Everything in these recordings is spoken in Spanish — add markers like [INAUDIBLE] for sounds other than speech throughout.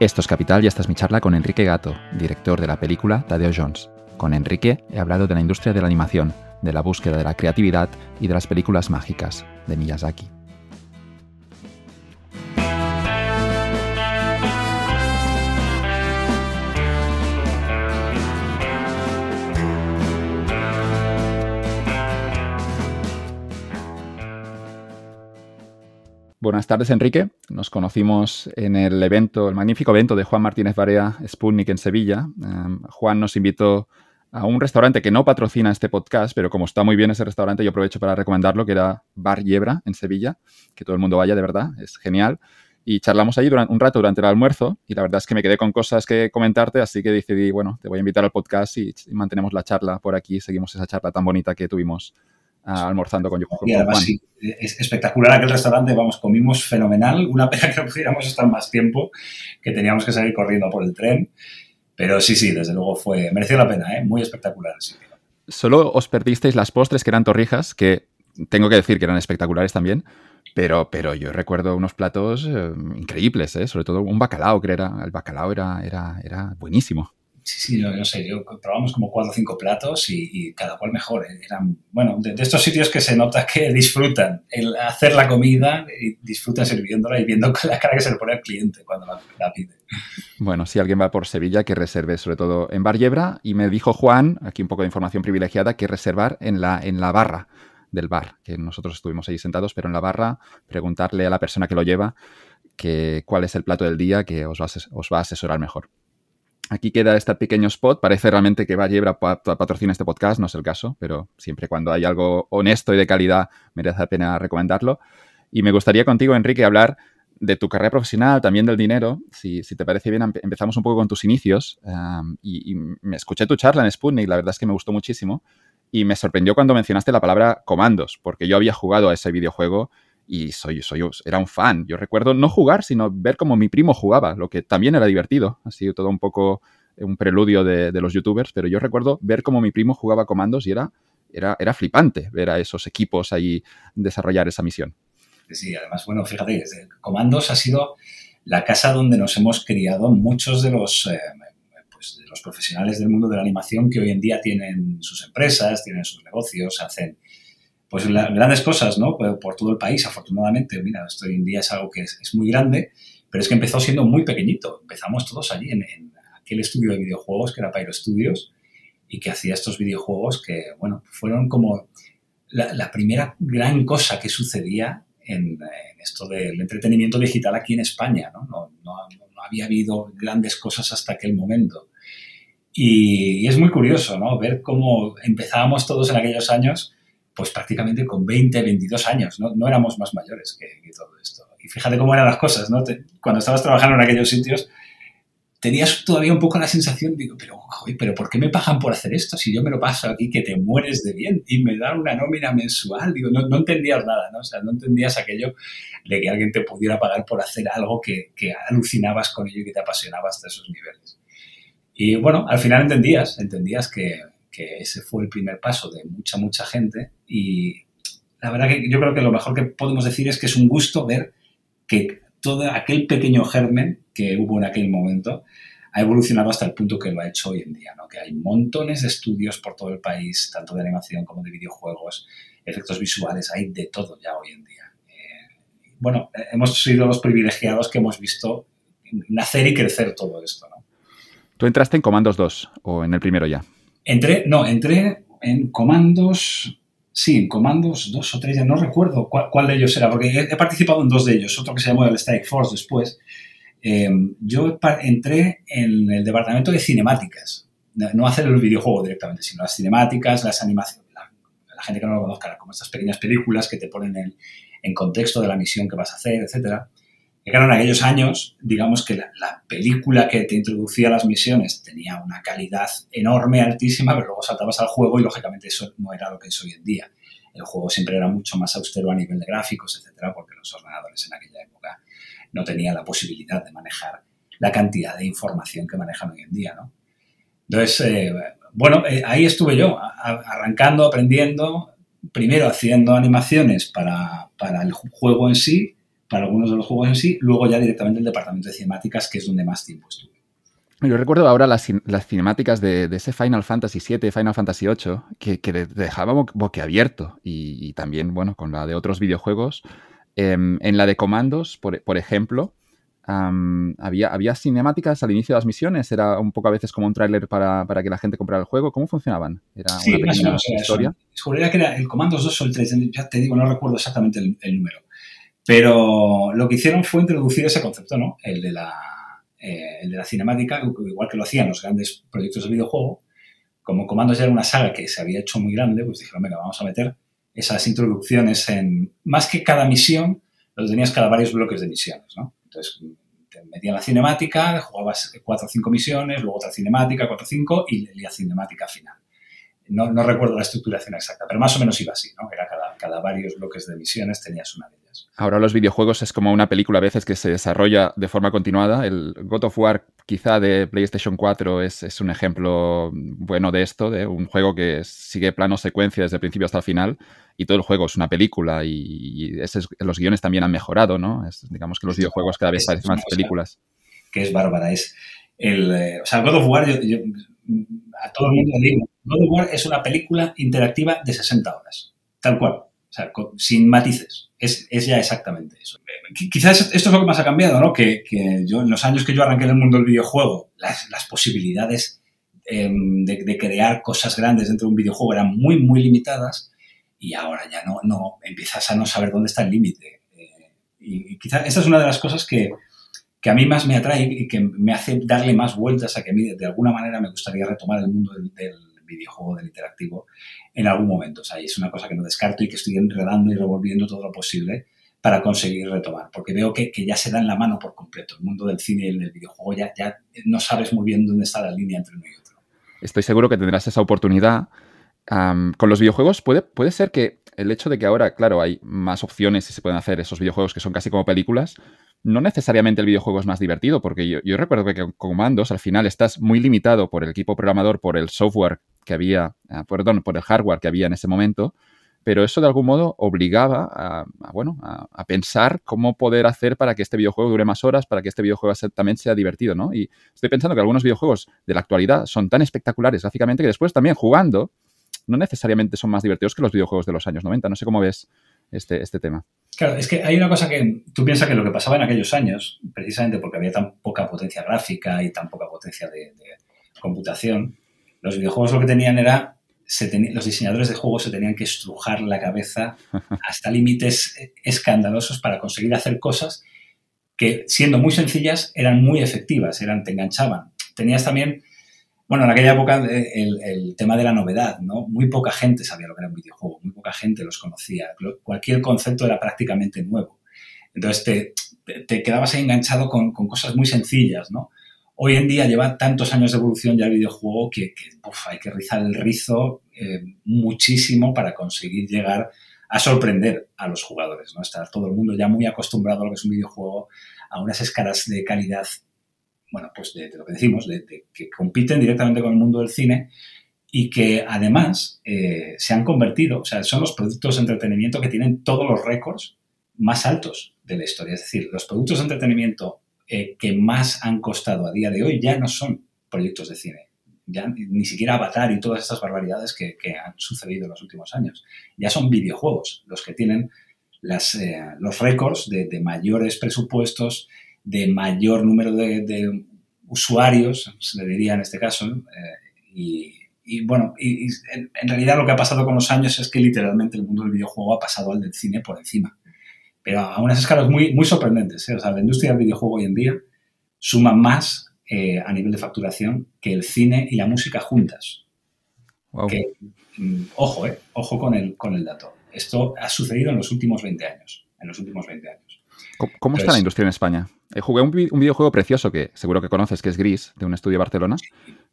Esto es Capital y esta es mi charla con Enrique Gato, director de la película Tadeo Jones. Con Enrique he hablado de la industria de la animación, de la búsqueda de la creatividad y de las películas mágicas de Miyazaki. Buenas tardes, Enrique. Nos conocimos en el evento, el magnífico evento de Juan Martínez Barea, Sputnik en Sevilla. Em, Juan nos invitó a un restaurante que no patrocina este podcast, pero como está muy bien ese restaurante, yo aprovecho para recomendarlo, que era Bar Yebra en Sevilla, que todo el mundo vaya, de verdad, es genial. Y charlamos ahí durante, un rato durante el almuerzo y la verdad es que me quedé con cosas que comentarte, así que decidí, bueno, te voy a invitar al podcast y, y mantenemos la charla por aquí, seguimos esa charla tan bonita que tuvimos almorzando con, Y además, sí, es espectacular aquel restaurante, vamos, comimos fenomenal. Una pena que no pudiéramos estar más tiempo, que teníamos que salir corriendo por el tren. Pero sí, sí, desde luego fue, mereció la pena, ¿eh? muy espectacular el sitio. Solo os perdisteis las postres que eran torrijas, que tengo que decir que eran espectaculares también, pero, pero yo recuerdo unos platos eh, increíbles, ¿eh? sobre todo un bacalao, que era, el bacalao era, era, era buenísimo. Sí, sí, no, sé, yo probamos como cuatro o cinco platos y, cada cual mejor. ¿eh? Eran, bueno, de, estos sitios que se nota que disfrutan hacer la comida y disfrutan sirviéndola y viendo la cara que se le pone al cliente cuando la, pide. Bueno, si alguien va por Sevilla, que reserve sobre todo en Bar. Y me dijo Juan, aquí un poco de información privilegiada, que reservar en la, en la barra del bar, que nosotros estuvimos ahí sentados, pero en la barra preguntarle a la persona que lo lleva que, cuál es el plato del día que os os va a asesorar mejor. Aquí queda este pequeño spot. Parece realmente que va Yebra patrocina este podcast, no es el caso, pero siempre cuando hay algo honesto y de calidad merece la pena recomendarlo. Y me gustaría contigo, Enrique, hablar de tu carrera profesional, también del dinero. Si, te parece bien, empezamos un poco con tus inicios. y, me escuché tu charla en Sputnik, la verdad es que me gustó muchísimo. Y me sorprendió cuando mencionaste la palabra comandos, porque yo había jugado a ese videojuego y soy, soy, era un fan. Yo recuerdo no jugar, sino ver cómo mi primo jugaba, lo que también era divertido. Ha sido todo un poco un preludio de, los youtubers, pero yo recuerdo ver cómo mi primo jugaba comandos y era, era, era flipante ver a esos equipos ahí desarrollar esa misión. Sí, además, bueno, fíjate, Comandos ha sido la casa donde nos hemos criado muchos de los, eh, pues, de los profesionales del mundo de la animación que hoy en día tienen sus empresas, tienen sus negocios, hacen pues grandes cosas, ¿no? Por, todo el país, afortunadamente. Mira, esto hoy en día es algo que es, muy grande, pero es que empezó siendo muy pequeñito. Empezamos todos allí en, aquel estudio de videojuegos que era Pyro Studios y que hacía estos videojuegos que, bueno, fueron como la, primera gran cosa que sucedía en, esto del entretenimiento digital aquí en España. No, no, había habido grandes cosas hasta aquel momento. Y, es muy curioso, ¿no? Ver cómo empezábamos todos en aquellos años pues prácticamente con 20, 22 años, no, no éramos más mayores que, todo esto. Y fíjate cómo eran las cosas, ¿no? cuando estabas trabajando en aquellos sitios, tenías todavía un poco la sensación, digo, pero, pero ¿por qué me pagan por hacer esto? Si yo me lo paso aquí que te mueres de bien y me dan una nómina mensual, digo, no, no entendías nada, ¿no? O sea, no entendías aquello de que alguien te pudiera pagar por hacer algo que, que alucinabas con ello y que te apasionaba hasta esos niveles. Y bueno, al final entendías, entendías que, que ese fue el primer paso de mucha, mucha gente y la verdad que yo creo que lo mejor que podemos decir es que es un gusto ver que todo aquel pequeño germen que hubo en aquel momento ha evolucionado hasta el punto que lo ha hecho hoy en día, ¿no? que hay montones de estudios por todo el país, tanto de animación como de videojuegos, efectos visuales, hay de todo ya hoy en día. Eh, bueno, hemos sido los privilegiados que hemos visto nacer y crecer todo esto. ¿no? ¿Tú entraste en Comandos 2 o en el primero ya? Entré, no, entré en comandos, sí, en comandos dos o tres, ya no recuerdo cuál, de ellos era, porque he, participado en dos de ellos, otro que se llamó el Strike Force después. Em, yo entré en el departamento de cinemáticas, no hacer el videojuego directamente, sino las cinemáticas, las animaciones, la, gente que no lo conozca, como estas pequeñas películas que te ponen en, en contexto de la misión que vas a hacer, etcétera. Claro, en aquellos años, digamos que la, película que te introducía a las misiones tenía una calidad enorme, altísima, pero luego saltabas al juego y lógicamente eso no era lo que es hoy en día. El juego siempre era mucho más austero a nivel de gráficos, etcétera, porque los ordenadores en aquella época no tenían la posibilidad de manejar la cantidad de información que manejan hoy en día, ¿no? Entonces, eh, bueno, eh, ahí estuve yo, arrancando, aprendiendo, primero haciendo animaciones para, para el juego en sí, para algunos de los juegos en sí, luego ya directamente el departamento de cinemáticas, que es donde más tiempo estuve. Yo recuerdo ahora las, cinemáticas de, ese Final Fantasy VII, Final Fantasy VIII, que, que dejaba boquiabierto. Y, y, también, bueno, con la de otros videojuegos. Em, en la de comandos, por, ejemplo, había, había cinemáticas al inicio de las misiones. Era un poco a veces como un tráiler para, que la gente comprara el juego. ¿Cómo funcionaban? ¿Era sí, una pequeña historia? que era el Comandos 2 o el 3. Ya te digo, no recuerdo exactamente el, número. Pero lo que hicieron fue introducir ese concepto, ¿no? El de la eh, el de la cinemática, igual que lo hacían los grandes proyectos de videojuego, como Comandos ya era una saga que se había hecho muy grande, pues dijeron, venga, vamos a meter esas introducciones en, más que cada misión, lo tenías cada varios bloques de misiones, ¿no? Entonces, te metían la cinemática, jugabas cuatro o cinco misiones, luego otra cinemática, cuatro o cinco, y la cinemática final. No, no, recuerdo la estructuración exacta, pero más o menos iba así, ¿no? Era cada, cada varios bloques de misiones tenías una. Ahora los videojuegos es como una película a veces que se desarrolla de forma continuada. El God of War quizá de PlayStation 4 es, es un ejemplo bueno de esto, de un juego que sigue plano secuencia desde el principio hasta el final y todo el juego es una película y, los guiones también han mejorado, ¿no? digamos que los videojuegos cada vez parecen más películas. Que es bárbara, es el... Eh, o sea, God of War, yo, a todo el mundo le digo, God of War es una película interactiva de 60 horas, tal cual, o sin matices. Es, ya exactamente eso. Quizás esto es lo que más ha cambiado, ¿no? Que, yo, en los años que yo arranqué en el mundo del videojuego, las, posibilidades em, de, crear cosas grandes dentro de un videojuego eran muy, muy limitadas y ahora ya no, no empiezas a no saber dónde está el límite. Eh, y, quizás esta es una de las cosas que, que a mí más me atrae y que me hace darle más vueltas a que a mí de alguna manera me gustaría retomar el mundo del, videojuego, del interactivo, en algún momento. O sea, es una cosa que no descarto y que estoy enredando y revolviendo todo lo posible para conseguir retomar, porque veo que, ya se da en la mano por completo. El mundo del cine y el del videojuego ya, ya no sabes muy bien dónde está la línea entre uno y otro. Estoy seguro que tendrás esa oportunidad. con los videojuegos puede, puede ser que el hecho de que ahora, claro, hay más opciones y se pueden hacer esos videojuegos que son casi como películas, no necesariamente el videojuego es más divertido, porque yo, recuerdo que con comandos al final estás muy limitado por el equipo programador, por el software que había, ah, perdón, por el hardware que había en ese momento, pero eso de algún modo obligaba a, bueno, a, pensar cómo poder hacer para que este videojuego dure más horas, para que este videojuego también sea divertido, ¿no? Y estoy pensando que algunos videojuegos de la actualidad son tan espectaculares gráficamente que después también jugando no necesariamente son más divertidos que los videojuegos de los años 90. No sé cómo ves este, este tema. Claro, es que hay una cosa que tú piensas que lo que pasaba en aquellos años, precisamente porque había tan poca potencia gráfica y tan poca potencia de, computación, los videojuegos lo que tenían era, los diseñadores de juegos se tenían que estrujar la cabeza [LAUGHS] hasta límites escandalosos para conseguir hacer cosas que, siendo muy sencillas, eran muy efectivas, eran, te enganchaban. Tenías también bueno, en aquella época eh, el, tema de la novedad, ¿no? Muy poca gente sabía lo que era un videojuego, muy poca gente los conocía. Cualquier concepto era prácticamente nuevo. Entonces te, quedabas ahí enganchado con, cosas muy sencillas, ¿no? Hoy en día lleva tantos años de evolución ya el videojuego que, hay que rizar el rizo eh, muchísimo para conseguir llegar a sorprender a los jugadores, ¿no? Estar todo el mundo ya muy acostumbrado a lo que es un videojuego, a unas escalas de calidad bueno, pues de, lo que decimos, de, que compiten directamente con el mundo del cine y que además eh, se han convertido, o sea, son los productos de entretenimiento que tienen todos los récords más altos de la historia. Es decir, los productos de entretenimiento eh, que más han costado a día de hoy ya no son proyectos de cine. Ya ni siquiera Avatar y todas estas barbaridades que, han sucedido en los últimos años. Ya son videojuegos los que tienen las, eh, los récords de, de mayores presupuestos, de mayor número de, usuarios, se le diría en este caso, eh, y, bueno, y, en, realidad lo que ha pasado con los años es que literalmente el mundo del videojuego ha pasado al del cine por encima. Pero a unas escalas muy, muy sorprendentes. ¿eh? O sea, la industria del videojuego hoy en día suma más eh, a nivel de facturación que el cine y la música juntas. Mm, ojo, eh, ojo con el, con el dato. Esto ha sucedido en los últimos 20 años. En los últimos 20 años. ¿Cómo, está la industria en España? Eh, jugué un, videojuego precioso que seguro que conoces, que es Gris, de un estudio de Barcelona.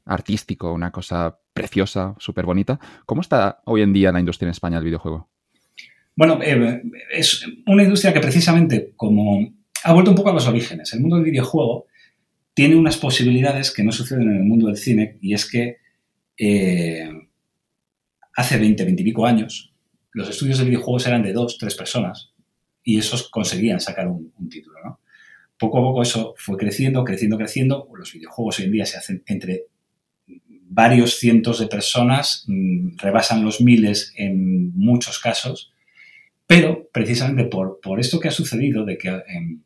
Artístico, una cosa preciosa, súper bonita. ¿Cómo está hoy en día la industria en España del videojuego? Bueno, eh, es una industria que precisamente como ha vuelto un poco a los orígenes. El mundo del videojuego tiene unas posibilidades que no suceden en el mundo del cine y es que eh, hace 20, 20 y pico años los estudios de videojuegos eran de dos, tres personas y esos conseguían sacar un, título, ¿no? Poco a poco eso fue creciendo, creciendo, creciendo. Los videojuegos hoy en día se hacen entre varios cientos de personas, mm, rebasan los miles en muchos casos, pero precisamente por, por esto que ha sucedido, de que em,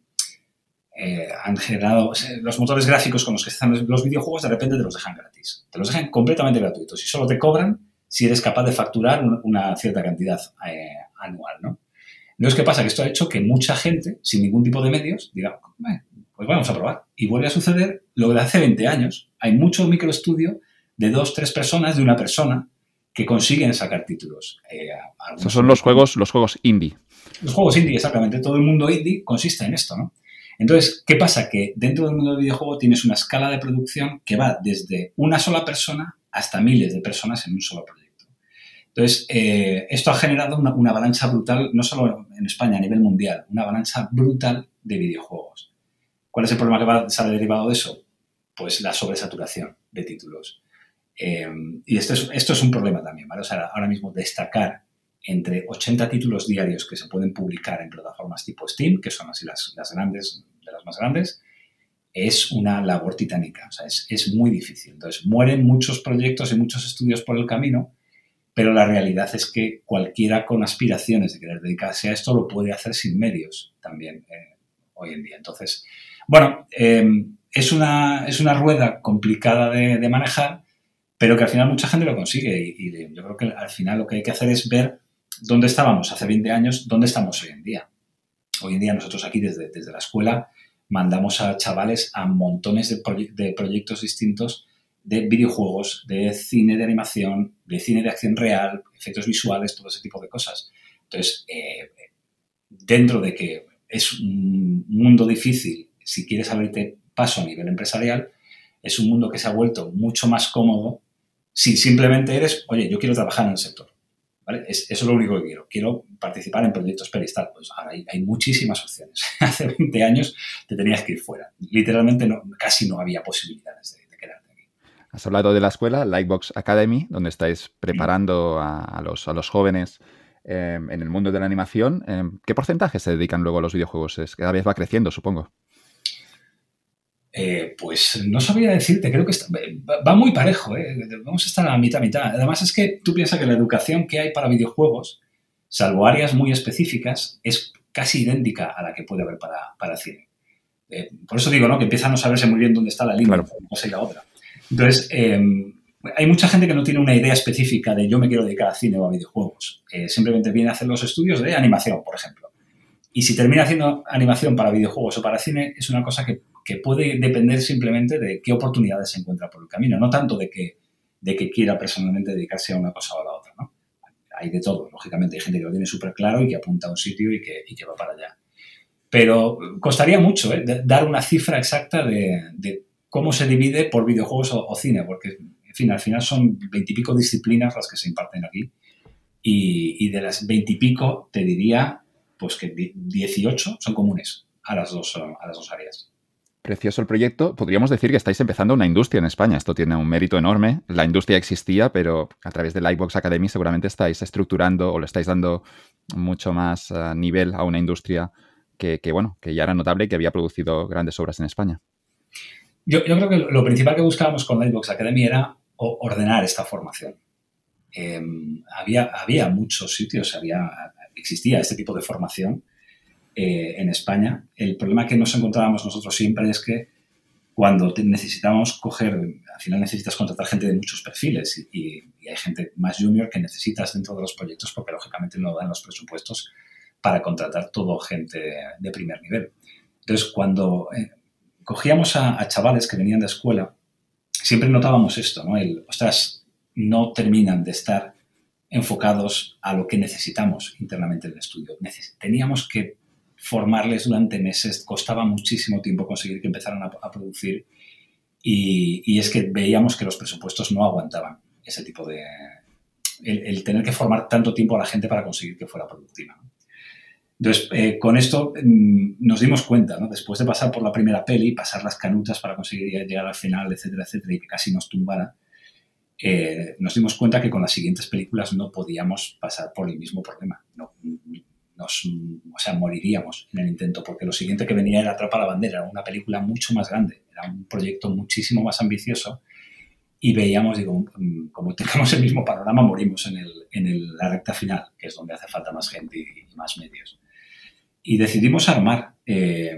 eh, han generado los motores gráficos con los que están los videojuegos, de repente te los dejan gratis. Te los dejan completamente gratuitos y solo te cobran si eres capaz de facturar una cierta cantidad eh, anual, ¿no? Entonces, ¿qué pasa? Que esto ha hecho que mucha gente, sin ningún tipo de medios, diga, pues vamos a probar. Y vuelve a suceder lo de hace 20 años. Hay mucho microestudio de dos, tres personas, de una persona, que consiguen sacar títulos. Eh, Esos son los juegos, los juegos indie. Los juegos indie, exactamente. Todo el mundo indie consiste en esto, ¿no? Entonces, ¿qué pasa? Que dentro del mundo del videojuego tienes una escala de producción que va desde una sola persona hasta miles de personas en un solo proyecto. Entonces, eh, esto ha generado una, una, avalancha brutal, no solo en España, a nivel mundial, una avalancha brutal de videojuegos. ¿Cuál es el problema que sale derivado de eso? Pues la sobresaturación de títulos. Eh, y esto es, un problema también, ¿vale? O sea, ahora mismo destacar entre 80 títulos diarios que se pueden publicar en plataformas tipo Steam, que son así las, las grandes, de las más grandes, es una labor titánica, o sea, es, es, muy difícil. Entonces, mueren muchos proyectos y muchos estudios por el camino, pero la realidad es que cualquiera con aspiraciones de querer dedicarse a esto lo puede hacer sin medios también eh, hoy en día. Entonces, bueno, eh, es, una, es una rueda complicada de, de manejar, pero que al final mucha gente lo consigue y, yo creo que al final lo que hay que hacer es ver dónde estábamos hace 20 años, dónde estamos hoy en día. Hoy en día nosotros aquí desde, desde la escuela mandamos a chavales a montones de, proyectos distintos de videojuegos, de cine de animación, de cine de acción real, efectos visuales, todo ese tipo de cosas. Entonces, eh, dentro de que es un mundo difícil, si quieres abrirte paso a nivel empresarial, es un mundo que se ha vuelto mucho más cómodo si simplemente eres, oye, yo quiero trabajar en el sector. eso es lo único que quiero. Quiero participar en proyectos peristal. Pues ahora hay, muchísimas opciones. [LAUGHS] Hace 20 años te tenías que ir fuera. Literalmente casi no había posibilidades de. Has hablado de la escuela, Lightbox Academy, donde estáis preparando a, los, a los jóvenes em, en el mundo de la animación. Em, ¿Qué porcentaje se dedican luego a los videojuegos? Es, cada vez va creciendo, supongo. Eh, pues no sabría decirte, creo que va muy parejo, ¿eh? vamos a estar a mitad, mitad. Además es que tú piensas que la educación que hay para videojuegos, salvo áreas muy específicas, es casi idéntica a la que puede haber para, para cine. Eh, por eso digo, ¿no? Que empieza a no saberse muy bien dónde está la línea, claro. una y la otra. Entonces, em, hay mucha gente que no tiene una idea específica de yo me quiero dedicar a cine o a videojuegos. simplemente viene a hacer los estudios de animación, por ejemplo. Y si termina haciendo animación para videojuegos o para cine, es una cosa que que puede depender simplemente de qué oportunidades se encuentra por el camino, no tanto de que, de que quiera personalmente dedicarse a una cosa o a la otra. ¿no? Hay de todo, lógicamente, hay gente que lo tiene súper claro y que apunta a un sitio y que, y que va para allá. Pero costaría mucho ¿eh? dar una cifra exacta de, de, cómo se divide por videojuegos o, cine, porque, en fin, al final son veintipico disciplinas las que se imparten aquí. Y, de las veintipico, te diría pues que 18 son comunes a las dos, a las dos áreas. Precioso el proyecto. Podríamos decir que estáis empezando una industria en España. Esto tiene un mérito enorme. La industria existía, pero a través de Lightbox Academy seguramente estáis estructurando o le estáis dando mucho más uh, nivel a una industria que, bueno, que ya era notable y que había producido grandes obras en España. Yo, creo que lo principal que buscábamos con Lightbox Academy era ordenar esta formación. Eh, había, había muchos sitios, había, existía este tipo de formación eh, en España. El problema que nos encontrábamos nosotros siempre es que cuando necesitamos coger, al final necesitas contratar gente de muchos perfiles y, hay gente más junior que necesitas dentro de los proyectos porque lógicamente no dan los presupuestos para contratar todo gente de primer nivel. Entonces, cuando eh, cogíamos a, chavales que venían de escuela, siempre notábamos esto, ¿no? El, ostras, no terminan de estar enfocados a lo que necesitamos internamente en el estudio. teníamos que formarles durante meses, costaba muchísimo tiempo conseguir que empezaran a, producir y, es que veíamos que los presupuestos no aguantaban ese tipo de... El, tener que formar tanto tiempo a la gente para conseguir que fuera productiva. Entonces, eh, con esto mm, nos dimos cuenta, ¿no? después de pasar por la primera peli, pasar las canutas para conseguir llegar al final, etcétera, etcétera, y que casi nos tumbara, eh, nos dimos cuenta que con las siguientes películas no podíamos pasar por el mismo problema. No, nos, o sea, moriríamos en el intento, porque lo siguiente que venía era Atrapa la Bandera, era una película mucho más grande, era un proyecto muchísimo más ambicioso y veíamos, digo, mm, como [LAUGHS] tengamos el mismo panorama, morimos en, el, en la recta final, que es donde hace falta más gente y, más medios. Y decidimos armar eh,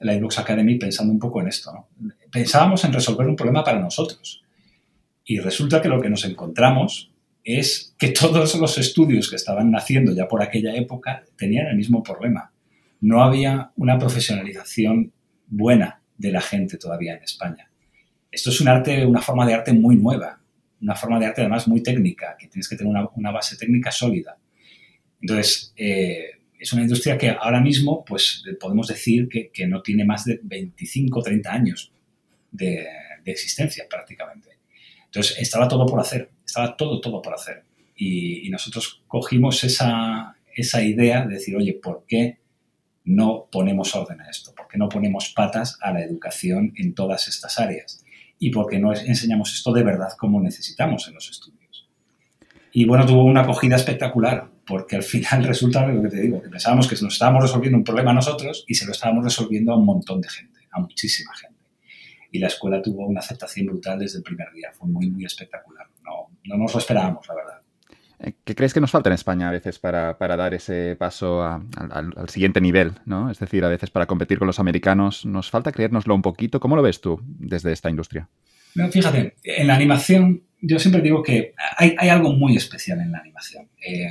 la Xbox Academy pensando un poco en esto. Pensábamos en resolver un problema para nosotros. Y resulta que lo que nos encontramos es que [LAUGHS] todos los estudios que estaban naciendo ya por aquella época tenían el mismo problema. No había una profesionalización buena de la gente todavía en España esto es un arte, una forma de arte muy nueva, una forma de arte además muy técnica, que tienes que tener una, base técnica sólida. Entonces, eh, es una industria que ahora mismo, pues podemos decir que, no tiene más de 25 o 30 años de, existencia prácticamente. Entonces, estaba todo por hacer, estaba todo, todo por hacer. Y, nosotros cogimos esa, esa idea de decir, oye, ¿por qué no ponemos orden a esto? ¿Por qué no ponemos patas a la educación en todas estas áreas? y porque no enseñamos esto de verdad como necesitamos en los estudios. Y bueno, tuvo una acogida espectacular, porque al final [LAUGHS] resulta lo que te digo, que pensábamos que nos estábamos resolviendo un problema nosotros y se lo estábamos resolviendo a un montón de gente, a muchísima gente. Y la escuela tuvo una aceptación brutal desde el primer día, fue muy, muy espectacular. No, no nos lo esperábamos, la verdad. Eh, ¿Qué crees que nos falta en España a veces para, dar ese paso al, al, siguiente nivel? ¿no? Es decir, a veces para competir con los americanos, ¿nos falta creérnoslo un poquito? ¿Cómo lo ves tú desde esta industria? fíjate, en la animación yo siempre digo que hay, algo muy especial en la animación. Eh,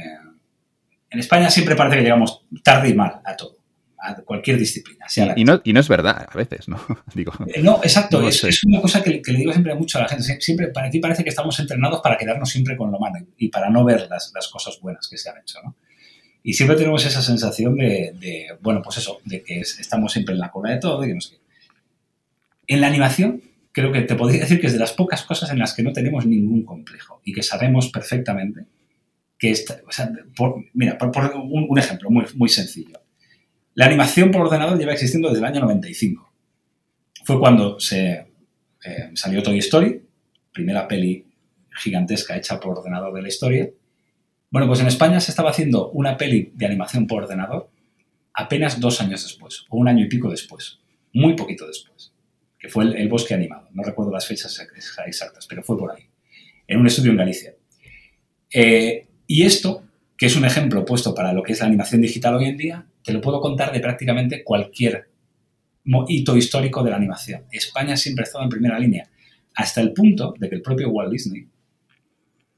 en España siempre parece que llegamos tarde y mal a todo a cualquier disciplina. y, no, y, no, es verdad a veces, ¿no? [LAUGHS] digo, eh, no, exacto. es, una cosa que, le digo siempre mucho a la gente. Siempre, para aquí parece que estamos entrenados para quedarnos siempre con lo malo y para no ver las, las cosas buenas que se han hecho, ¿no? Y siempre tenemos esa sensación de, bueno, pues eso, de que estamos siempre en la cola de todo y que no sé qué. En la animación, creo que te podría decir que es de las pocas cosas en las que no tenemos ningún complejo y que sabemos perfectamente que, esta, o sea, mira, por, un, un, ejemplo muy, muy sencillo. La animación por ordenador lleva existiendo desde el año 95. Fue cuando se eh, salió Toy Story, primera peli gigantesca hecha por ordenador de la historia. Bueno, pues en España se estaba haciendo una peli de animación por ordenador apenas dos años después, o un año y pico después, muy poquito después, que fue el, Bosque Animado. No recuerdo las fechas exactas, pero fue por ahí, en un estudio en Galicia. Eh, y esto, que es un ejemplo puesto para lo que es la animación digital hoy en día, te lo puedo contar de prácticamente cualquier hito histórico de la animación. España siempre ha estado en primera línea, hasta el punto de que el propio Walt Disney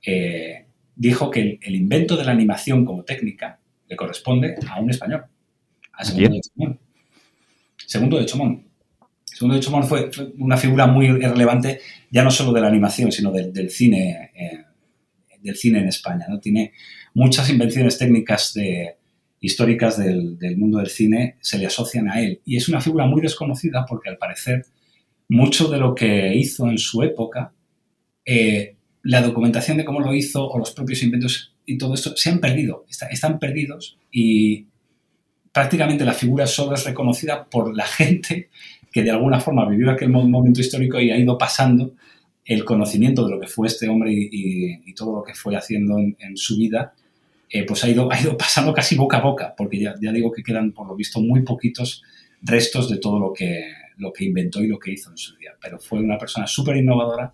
eh, dijo que el, invento de la animación como técnica le corresponde a un español, a Segundo de Chomón. Segundo de Chomón. Segundo de Chomón fue, una figura muy relevante ya no solo de la animación, sino del, cine, eh, del cine en España. ¿no? Tiene muchas invenciones técnicas de, históricas del, mundo del cine se le asocian a él. Y es una figura muy desconocida porque al parecer mucho de lo que hizo en su época, eh, la documentación de cómo lo hizo o los propios inventos y todo esto se han perdido, están perdidos y prácticamente la figura solo es reconocida por la [LAUGHS] gente que de alguna forma vivió aquel momento histórico y ha ido pasando el conocimiento de lo que fue este hombre y, todo lo que fue haciendo en su vida eh, pues ha ido, [LAUGHS] pasando casi boca a boca, porque ya, digo que quedan, por lo visto, muy poquitos restos de todo lo que, lo que inventó y lo que hizo en su día. Pero fue una persona súper innovadora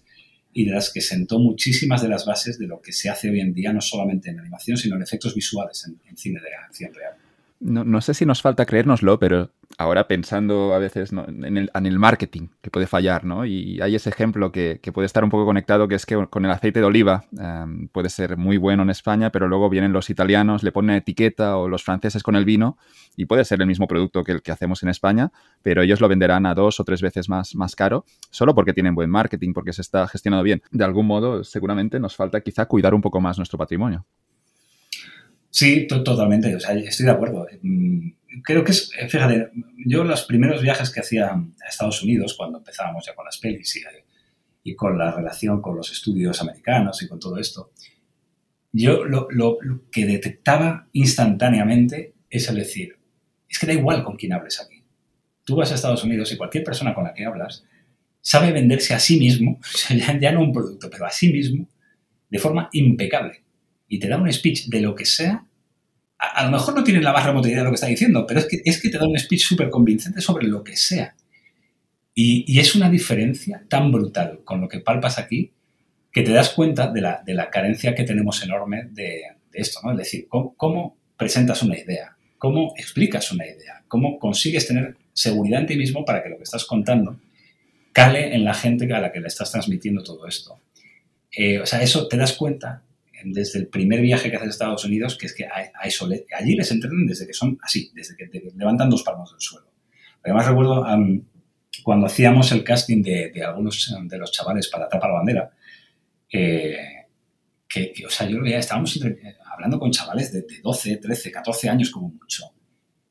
y de las que sentó muchísimas de las bases de lo que se hace hoy en día, no solamente en animación, sino en efectos visuales en, en cine de acción real. No, no, sé si nos falta creérnoslo, pero ahora pensando a veces en, el, marketing, que puede fallar, ¿no? Y hay ese ejemplo que, que, puede estar un poco conectado, que es que con el aceite de oliva em, puede ser muy bueno en España, pero luego vienen los italianos, le ponen etiqueta, o los franceses con el vino, y puede ser el mismo producto que el que hacemos en España, pero ellos lo venderán a dos o tres veces más, más caro, solo porque tienen buen marketing, porque se está gestionado bien. De algún modo, seguramente nos falta quizá cuidar un poco más nuestro patrimonio. Sí, totalmente. O sea, estoy de acuerdo. Mm, creo que es, eh, fíjate, yo los primeros viajes que hacía a Estados Unidos, cuando empezábamos ya con las pelis y, con la relación con los estudios americanos y con todo esto, yo lo, lo, que detectaba instantáneamente es el decir, es que da igual con quién hables aquí. Tú vas a Estados Unidos y cualquier persona con la que hablas sabe venderse a sí mismo, [LAUGHS] ya no un producto, pero a sí mismo, de forma impecable y te da un speech de lo que sea a, lo mejor no tienen la más remota idea de lo que está diciendo, pero es que, es que te da un speech súper convincente sobre lo que sea. Y, es una diferencia tan brutal con lo que palpas aquí que te das cuenta de la, de la carencia que tenemos enorme de, esto, ¿no? Es decir, ¿cómo, presentas una idea? ¿Cómo explicas una idea? ¿Cómo consigues tener seguridad en ti mismo para que lo que estás contando cale en la gente a la que le estás transmitiendo todo esto? Eh, o sea, eso te das cuenta desde el primer viaje que haces a Estados Unidos, que es que hay, allí les entrenan desde que son así, desde que levantan dos palmos del suelo. Además recuerdo cuando hacíamos el casting de, algunos de los chavales para Tapa la Bandera, eh, que, o sea, yo veía, estábamos hablando con chavales de, 12, 13, 14 años como mucho,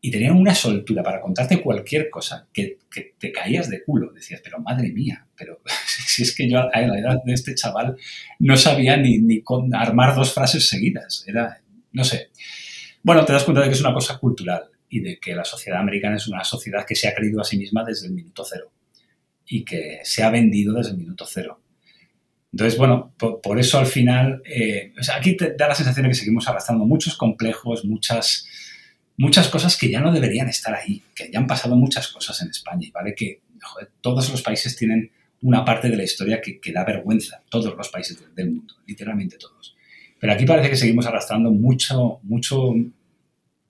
y tenían una soltura para contarte cualquier cosa que, te caías de culo. Decías, pero madre mía, pero [LAUGHS] si es que yo a la edad de este chaval no sabía ni, ni armar dos frases seguidas. Era, no sé. Bueno, te das cuenta de que es una cosa cultural y de que la sociedad americana es una sociedad que se ha creído a sí misma desde el minuto cero y que se ha vendido desde el minuto cero. Entonces, bueno, por, eso al final, eh, aquí te da la sensación de que seguimos arrastrando muchos complejos, muchas, muchas cosas que ya no deberían estar ahí, que ya han pasado muchas cosas en España, ¿vale? Que todos los países tienen una parte de la historia que, da vergüenza, todos los países del, mundo, literalmente todos. Pero aquí parece que seguimos arrastrando mucho, mucho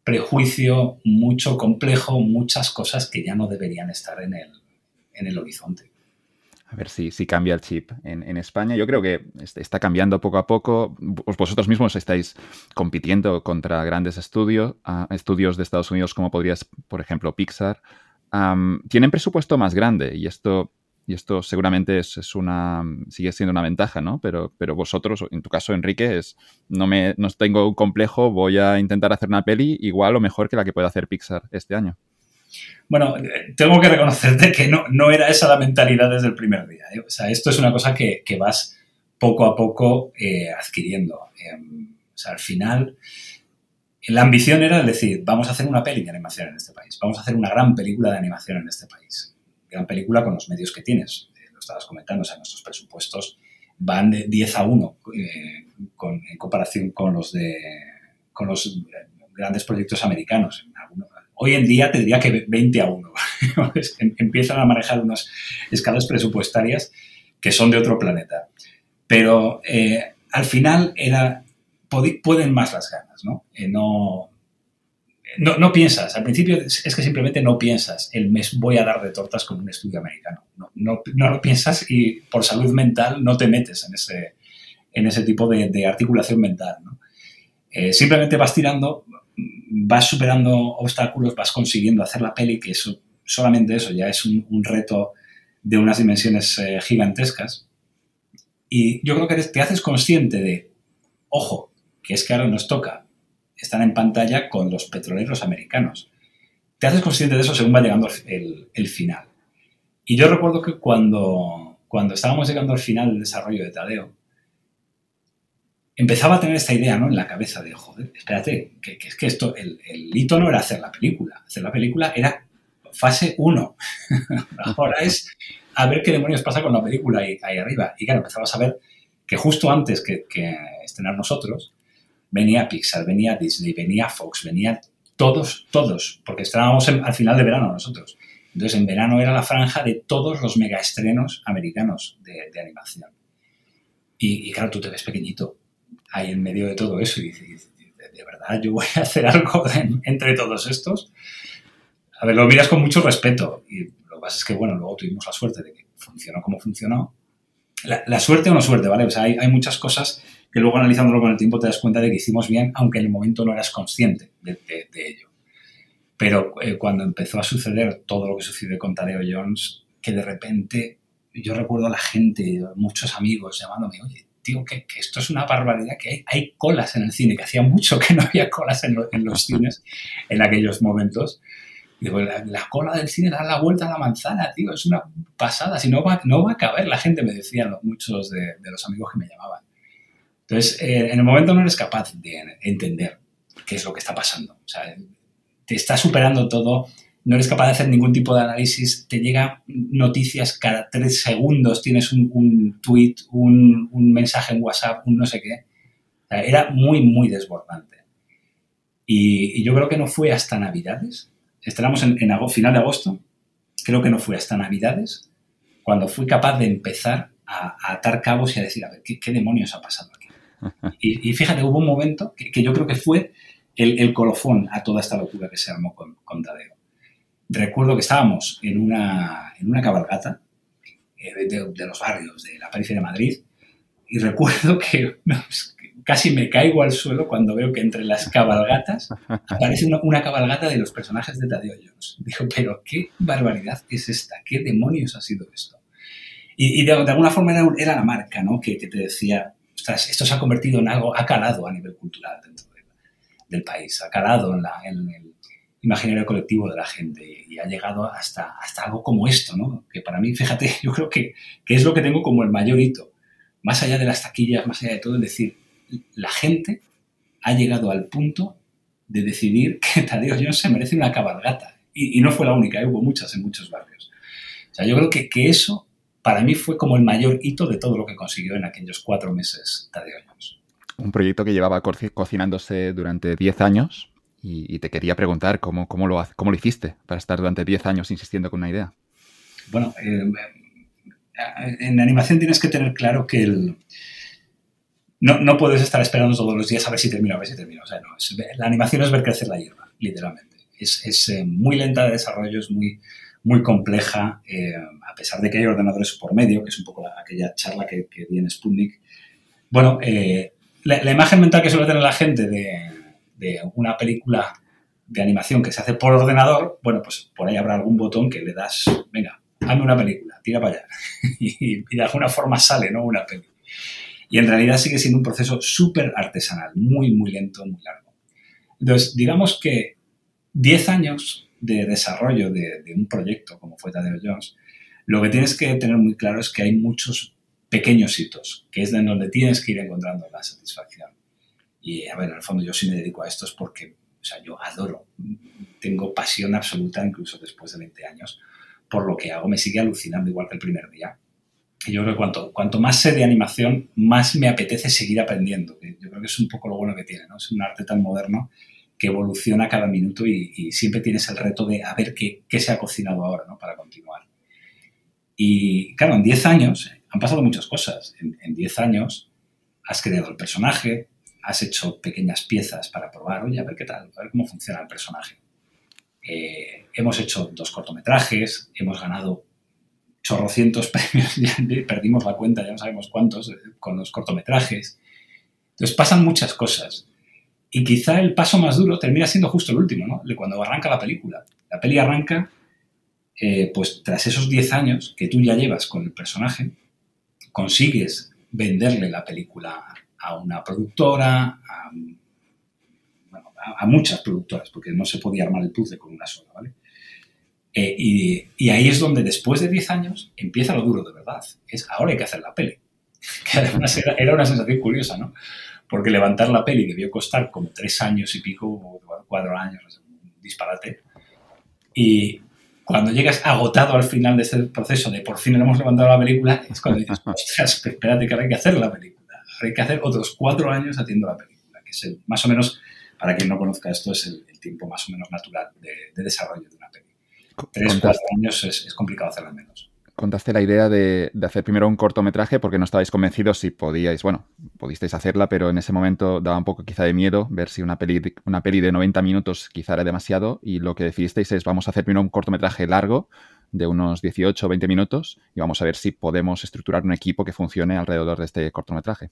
prejuicio, mucho complejo, muchas cosas que ya no deberían estar en el, en el horizonte. A ver si, si cambia el chip en, España. Yo creo que está cambiando poco a poco. Vosotros mismos estáis compitiendo contra grandes estudios, estudios de Estados Unidos como podrías, por ejemplo, Pixar. tienen presupuesto más grande y esto, y esto seguramente es, una, sigue siendo una ventaja, ¿no? Pero, pero vosotros, en tu caso, Enrique, es no, me, no tengo un complejo, voy a intentar hacer una peli igual o mejor que la que pueda hacer Pixar este año. Bueno, tengo que reconocerte que no, no era esa la mentalidad desde el primer día. ¿eh? O sea, esto es una cosa que, que vas poco a poco eh, adquiriendo. Em, o sea, al final, la ambición era decir, vamos a hacer una peli de animación en este país, vamos a hacer una gran película de animación en este país. Gran película con los medios que tienes, eh, lo estabas comentando, o sea, nuestros presupuestos van de 10 a 1 con, en comparación con los de con los grandes proyectos americanos. Hoy en día te diría que 20 a 1. [LAUGHS] Empiezan a manejar unas escalas presupuestarias que son de otro planeta. Pero eh, al final era, pueden más las ganas, ¿no? Eh, no, no, piensas, al principio es que simplemente no piensas, el mes voy a dar de tortas con un estudio americano. No, no, lo piensas y por salud mental no te metes en ese, en ese tipo de, articulación mental. ¿no? Eh, simplemente vas tirando vas superando obstáculos, vas consiguiendo hacer la peli, que eso, solamente eso ya es un, reto de unas dimensiones eh, gigantescas. Y yo creo que te haces consciente de, ojo, que es que ahora nos toca estar en pantalla con los petroleros americanos. Te haces consciente de eso según va llegando el, el final. Y yo recuerdo que cuando, cuando estábamos llegando al final del desarrollo de Tadeo, empezaba a tener esta idea ¿no? en la cabeza de, joder, espérate, que, es que esto, el, hito no era hacer la película, hacer la película era fase 1. [LAUGHS] Ahora es a ver qué demonios pasa con la película ahí, ahí arriba. Y claro, empezaba a saber que justo antes que, que, estrenar nosotros, venía Pixar, venía Disney, venía Fox, venía todos, todos, porque estrenábamos al final de verano nosotros. Entonces, en verano era la franja de todos los megaestrenos americanos de, animación. Y, y, claro, tú te ves pequeñito ahí en medio de todo eso y dices, de verdad, yo voy a hacer [LAUGHS] algo entre todos estos. A ver, lo miras con mucho respeto y lo que pasa es que, bueno, luego tuvimos la suerte de que funcionó como funcionó. La, suerte o no suerte, ¿vale? O sea, hay, muchas cosas que luego analizándolo con el tiempo te das cuenta de que hicimos bien, aunque en el momento no eras consciente de, ello. Pero eh, cuando empezó a suceder todo lo que sucedió con Tadeo Jones, que de repente yo recuerdo a la gente, muchos amigos llamándome, oye, tío, que, esto es una barbaridad, que hay, colas en el cine, que hacía mucho que no había colas en, los cines en aquellos momentos. Digo, la, cola del cine da la vuelta a la manzana, tío, es una pasada, si no va, no va a caber, la gente me decían muchos de, los amigos que me llamaban. Entonces, eh, en el momento no eres capaz de entender qué es lo que está pasando. O sea, te está superando todo no eres capaz de hacer ningún tipo de análisis, te llegan noticias cada tres segundos, tienes un, tweet, un, mensaje en WhatsApp, un no sé qué. era muy, muy desbordante. Y, yo creo que no fue hasta Navidades, estrenamos en, final de agosto, creo que no fue hasta Navidades cuando fui capaz de empezar a, atar cabos y a decir, a ver, ¿qué, demonios ha pasado aquí? [LAUGHS] Y, fíjate, hubo un momento que, yo creo que fue el, colofón a toda esta locura que se armó con, con Tadeo. Recuerdo que estábamos en una, en una cabalgata eh, de, los barrios de la periferia de Madrid y recuerdo [LAUGHS] que casi me caigo al suelo cuando veo que entre las cabalgatas aparece una, cabalgata de los personajes de Tadeo Jones. Digo, pero qué barbaridad es esta, qué demonios ha sido esto. Y, de, alguna forma era, la marca, ¿no? Que, te decía, esto se ha convertido en algo, ha calado a nivel cultural dentro del país, ha calado en, la, en el imaginario colectivo de la gente y ha llegado hasta, hasta algo como esto, ¿no? Que para mí, fíjate, [LAUGHS] yo creo que, que es lo que tengo como el mayor hito más allá de las taquillas, más allá de todo, es decir, la gente ha llegado al punto de decidir [LAUGHS] que Tadeo Jones se merece una cabalgata. Y, no fue la única, ¿eh? hubo muchas en muchos barrios. O sea, yo creo que, que, eso para mí fue como el mayor hito de todo lo que consiguió en aquellos cuatro meses Tadeo Jones. Un proyecto que llevaba cocinándose durante diez años y, te quería preguntar cómo, cómo, lo, cómo lo hiciste para estar durante diez años insistiendo con una idea. Bueno, eh, en animación tienes que tener claro que el, no, no, puedes estar esperando todos los días a ver si termino, a ver si termino. O sea, no, la animación es ver crecer la hierba, literalmente. Es, es eh, muy lenta de desarrollo, es muy, muy compleja, eh, a pesar de que hay ordenadores por medio, que es un poco aquella charla que, que en Sputnik. Bueno, eh, la, la, imagen mental que suele tener la gente de, de una película de animación que se hace por ordenador, bueno, pues por ahí habrá algún botón que le das, venga, hazme una película, tira para allá. [LAUGHS] y, de alguna forma sale, ¿no? Una peli. Y en realidad sigue siendo un proceso súper artesanal, muy, muy lento, muy largo. Entonces, digamos que 10 años de desarrollo de, un proyecto como fue Tadeo Jones, lo que tienes que tener muy claro es que hay muchos pequeños hitos, que es de donde tienes que ir encontrando la satisfacción. Y a ver, en el fondo yo sí me dedico a esto es porque, o sea, yo adoro, tengo pasión absoluta, incluso después de 20 años, por lo que hago, me sigue alucinando igual que el primer día. Y yo creo que cuanto, cuanto más sé de animación, más me apetece seguir aprendiendo. Yo creo que es un poco lo bueno que tiene, ¿no? Es un arte tan moderno que evoluciona cada minuto y, siempre tienes el reto de a ver qué, qué se ha cocinado ahora, ¿no? Para continuar. Y claro, en 10 años han pasado muchas cosas. En 10 años has creado el personaje, has hecho pequeñas piezas para probar, oye, a ver qué tal, a ver cómo funciona el personaje. Eh, hemos hecho dos cortometrajes, hemos ganado chorrocientos [LAUGHS] premios, perdimos la cuenta, ya no sabemos cuántos, eh, con los cortometrajes. Entonces pasan muchas cosas. Y quizá el paso más duro termina siendo justo el último, ¿no? De cuando arranca la película. La peli arranca, eh, pues tras esos 10 años que tú ya llevas con el personaje, consigues venderle la película a una productora, a a, muchas productoras, porque no se podía armar el puzzle con una sola, ¿vale? Eh, y, ahí es donde después de 10 años empieza lo duro de verdad. Es ahora hay que hacer la peli. [LAUGHS] Que además era, una sensación curiosa, ¿no? Porque levantar la peli debió costar como tres años y pico, o cuatro años, un disparate. Y cuando llegas agotado al final de este proceso de por fin hemos levantado la película, es cuando dices, [LAUGHS] ostras, espérate que ahora hay que hacer la película. Hay que hacer otros cuatro años haciendo la película, que es más o menos para quien no conozca esto, es el, tiempo más o menos natural de, desarrollo de una peli. Tres, cuatro años es, complicado hacerlo menos. Contaste la idea de, hacer primero un cortometraje porque no estabais convencidos si podíais, bueno, pudisteis hacerla, pero en ese momento daba un poco quizá de miedo ver si una peli, una peli de 90 minutos quizá era demasiado y lo que decidisteis es vamos a hacer primero un cortometraje largo de unos 18 o 20 minutos y vamos a ver si podemos estructurar un equipo que funcione alrededor de este cortometraje.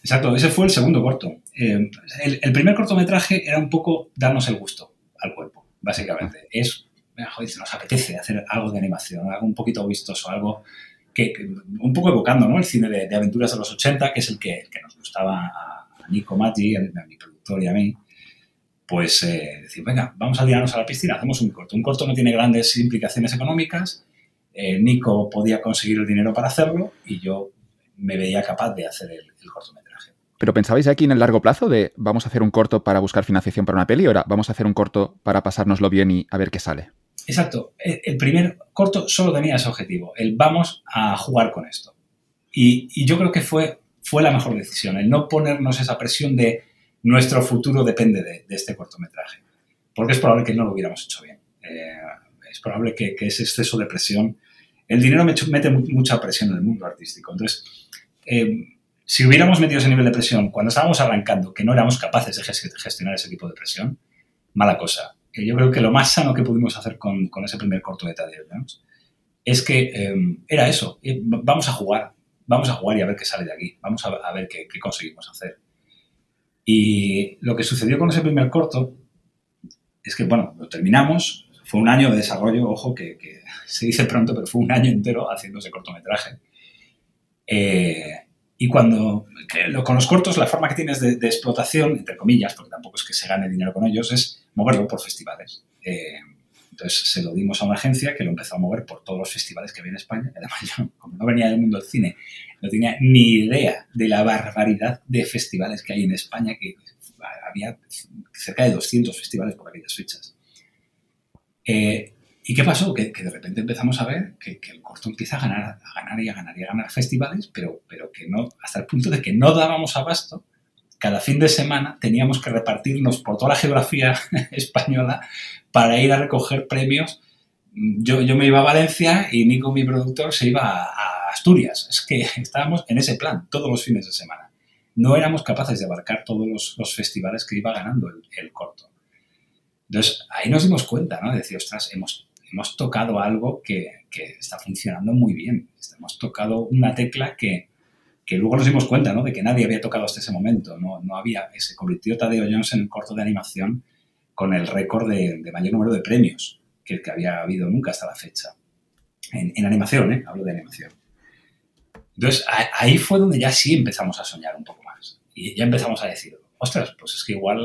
Exacto, ese fue el segundo corto. Eh, el, primer cortometraje era un poco darnos el gusto al cuerpo, básicamente. Es, joder, nos apetece hacer algo de animación, algo un poquito vistoso, algo que, un poco evocando ¿no? el cine de, aventuras de los 80, que es el que, que nos gustaba a, Nico Maggi, a, mi productor y a mí. Pues eh, decir, venga, vamos a tirarnos a la piscina, hacemos un corto. Un corto no tiene grandes implicaciones económicas. Eh, Nico podía conseguir el dinero para hacerlo y yo me veía capaz de hacer el, el cortometraje. ¿Pero pensabais aquí en el largo plazo de vamos a hacer un corto para buscar financiación para una peli o ahora vamos a hacer un corto para pasárnoslo bien y a ver qué sale? Exacto. E, el primer corto solo tenía ese objetivo, el vamos a jugar con esto. Y, yo creo que fue, fue la mejor decisión, el no ponernos esa presión de nuestro futuro depende de, este cortometraje. Porque es probable que no lo hubiéramos hecho bien. Eh, es probable que, ese exceso de presión... El dinero mete mucha presión en el mundo artístico. Entonces, eh, si hubiéramos metido ese nivel de presión cuando estábamos arrancando, que no éramos capaces de gestionar ese tipo de presión, mala cosa. Eh, yo creo que lo más sano que pudimos hacer con, ese primer corto de Tadeo es que em, era eso, eh, vamos a jugar, vamos a jugar y a ver qué sale de aquí, vamos a, ver qué, conseguimos hacer. Y lo que sucedió con ese primer corto es que, bueno, lo terminamos, fue un año de desarrollo, ojo, que, se dice pronto, pero fue un año entero haciendo ese cortometraje. Eh, y cuando, con los cortos, la forma que tienes de, explotación, entre comillas, porque tampoco es que se gane dinero con ellos, es moverlo por festivales. Eh, entonces se lo dimos a una agencia que lo empezó a mover por todos los festivales que había en España. Además, yo, como no venía del mundo del cine, no tenía ni idea de la barbaridad de festivales que hay en España, que había cerca de 200 festivales por aquellas fechas. Eh, ¿Y qué pasó? Que, de repente empezamos a ver que, el corto empieza a ganar, a ganar y a ganar y a ganar festivales, pero, pero que no, hasta el punto de que no dábamos abasto. Cada fin de semana teníamos que repartirnos por toda la geografía [LAUGHS] española para ir a recoger premios. Yo, yo me iba a Valencia y Nico, mi productor, se iba a, Asturias. Es que [LAUGHS] estábamos en ese plan todos los fines de semana. No éramos capaces de abarcar todos los, festivales que iba ganando el, corto. Entonces, ahí nos dimos cuenta, ¿no? De decir, ostras, hemos, hemos tocado algo que, que, está funcionando muy bien. Hemos tocado una tecla que, que, luego nos dimos cuenta, ¿no? De que nadie había tocado hasta ese momento. No, no había, se convirtió Tadeo Jones en el corto de animación con el récord de, mayor número de premios que, que, había habido nunca hasta la fecha. En, animación, ¿eh? Hablo de animación. Entonces, ahí fue donde ya sí empezamos a soñar un poco más. Y ya empezamos a decir, ostras, pues es que igual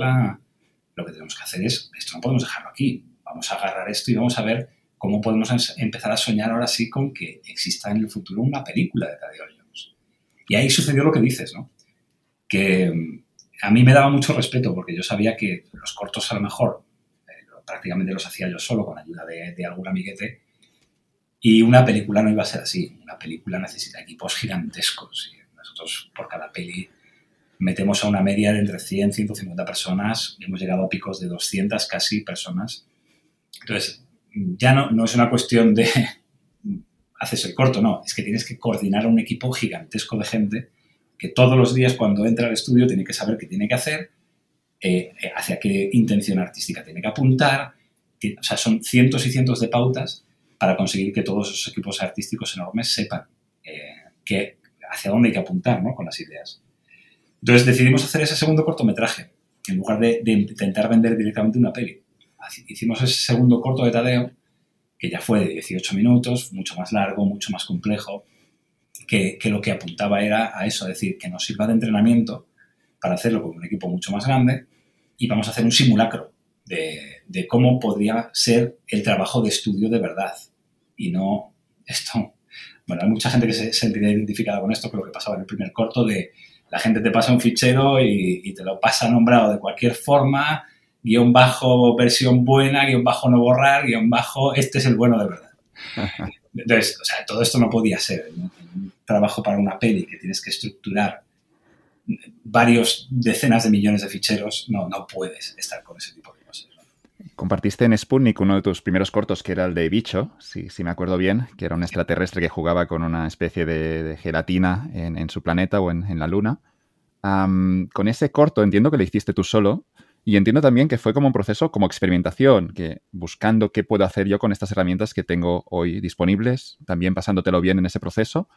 lo que tenemos que hacer es, esto no podemos dejarlo aquí. Vamos a agarrar esto y vamos a ver cómo podemos empezar a soñar ahora sí con que exista en el futuro una película de Tadeo Jones. Y ahí sucedió lo que dices, ¿no? Que a mí me daba mucho respeto porque yo sabía que los cortos a lo mejor eh, prácticamente los hacía yo solo con ayuda de, algún amiguete y una película no iba a ser así. Una película necesita equipos gigantescos y nosotros por cada peli metemos a una media de entre 100 y 150 personas hemos llegado a picos de 200 casi personas. Entonces, ya no, es una cuestión de [LAUGHS] haces el corto, no, es que tienes que coordinar a un equipo gigantesco de gente que todos los días cuando entra al estudio tiene que saber qué tiene que hacer, eh, eh, hacia qué intención artística tiene que apuntar. O sea, son cientos y cientos de pautas para conseguir que todos esos equipos artísticos enormes sepan eh, hacia dónde hay que apuntar ¿no? con las ideas. Entonces decidimos hacer ese segundo cortometraje, en lugar de, de intentar vender directamente una peli. Hicimos ese segundo corto de Tadeo, que ya fue de 18 minutos, mucho más largo, mucho más complejo, que, lo que apuntaba era a eso, es decir, que nos sirva de entrenamiento para hacerlo con un equipo mucho más grande y vamos a hacer un simulacro de, cómo podría ser el trabajo de estudio de verdad y no esto. Bueno, hay mucha gente que se sentiría identificada con esto, con lo que pasaba en el primer corto de la gente te pasa un fichero y, y te lo pasa nombrado de cualquier forma, guion bajo versión buena, guion bajo no borrar, guion bajo este es el bueno de verdad. [LAUGHS] Entonces, o sea, todo esto no podía ser un trabajo para una peli que tienes que estructurar varios decenas de millones de ficheros, no, no puedes estar con ese tipo de cosas. Compartiste en Sputnik uno de tus primeros cortos, que era el de Bicho, si, si me acuerdo bien, que era un extraterrestre que jugaba con una especie de, gelatina en, su planeta o en, la Luna. con ese corto entiendo que lo hiciste tú solo, y entiendo también que fue como un proceso como experimentación, que buscando qué puedo hacer yo con estas herramientas que tengo hoy disponibles, también pasándotelo bien en ese proceso.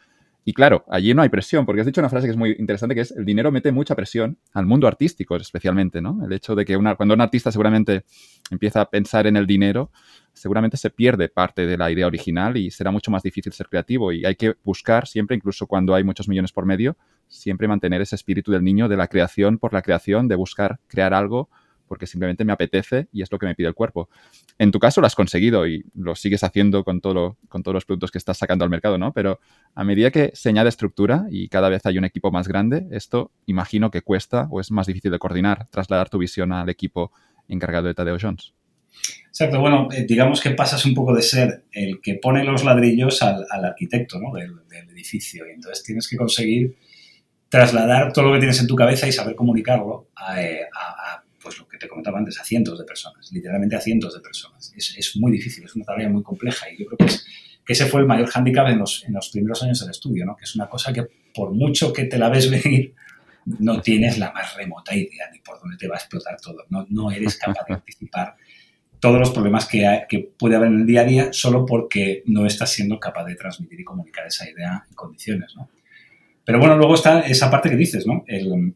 Y claro, allí no hay presión, porque has dicho una frase que es muy interesante, que es el dinero mete mucha presión al mundo artístico especialmente, ¿no? El hecho de que una, cuando un artista seguramente empieza a pensar en el dinero, seguramente se pierde parte de la idea original y será mucho más difícil ser creativo. Y hay que buscar siempre, incluso cuando hay muchos millones por medio, siempre mantener ese espíritu del niño de la creación por la creación, de buscar crear algo porque simplemente me apetece y es lo que me pide el cuerpo. En tu caso lo has conseguido y lo sigues haciendo con, todo con todos los productos que estás sacando al mercado, ¿no? Pero a medida que se añade estructura y cada vez hay un equipo más grande, esto imagino que cuesta o es más difícil de coordinar, trasladar tu visión al equipo encargado de Tadeo Jones. Exacto, bueno, eh, digamos que pasas un poco de ser el que pone los ladrillos al, arquitecto del, del edificio y entonces tienes que conseguir trasladar todo lo que tienes en tu cabeza y saber comunicarlo a, pues lo que te comentaba antes, a cientos de personas, literalmente a cientos de personas. Es, es muy difícil, es una tarea muy compleja y yo creo que, que ese fue el mayor hándicap en los, en los primeros años del estudio, ¿no? que es una cosa que por mucho que te la ves [LAUGHS] venir, no tienes la más remota idea ni por dónde te va a explotar todo. No, no eres capaz de [LAUGHS] anticipar todos los problemas que, que, puede haber en el día a día solo porque no estás siendo capaz de transmitir y comunicar esa idea en condiciones. ¿no? Pero bueno, luego está esa parte que dices, ¿no? El,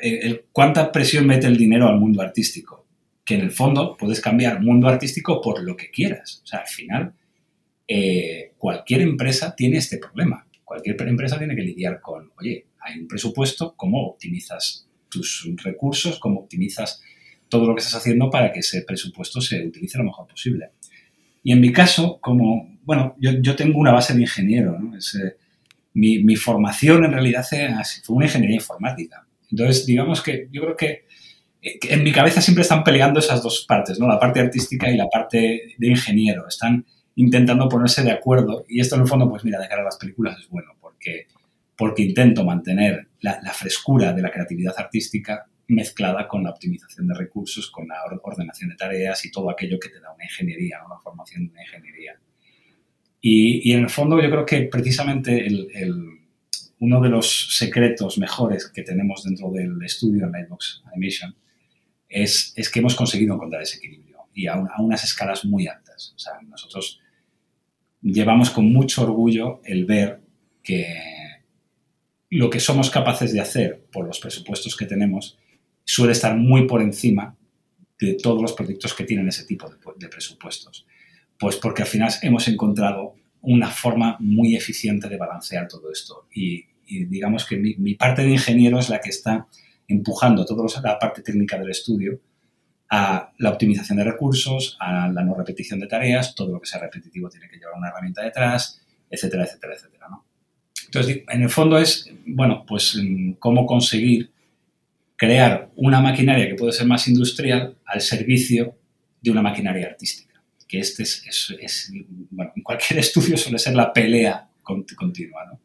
el, cuánta presión mete el dinero al mundo artístico. Que en el fondo puedes cambiar mundo artístico por lo que quieras. O sea, al final, eh, cualquier empresa tiene este problema. Cualquier empresa tiene que lidiar con, oye, hay un presupuesto, ¿cómo optimizas tus recursos? ¿Cómo optimizas todo lo que estás haciendo para que ese presupuesto se utilice lo mejor posible? Y en mi caso, como, bueno, yo, tengo una base de ingeniero, eh, mi, formación en realidad fue una ingeniería informática. Entonces, digamos que yo creo que en mi cabeza siempre están peleando esas dos partes, ¿no? La parte artística y la parte de ingeniero. Están intentando ponerse de acuerdo y esto en el fondo, pues mira, de cara a las películas es bueno porque, porque intento mantener la, la frescura de la creatividad artística mezclada con la optimización de recursos, con la ordenación de tareas y todo aquello que te da una ingeniería, una formación de una ingeniería. Y, y en el fondo yo creo que precisamente el, el, uno de los secretos mejores que tenemos dentro del estudio de Lightbox Animation es, es, que hemos conseguido encontrar ese equilibrio y a, unas escalas muy altas. O sea, nosotros llevamos con mucho orgullo el ver que lo que somos capaces de hacer por los presupuestos que tenemos suele estar muy por encima de todos los proyectos que tienen ese tipo de, de presupuestos. Pues porque al final hemos encontrado una forma muy eficiente de balancear todo esto. Y, y digamos que mi, mi, parte de ingeniero es la que está empujando toda la parte técnica del estudio a la optimización de recursos, a la no repetición de tareas, todo lo que sea repetitivo tiene que llevar una herramienta detrás, etcétera, etcétera, etcétera. ¿no? Entonces, en el fondo es, bueno, pues mm, cómo conseguir crear una maquinaria que puede ser más industrial al servicio de una maquinaria artística. Que este es, es, bueno, en cualquier [LAUGHS] estudio suele ser la pelea continua, ¿no?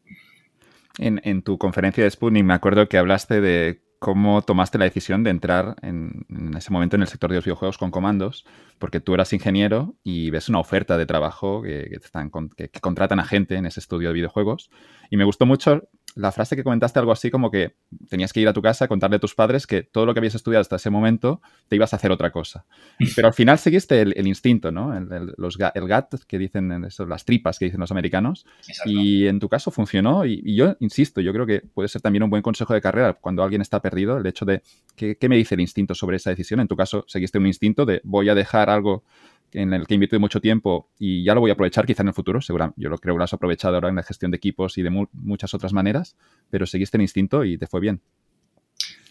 En, tu conferencia de Sputnik me acuerdo que hablaste de cómo tomaste la decisión de entrar en, ese momento en el sector de los videojuegos con comandos, porque tú eras ingeniero y ves una oferta de trabajo que, están, que contratan a gente en ese estudio de videojuegos. Y me gustó mucho la frase que comentaste algo así como que tenías que ir a tu casa a contarle a tus padres que todo lo que habías estudiado hasta ese momento te ibas a hacer otra cosa. [LAUGHS] Pero al final seguiste el, el instinto, ¿no? El, el, los, el gut que dicen, eso, las tripas que dicen los americanos. Exacto. Y en tu caso funcionó. Y, y, yo insisto, yo creo que puede ser también un buen consejo de carrera cuando alguien está perdido, el hecho de ¿qué, qué me dice el instinto sobre esa decisión? En tu caso seguiste un instinto de voy a dejar algo en el que invertí mucho tiempo y ya lo voy a aprovechar quizá en el futuro, seguramente. Yo lo creo que lo has aprovechado ahora en la gestión de equipos y de mu muchas otras maneras, pero seguiste el instinto y te fue bien.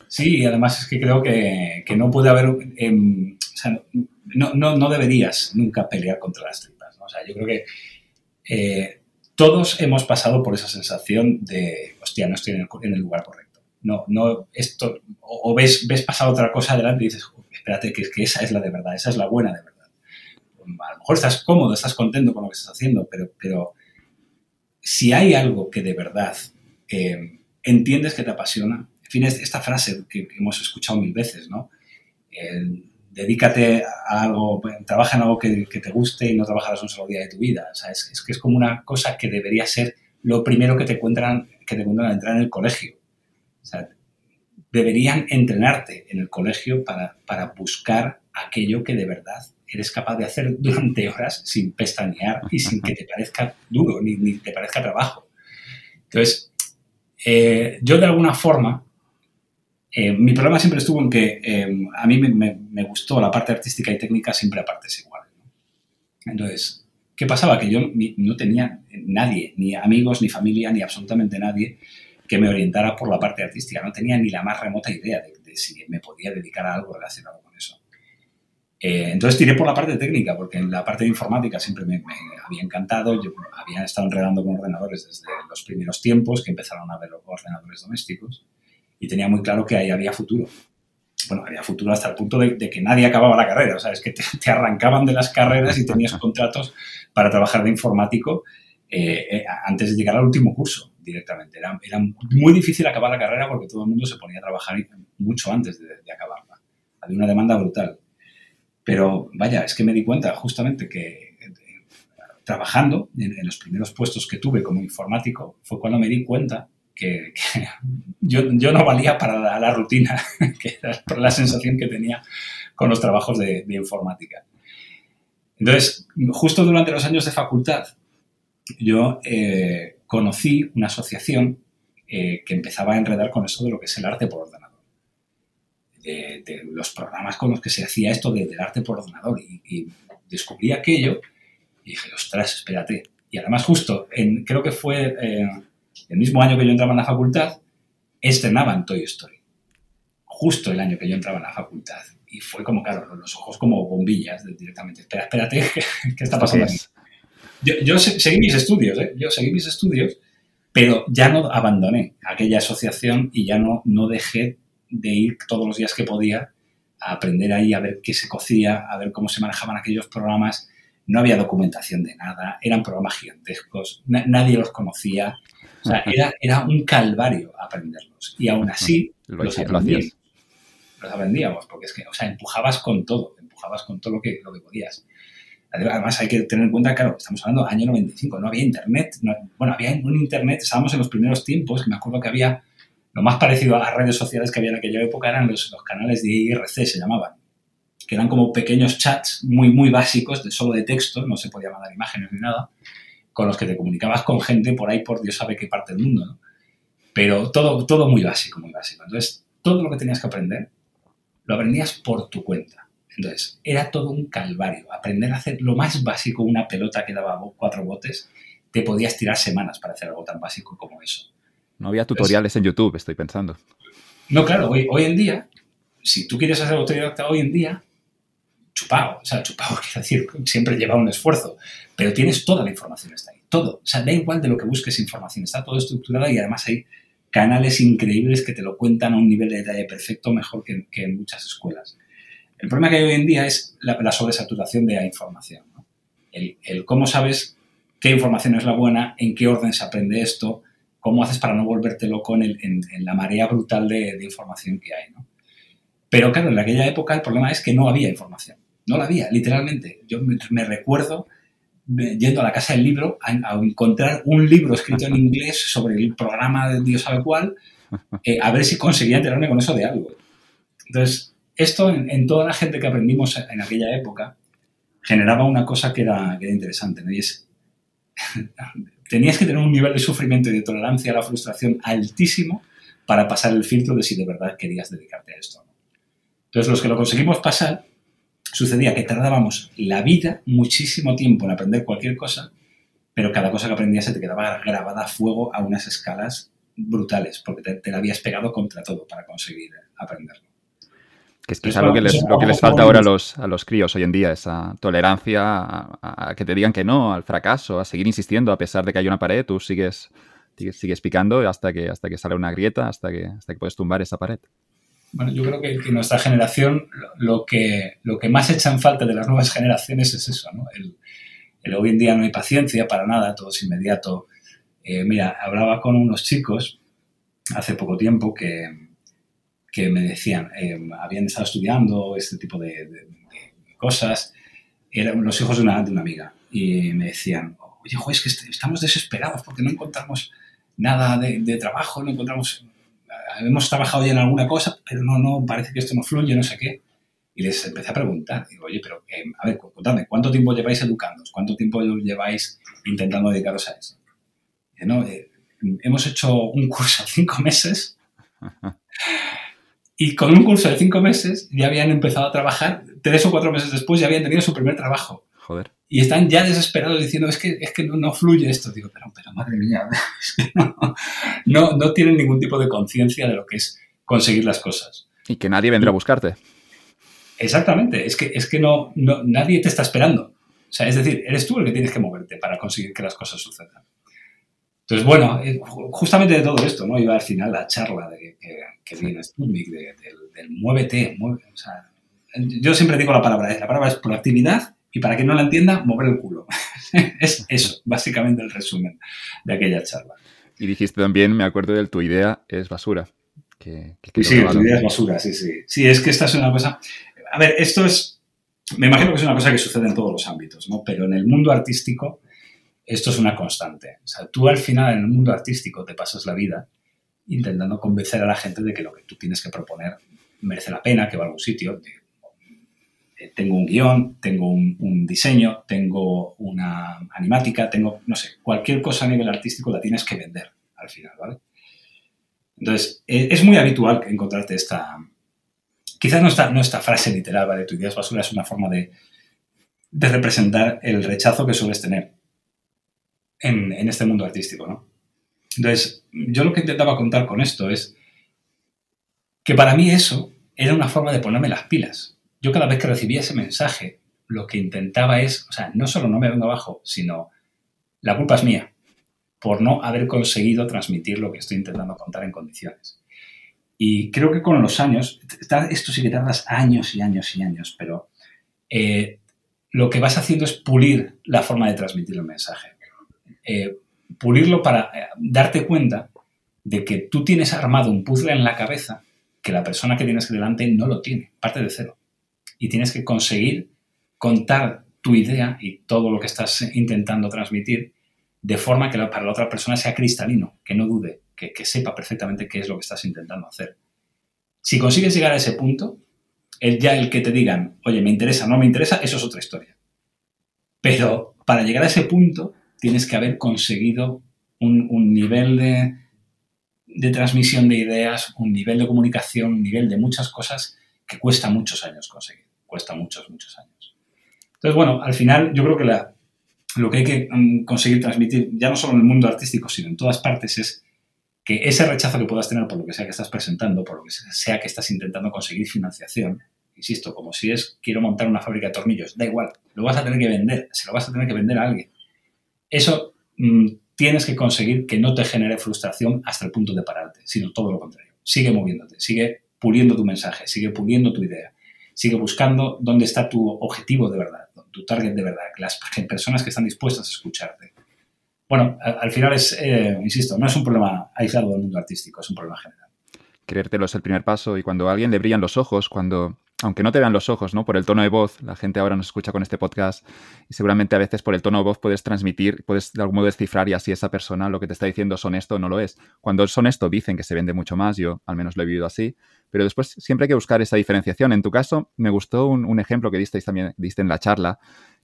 Sí, y además es que creo que, que no puede haber, eh, o sea, no, no, no, deberías nunca pelear contra las tripas. O sea, yo creo que eh, todos hemos pasado por esa sensación de, hostia, no estoy en el, lugar correcto. No, no, esto, o, o, ves, ves pasar otra cosa adelante y dices, espérate, que, que esa es la de verdad, esa es la buena de verdad a lo mejor estás cómodo, estás contento con lo que estás haciendo, pero, pero si hay algo que de verdad eh, entiendes que te apasiona, en fin, esta frase que, hemos escuchado mil veces, ¿no? Dedícate a algo, trabaja en algo que, te guste y no trabajarás un solo día de tu vida. Es, que es como una cosa que debería ser lo primero que te cuentan, que te cuentan al entrar en el colegio. Deberían entrenarte en el colegio para, para buscar aquello que de verdad eres capaz de hacer durante horas sin pestañear y sin que te parezca duro ni, ni te parezca trabajo. Entonces, eh, yo de alguna forma, eh, mi problema siempre estuvo en que eh, a mí me, me, me, gustó la parte artística y técnica siempre a partes iguales. ¿no? Entonces, ¿qué pasaba? Que yo no tenía nadie, ni amigos, ni familia, ni absolutamente nadie que me orientara por la parte artística. No tenía ni la más remota idea de, de si me podía dedicar a algo relacionado con. Eh, entonces tiré por la parte técnica, porque en la parte de informática siempre me, me, había encantado. Yo había estado enredando con ordenadores desde los primeros tiempos que empezaron a ver los ordenadores domésticos y tenía muy claro que ahí había futuro. Bueno, había futuro hasta el punto de, de que nadie acababa la carrera. O sea, es que te, te, arrancaban de las carreras y tenías [LAUGHS] contratos para trabajar de informático eh, antes de llegar al último curso directamente. Era, era, muy difícil acabar la carrera porque todo el mundo se ponía a trabajar mucho antes de, acabarla. Había una demanda brutal. Pero vaya, es que me di cuenta justamente que trabajando en, los primeros puestos que tuve como informático fue cuando me di cuenta que, [LAUGHS] yo, yo, no valía para la, rutina, [LAUGHS] que era la sensación que tenía con los trabajos de, de informática. Entonces, justo durante los años de facultad, yo eh, conocí una asociación eh, que empezaba a enredar con eso de lo que es el arte por ordenador. De, los programas con los que se hacía esto del arte por ordenador. Y, descubrí aquello y dije, ostras, espérate. Y además justo, en, creo que fue eh, el mismo año que yo entraba en la facultad, estrenaban Toy Story. Justo el año que yo entraba en la facultad. Y fue como, claro, los ojos como bombillas directamente. Espera, espérate, [LAUGHS] ¿qué, está pasando? Yo, seguí mis estudios, ¿eh? yo seguí mis estudios, pero ya no abandoné aquella asociación y ya no, no dejé de ir todos los días que podía a aprender ahí, a ver qué se cocía, a ver cómo se manejaban aquellos programas. No había documentación de nada, eran programas gigantescos, nadie los conocía. O sea, era, era un calvario aprenderlos. Y aún así, los, aprendíamos, los aprendíamos, porque es que, o sea, empujabas con todo, empujabas con todo lo que, lo que podías. Además, hay que tener en cuenta, claro, estamos hablando del año 95, no había internet. bueno, había un internet, estábamos en los primeros tiempos, que me acuerdo que había lo más parecido a las redes sociales que había en aquella época eran los, canales de IRC, se llamaban, que eran como pequeños chats muy, muy básicos, de, solo de texto, no se podía mandar imágenes ni nada, con los que te comunicabas con gente por ahí, por Dios sabe qué parte del mundo, ¿no? Pero todo, todo muy básico, muy básico. Entonces, todo lo que tenías que aprender, lo aprendías por tu cuenta entonces, era todo un calvario. Aprender a hacer lo más básico, una pelota que daba cuatro botes, te podías tirar semanas para hacer algo tan básico como eso. No había tutoriales en YouTube, estoy pensando. No, claro, hoy, hoy en día, si tú quieres hacer autodidacta hoy en día, chupado, o sea, chupado [LAUGHS] quiero decir, siempre lleva un esfuerzo, pero tienes toda la información, está ahí, todo. O sea, da igual de lo que busques información, está todo estructurado y además hay canales increíbles que te lo cuentan a un nivel de detalle perfecto mejor que, que en muchas escuelas. El problema que hay hoy en día es la, sobresaturación de la información. El, cómo sabes qué información es la buena, en qué orden se aprende esto, cómo haces para no volverte loco en, la marea brutal de, información que hay. Pero claro, en aquella época el problema es que no había información. No la había, literalmente. Yo me, recuerdo yendo a la casa del libro a, encontrar un libro escrito en inglés sobre el programa de Dios sabe cuál, eh, a ver si conseguía enterarme con eso de algo. Entonces, esto en, toda la gente que aprendimos en aquella época generaba una cosa que era, interesante, ¿no? Y es, [LAUGHS] tenías que tener un nivel de sufrimiento y de tolerancia a la frustración altísimo para pasar el filtro de si de verdad querías dedicarte a esto. Entonces, los que lo conseguimos pasar, sucedía que tardábamos la vida, muchísimo tiempo en aprender cualquier cosa, pero cada cosa que aprendías se te quedaba grabada a fuego a unas escalas brutales, porque te, te la habías pegado contra todo para conseguir aprenderlo. Que es quizá lo que les, lo que les falta ahora a los, a los críos hoy en día, esa tolerancia a, que te digan que no, al fracaso, a seguir insistiendo a pesar de que hay una pared, tú sigues, sigues, picando hasta que, hasta que sale una grieta, hasta que, hasta que puedes tumbar esa pared. Bueno, yo creo que, nuestra generación lo que, lo que más echa en falta de las nuevas generaciones es eso, ¿no? El, hoy en día no hay paciencia para nada, todo es inmediato. Eh, mira, hablaba con unos chicos hace poco tiempo que, que me decían, eh, habían estado estudiando este tipo de, cosas, eran los hijos de una, de una, amiga, y me decían, oye, jo, es que estamos desesperados porque no encontramos nada de, trabajo, no encontramos, hemos trabajado ya en alguna cosa, pero no, no, parece que esto no fluye, no sé qué. Y les empecé a preguntar, digo, oye, pero eh, a ver, contadme, ¿cuánto tiempo lleváis educando? ¿Cuánto tiempo lleváis intentando dedicaros a eso? no, eh, hemos hecho un curso cinco meses [LAUGHS] Y con un curso de cinco meses ya habían empezado a trabajar, tres o cuatro meses después ya habían tenido su primer trabajo. Joder. Y están ya desesperados diciendo, es que, es que no, fluye esto. Digo, pero, pero madre mía, [LAUGHS] no, no, tienen ningún tipo de conciencia de lo que es conseguir las cosas. Y que nadie vendrá a buscarte. Exactamente, es que, es que no, no, nadie te está esperando. O sea, es decir, eres tú el que tienes que moverte para conseguir que las cosas sucedan. Entonces, bueno, eh, justamente de todo esto, ¿no? Iba al final la charla de, que, que viene del, muévete. o sea, yo siempre digo la palabra, la palabra es proactividad Y para que no la entienda, mover el culo. [LAUGHS] es eso, básicamente el resumen de aquella charla. Y dijiste también, me acuerdo de tu idea es basura. Que, sí, tu idea es basura, sí, sí. Sí, es que esta es una cosa... A ver, esto es... Me imagino que es una cosa que sucede en todos los ámbitos, ¿no? Pero en el mundo artístico esto es una constante. O sea, tú al final en el mundo artístico te pasas la vida intentando convencer a la gente de que lo que tú tienes que proponer merece la pena, que va a algún sitio. Eh, tengo un guion, tengo un, diseño, tengo una animática, tengo, no sé, cualquier cosa a nivel artístico la tienes que vender al final, ¿vale? Entonces, e, es muy habitual encontrarte esta... Quizás no esta, no esta frase literal, ¿vale? Tu idea es basura es una forma de, de representar el rechazo que sueles tener en, en este mundo artístico, ¿no? Entonces, yo lo que intentaba contar con esto es que para mí eso era una forma de ponerme las pilas. Yo cada vez que recibía ese mensaje, lo que intentaba es, o sea, no solo no me vengo abajo, sino la culpa es mía por no haber conseguido transmitir lo que estoy intentando contar en condiciones. Y creo que con los años, esto sí que tardas años y años y años, pero eh, lo que vas haciendo es pulir la forma de transmitir el mensaje. Eh, pulirlo para eh, darte cuenta de que tú tienes armado un puzzle en la cabeza que la persona que tienes delante no lo tiene, parte de cero. Y tienes que conseguir contar tu idea y todo lo que estás intentando transmitir de forma que para la otra persona sea cristalino, que no dude, que, sepa perfectamente qué es lo que estás intentando hacer. Si consigues llegar a ese punto, el, ya el que te digan, oye, me interesa, no me interesa, eso es otra historia. Pero para llegar a ese punto, tienes que haber conseguido un, nivel de, transmisión de ideas, un nivel de comunicación, un nivel de muchas cosas que cuesta muchos años conseguir. Cuesta muchos, muchos años. Entonces, bueno, al final yo creo que lo que hay que mm, conseguir transmitir, ya no solo en el mundo artístico, sino en todas partes, es que ese rechazo que puedas tener por lo que sea que estás presentando, por lo que sea que estás intentando conseguir financiación, insisto, como si es quiero montar una fábrica de tornillos, da igual, lo vas a tener que vender, se lo vas a tener que vender a alguien eso mm, tienes que conseguir que no te genere frustración hasta el punto de pararte, sino todo lo contrario. Sigue moviéndote, sigue puliendo tu mensaje, sigue puliendo tu idea, sigue buscando dónde está tu objetivo de verdad, tu target de verdad, las [LAUGHS] personas que están dispuestas a escucharte. Bueno, al, final es, eh, insisto, no es un problema aislado del mundo artístico, es un problema general. Creértelo es el primer paso y cuando a alguien le brillan los ojos, cuando aunque no te vean los ojos, ¿no? Por el tono de voz, la gente ahora nos escucha con este podcast y seguramente a veces por el tono de voz puedes transmitir, puedes de algún modo descifrar y así esa persona lo que te está diciendo es honesto o no lo es. Cuando es honesto dicen que se vende mucho más, yo al menos lo he vivido así, pero después siempre hay que buscar esa diferenciación. En tu caso, me gustó un, ejemplo que disteis también diste en la charla,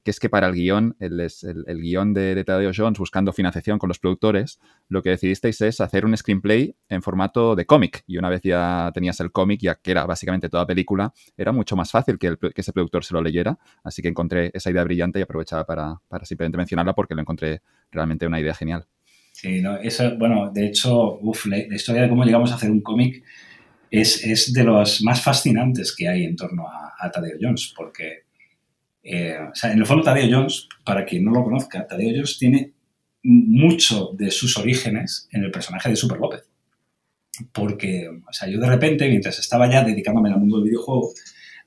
que es que para el guion, el, el, guion de, de Tadeo Jones buscando financiación con los productores, lo que decidisteis es hacer un screenplay en formato de cómic. Y una vez ya tenías el cómic, ya que era básicamente toda película, era mucho más fácil que, que ese productor se lo leyera. Así que encontré esa idea brillante y aprovechaba para, para simplemente mencionarla porque lo encontré realmente una idea genial. Sí, no, eso, bueno, de hecho, uf, la, historia de cómo llegamos a hacer un cómic es, es, de los más fascinantes que hay en torno a, a Tadeo Jones, porque eh, o sea, en el fondo Tadeo Jones, para quien no lo conozca, Tadeo Jones tiene mucho de sus orígenes en el personaje de Super López. Porque, o sea, yo de repente, mientras estaba ya dedicándome al mundo del videojuego,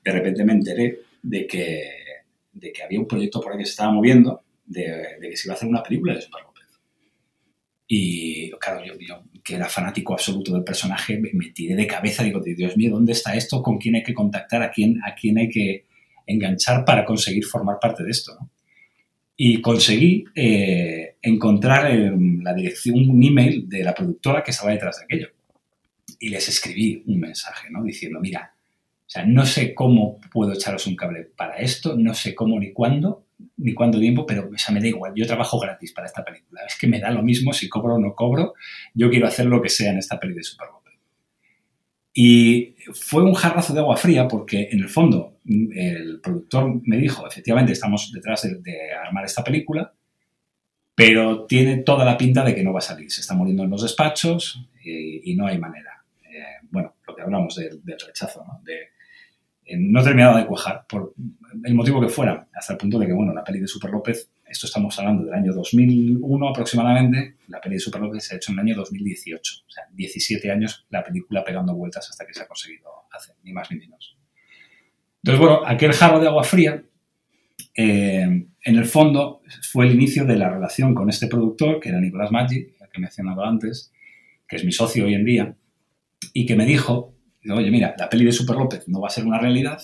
de repente me enteré de que, de que había un proyecto por ahí que se estaba moviendo, de, que se iba a hacer una película de Super López. Y claro, yo, yo, que era fanático absoluto del personaje, me, me tiré de cabeza, digo, Dios mío, ¿dónde está esto? ¿Con quién hay que contactar? ¿A quién, a quién hay que, enganchar para conseguir formar parte de esto. Y conseguí eh, encontrar en la dirección, un email de la productora que estaba detrás de aquello. Y les escribí un mensaje, ¿no? Diciendo, mira, o sea, no sé cómo puedo echaros un cable para esto, no sé cómo ni cuándo, ni cuánto tiempo, pero o me da igual, yo trabajo gratis para esta película. Es que me da lo mismo si cobro o no cobro, yo quiero hacer lo que sea en esta peli de Super y fue un jarrazo de agua fría porque, en el fondo, el productor me dijo, efectivamente, estamos detrás de, armar esta película, pero tiene toda la pinta de que no va a salir. Se está muriendo en los despachos y, no hay manera. Eh, bueno, lo que hablamos del, rechazo, ¿no? De, eh, no terminado de cuajar, por el motivo que fuera, hasta el punto de que, bueno, la peli de Super López esto estamos hablando del año 2001 aproximadamente, la peli de Super López se ha hecho en el año 2018, o sea, 17 años la película pegando vueltas hasta que se ha conseguido hacer, ni más ni menos. Entonces, bueno, aquel jarro de agua fría eh, en el fondo fue el inicio de la relación con este productor, que era Nicolás Maggi, que mencionaba antes, que es mi socio hoy en día, y que me dijo, oye, mira, la peli de Super López no va a ser una realidad,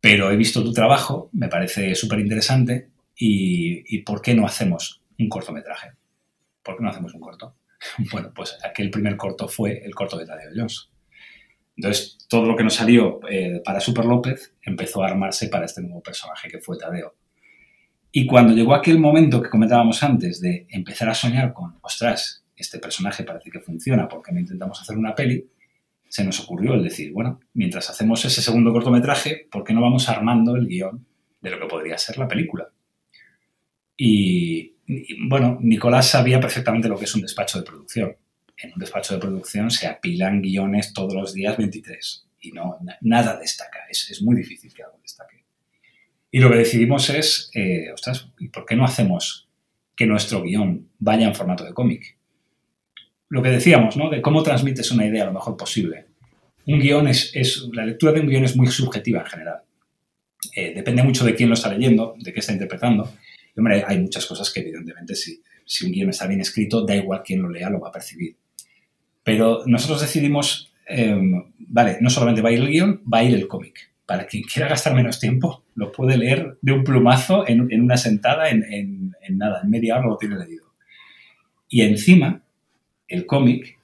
pero he visto tu trabajo, me parece súper interesante, y, y ¿por qué no hacemos un cortometraje? ¿Por qué no hacemos un corto? [LAUGHS] Bueno, pues aquel primer corto fue el corto de Tadeo Jones. Entonces, todo lo que nos salió eh, para Super López empezó a armarse para este nuevo personaje que fue Tadeo. Y cuando llegó aquel momento que comentábamos antes de empezar a soñar con, ostras, este personaje parece que funciona, porque no intentamos hacer una peli? Se nos ocurrió el decir, bueno, mientras hacemos ese segundo cortometraje, ¿por qué no vamos armando el guion de lo que podría ser la película? Y, bueno, Nicolás sabía perfectamente lo que es un despacho de producción. En un despacho de producción se apilan guiones todos los días 23 y no, nada destaca. Es, muy difícil que algo destaque. Y lo que decidimos es, eh, ostras, ¿y por qué no hacemos que nuestro guion vaya en formato de cómic? Lo que decíamos, ¿no? De cómo transmites una idea lo mejor posible. Un guion es, la lectura de un guion es muy subjetiva en general. Eh, depende mucho de quién lo está leyendo, de qué está interpretando hombre, hay muchas cosas que evidentemente si, si un guion está bien escrito, da igual quién lo lea, lo va a percibir. Pero nosotros decidimos, em, vale, no solamente va a ir el guion, va a ir el cómic. Para quien quiera gastar menos tiempo, lo puede leer de un plumazo en, una sentada, en, nada, en media hora lo tiene leído. Y encima, el cómic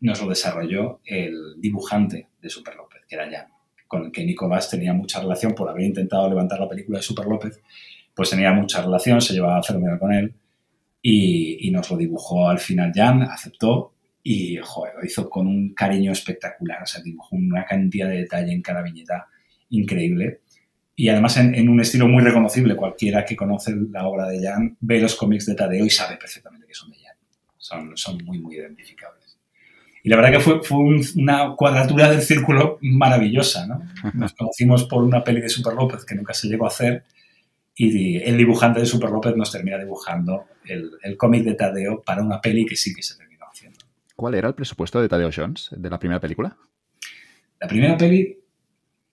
nos lo desarrolló el dibujante de Super López, que era Jan, con el que Nicolás tenía mucha relación por haber intentado levantar la película de Super López pues tenía mucha relación, se llevaba fenomenal con él y, nos lo dibujó al final Jan, aceptó y joder, lo hizo con un cariño espectacular, o sea, dibujó una cantidad de detalle en cada viñeta increíble y además en, un estilo muy reconocible. Cualquiera que conoce la obra de Jan ve los cómics de Tadeo y sabe perfectamente que son de Jan. Son, son muy, muy identificables. Y la verdad que fue, fue una cuadratura del círculo maravillosa. ¿no? [LAUGHS] Nos conocimos por una peli de Super López que nunca se llegó a hacer y el dibujante de Super López nos termina dibujando el, el cómic de Tadeo para una peli que sí que se. ¿Cuál era el presupuesto de Tadeo Jones de la primera película? La primera peli,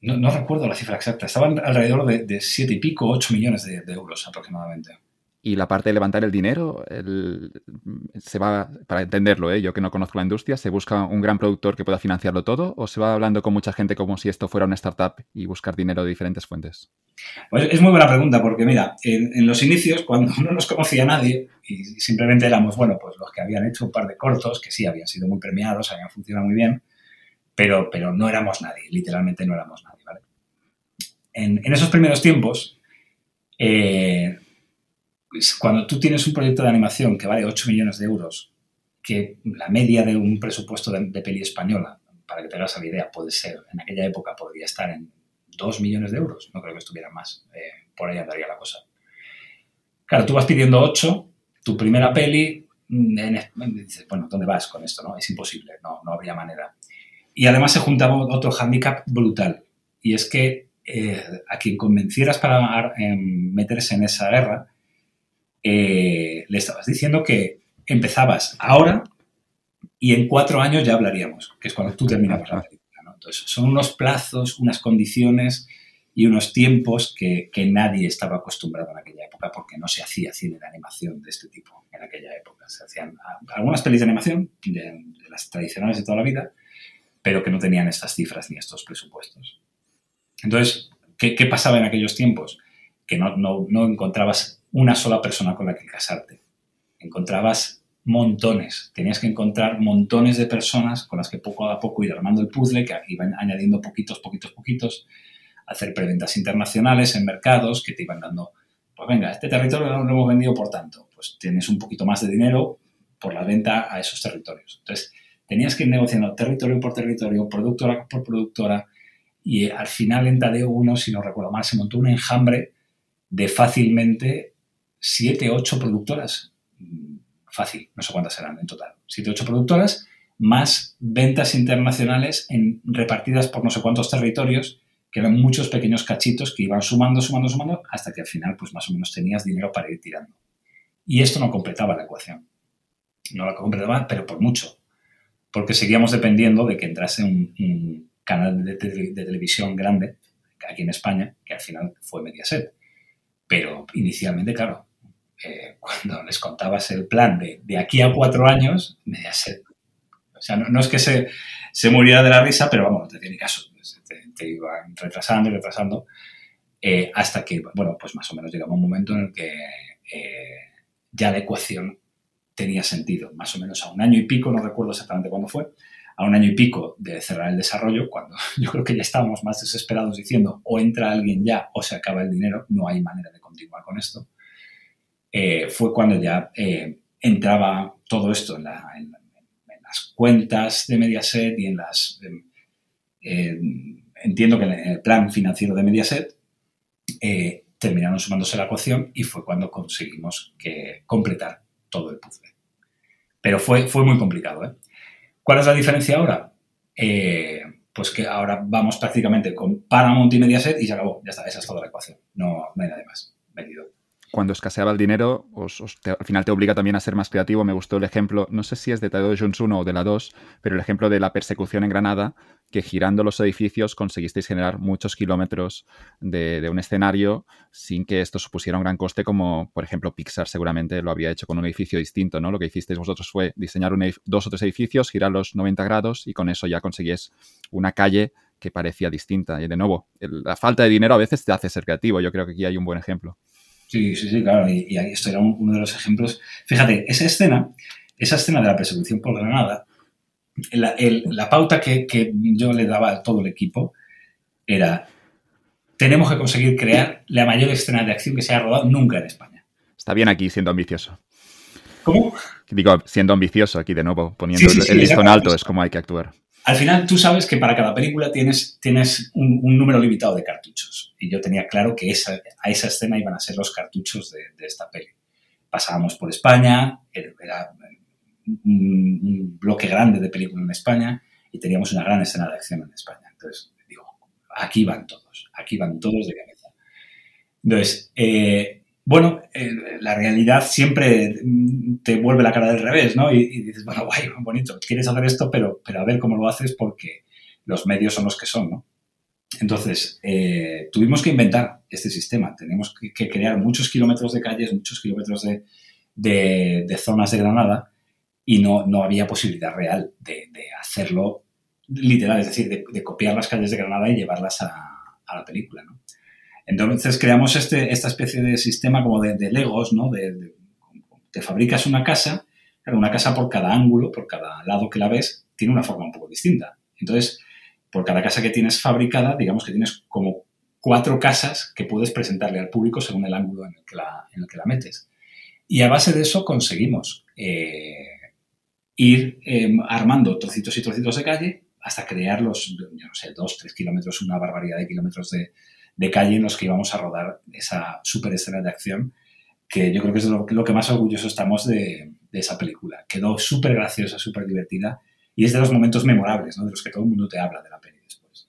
no, recuerdo la cifra exacta, estaban alrededor de, siete y pico, ocho millones de, de euros aproximadamente. Y la parte de levantar el dinero, se va, para entenderlo, ¿eh? yo que no conozco la industria, ¿se busca un gran productor que pueda financiarlo todo o se va hablando con mucha gente como si esto fuera una startup y buscar dinero de diferentes fuentes? Pues es muy buena pregunta porque, mira, en, los inicios, cuando [LAUGHS] no nos conocía nadie y simplemente éramos, bueno, pues los que habían hecho un par de cortos, que sí habían sido muy premiados, habían funcionado muy bien, pero, pero no éramos nadie, literalmente no éramos nadie, ¿vale? En, esos primeros tiempos, eh, cuando tú tienes un proyecto de animación que vale 8 millones de euros, que la media de un presupuesto de, peli española, para que te hagas la idea, puede ser, en aquella época podría estar en 2 millones de euros, no creo que estuviera más, eh, por ahí andaría la cosa. Claro, tú vas pidiendo 8, tu primera peli, mm, dices, bueno, ¿dónde vas con esto? No? Es imposible, no, no habría manera. Y además se juntaba otro hándicap brutal, y es que eh, a quien convencieras para em, meterse en esa guerra, eh, le estabas diciendo que empezabas ahora y en cuatro años ya hablaríamos, que es cuando tú terminabas la película. Entonces, son unos plazos, unas condiciones y unos tiempos que, nadie estaba acostumbrado en aquella época porque no se hacía cine de animación de este tipo en aquella época. Se hacían algunas pelis de animación, de, las tradicionales de toda la vida, pero que no tenían estas cifras ni estos presupuestos. Entonces, ¿qué, pasaba en aquellos tiempos? Que no, no encontrabas una sola persona con la que casarte. Encontrabas montones, tenías que encontrar montones de personas con las que poco a poco ir armando el puzzle, que iban añadiendo poquitos, poquitos, poquitos, hacer preventas internacionales en mercados que te iban dando, pues venga, este territorio lo hemos vendido por tanto, pues tienes un poquito más de dinero por la venta a esos territorios. Entonces, tenías que ir negociando territorio por territorio, productora por productora, y al final en Tadeo 1, si no recuerdo mal, se montó un enjambre de fácilmente siete, ocho productoras. Fácil, no sé cuántas serán en total. Siete, ocho productoras, más ventas internacionales en, repartidas por no sé cuántos territorios, que eran muchos pequeños cachitos que iban sumando, sumando, sumando, hasta que al final, pues más o menos tenías dinero para ir tirando. Y esto no completaba la ecuación. No la completaba, pero por mucho. Porque seguíamos dependiendo de que entrase un, canal de, de televisión grande aquí en España, que al final fue Mediaset Pero inicialmente, claro, eh, cuando les contabas el plan de, de aquí a cuatro años, Mediaset. O sea, no, es que se, se, muriera de la risa, pero vamos, no te tiene caso. Te, iban retrasando y retrasando. Eh, hasta que, bueno, pues más o menos llegaba un momento en el que eh, ya la ecuación tenía sentido. Más o menos a un año y pico, no recuerdo exactamente cuándo fue, a un año y pico de cerrar el desarrollo, cuando [LAUGHS] yo creo que ya estábamos más desesperados diciendo o entra alguien ya o se acaba el dinero, no hay manera de continuar con esto, eh, fue cuando ya eh, entraba todo esto en, las cuentas de Mediaset y en las... entiendo que en el plan financiero de Mediaset eh, terminaron sumándose la ecuación y fue cuando conseguimos completar todo el puzzle. Pero fue, fue muy complicado. ¿Cuál es la diferencia ahora? Pues que ahora vamos prácticamente con Paramount y Mediaset y se acabó. Ya está, esa es toda la ecuación. No, no hay nada más. Vendido cuando escaseaba el dinero, al final te obliga también a ser más creativo. Me gustó el ejemplo, no sé si es de Tadeo 1 o de la 2, pero el ejemplo de la persecución en Granada, que girando los edificios conseguisteis generar muchos kilómetros de, un escenario sin que esto supusiera un gran coste, como por ejemplo Pixar seguramente lo había hecho con un edificio distinto. ¿no? Lo que hicisteis vosotros fue diseñar dos o tres edificios, girar los 90 grados y con eso ya conseguís una calle que parecía distinta. Y de nuevo, la falta de dinero a veces te hace ser creativo. Yo creo que aquí hay un buen ejemplo. Sí, sí, sí, claro. Y, ahí esto era uno de los ejemplos. Fíjate, esa escena, esa escena de la persecución por Granada, la, la pauta que, que, yo le daba a todo el equipo era, tenemos que conseguir crear la mayor escena de acción que se haya rodado nunca en España. Está bien aquí siendo ambicioso. ¿Cómo? Digo, siendo ambicioso aquí de nuevo, poniendo el listón alto, es como hay que actuar. Al final, tú sabes que para cada película tienes, tienes un, número limitado de cartuchos. Y yo tenía claro que a esa escena iban a ser los cartuchos de, esta peli. Pasábamos por España, era un, bloque grande de película en España y teníamos una gran escena de acción en España. Entonces, digo, aquí van todos, aquí van todos de cabeza. Entonces, eh, bueno, eh, la realidad siempre te vuelve la cara del revés, ¿no? Y, dices, bueno, guay, bonito, quieres hacer esto, pero, pero a ver cómo lo haces porque los medios son los que son, ¿no? Entonces, eh, tuvimos que inventar este sistema. Tenemos que, crear muchos kilómetros de calles, muchos kilómetros de, zonas de Granada y no, no había posibilidad real de, hacerlo literal, es decir, de, copiar las calles de Granada y llevarlas a, a la película, ¿no? Entonces creamos este, esta especie de sistema como de, legos, ¿no? De, fabricas una casa, una casa por cada ángulo, por cada lado que la ves, tiene una forma un poco distinta. Entonces, por cada casa que tienes fabricada, digamos que tienes como cuatro casas que puedes presentarle al público según el ángulo en el que la, en el que la metes. Y a base de eso conseguimos eh, ir em, armando trocitos y trocitos de calle hasta crear los, yo no sé, dos, tres kilómetros, una barbaridad de kilómetros de, de calle en los que íbamos a rodar esa super escena de acción, que yo creo que es lo, que más orgulloso estamos de, esa película. Quedó súper graciosa, súper divertida y es de los momentos memorables, ¿no? de los que todo el mundo te habla de la peli después.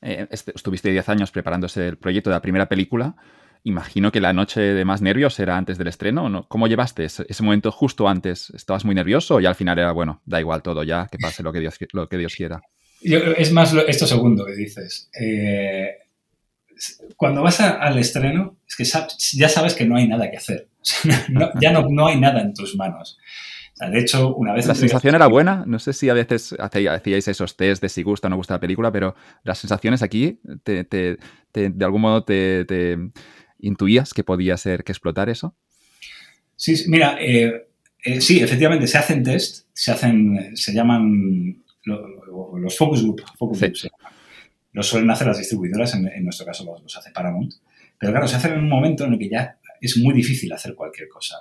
Eh, este, estuviste 10 años preparándose el proyecto de la primera película. Imagino que la noche de más nervios era antes del estreno. ¿no? ¿Cómo llevaste ese, momento justo antes? ¿Estabas muy nervioso y al final era, bueno, da igual todo ya, que pase lo que Dios, lo que Dios quiera? es más esto segundo que dices. Eh, cuando vas al estreno, es que ya sabes que no hay nada que hacer. [LAUGHS] ya no, hay nada en tus manos. de hecho, una vez... ¿La sensación era buena? No sé si a veces hacíais esos test de si gusta o no gusta la película, pero las sensaciones aquí, de algún modo te, intuías que podía ser que explotar eso? Sí, mira, eh, eh, sí, efectivamente, se hacen test, se hacen, se llaman los focus group, focus lo suelen hacer las distribuidoras, en, nuestro caso los, hace Paramount. Pero claro, se hacen en un momento en el que ya es muy difícil hacer cualquier cosa.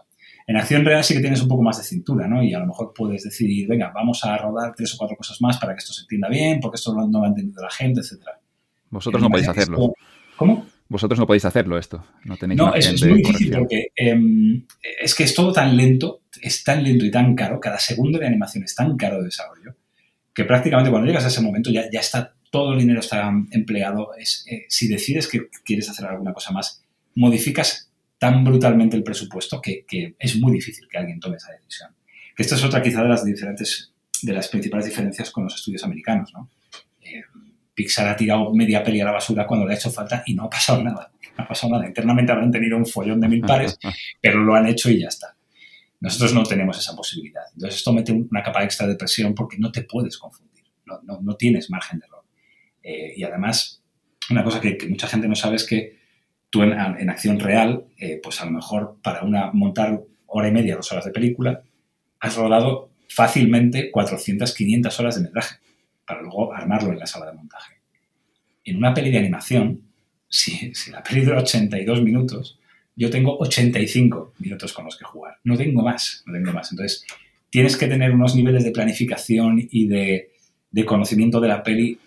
En acción real sí que tienes un poco más de cintura, ¿no? Y a lo mejor puedes decidir, venga, vamos a rodar tres o cuatro cosas más para que esto se entienda bien, porque esto no, lo ha entendido la gente, etc. Vosotros no podéis hacerlo. ¿Cómo? Vosotros no podéis hacerlo esto. No tenéis No, es, muy difícil porque em, es que es todo tan lento, es tan lento y tan caro, cada segundo de animación es tan caro de desarrollo, que prácticamente cuando llegas a ese momento ya, ya está todo el dinero está empleado. Es, eh, si decides que quieres hacer alguna cosa más, modificas tan brutalmente el presupuesto que, es muy difícil que alguien tome esa decisión. Que esta es otra quizá de las diferentes, de las principales diferencias con los estudios americanos, ¿no? Eh, Pixar ha tirado media peli a la basura cuando le ha hecho falta y no ha pasado nada. No ha pasado nada. Internamente habrán tenido un follón de mil pares, [LAUGHS] pero lo han hecho y ya está. Nosotros no tenemos esa posibilidad. Entonces esto mete una capa extra de presión porque no te puedes confundir, no, no, no tienes margen de error. Eh, y además, una cosa que, mucha gente no sabe es que tú en, acción real, eh, pues a lo mejor para una, montar hora y media, dos horas de película, has rodado fácilmente 400, 500 horas de metraje para luego armarlo en la sala de montaje. En una peli de animación, si, si la peli dura 82 minutos, yo tengo 85 minutos con los que jugar. No tengo más, no tengo más. Entonces, tienes que tener unos niveles de planificación y de, conocimiento de la peli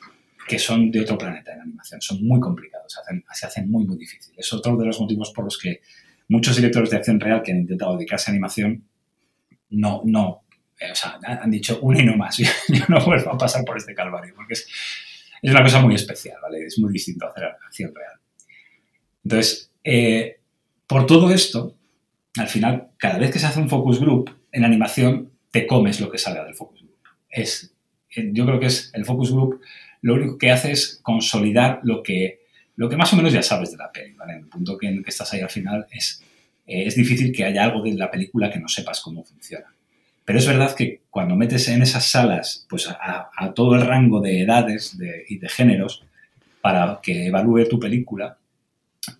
que son de otro planeta en animación. Son muy complicados, se hacen, muy, muy difíciles. Es otro de los motivos por los que muchos directores de acción real que han intentado dedicarse a animación no, no, eh, han dicho uno y no más. [LAUGHS] Yo, no vuelvo a pasar por este calvario porque es, es, una cosa muy especial, ¿vale? Es muy distinto hacer acción real. Entonces, eh, por todo esto, al final, cada vez que se hace un focus group en animación, te comes lo que salga del focus group. Es, eh, yo creo que es el focus group lo único que hace es consolidar lo que, lo que más o menos ya sabes de la peli, ¿vale? El punto que, en el que estás ahí al final es, eh, es difícil que haya algo de la película que no sepas cómo funciona. Pero es verdad que cuando metes en esas salas pues a, todo el rango de edades y de géneros para que evalúe tu película,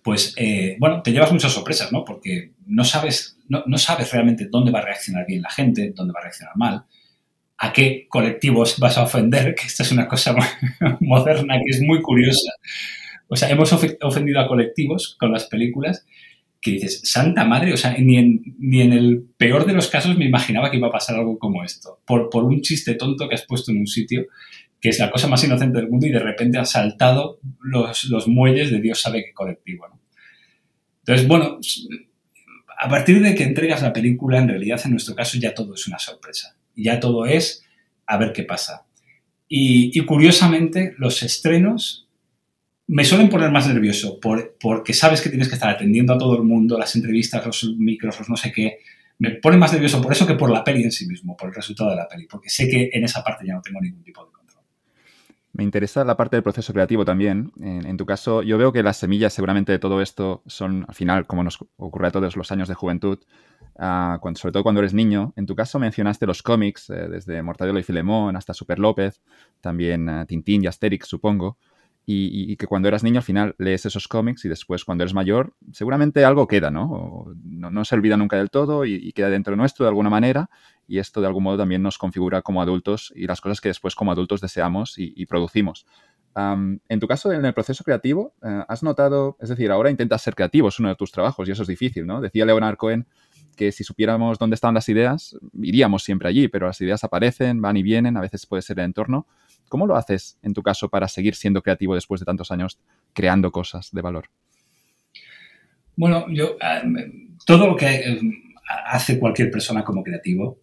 pues eh, bueno, te llevas muchas sorpresas, ¿no? Porque no sabes, no, sabes realmente dónde va a reaccionar bien la gente, dónde va a reaccionar mal, a qué colectivos vas a ofender, que esta es una cosa [LAUGHS] moderna que es muy curiosa. O sea, hemos ofendido a colectivos con las películas que dices, santa madre, o sea, ni en, ni en el peor de los casos me imaginaba que iba a pasar algo como esto, por, por un chiste tonto que has puesto en un sitio que es la cosa más inocente del mundo y de repente ha saltado los, los muelles de Dios sabe qué colectivo. Entonces, bueno, a partir de que entregas la película, en realidad en nuestro caso ya todo es una sorpresa. Ya todo es a ver qué pasa. Y, curiosamente, los estrenos me suelen poner más nervioso por, porque sabes que tienes que estar atendiendo a todo el mundo, las entrevistas, los micros, no sé qué. Me pone más nervioso por eso que por la peli en sí mismo, por el resultado de la peli, porque sé que en esa parte ya no tengo ningún tipo de me interesa la parte del proceso creativo también. En, tu caso, yo veo que las semillas seguramente de todo esto son, al final, como nos ocurre a todos los años de juventud, ah, sobre todo cuando eres niño. En tu caso mencionaste los cómics, eh, desde Mortadelo y Filemón hasta Super López, también uh, Tintín y Asterix, supongo y, que cuando eras niño al final lees esos cómics y después cuando eres mayor seguramente algo queda, ¿no? no, se olvida nunca del todo y, queda dentro nuestro de alguna manera y esto de algún modo también nos configura como adultos y las cosas que después como adultos deseamos y, producimos. en tu caso, en el proceso creativo, eh, ¿has notado, es decir, ahora intentas ser creativo, es uno de tus trabajos y eso es difícil, ¿no? Decía Leonard Cohen que si supiéramos dónde estaban las ideas, iríamos siempre allí, pero las ideas aparecen, van y vienen, a veces puede ser el entorno. ¿Cómo lo haces en tu caso para seguir siendo creativo después de tantos años creando cosas de valor? Bueno, yo ah, todo lo que eh, hace cualquier persona como creativo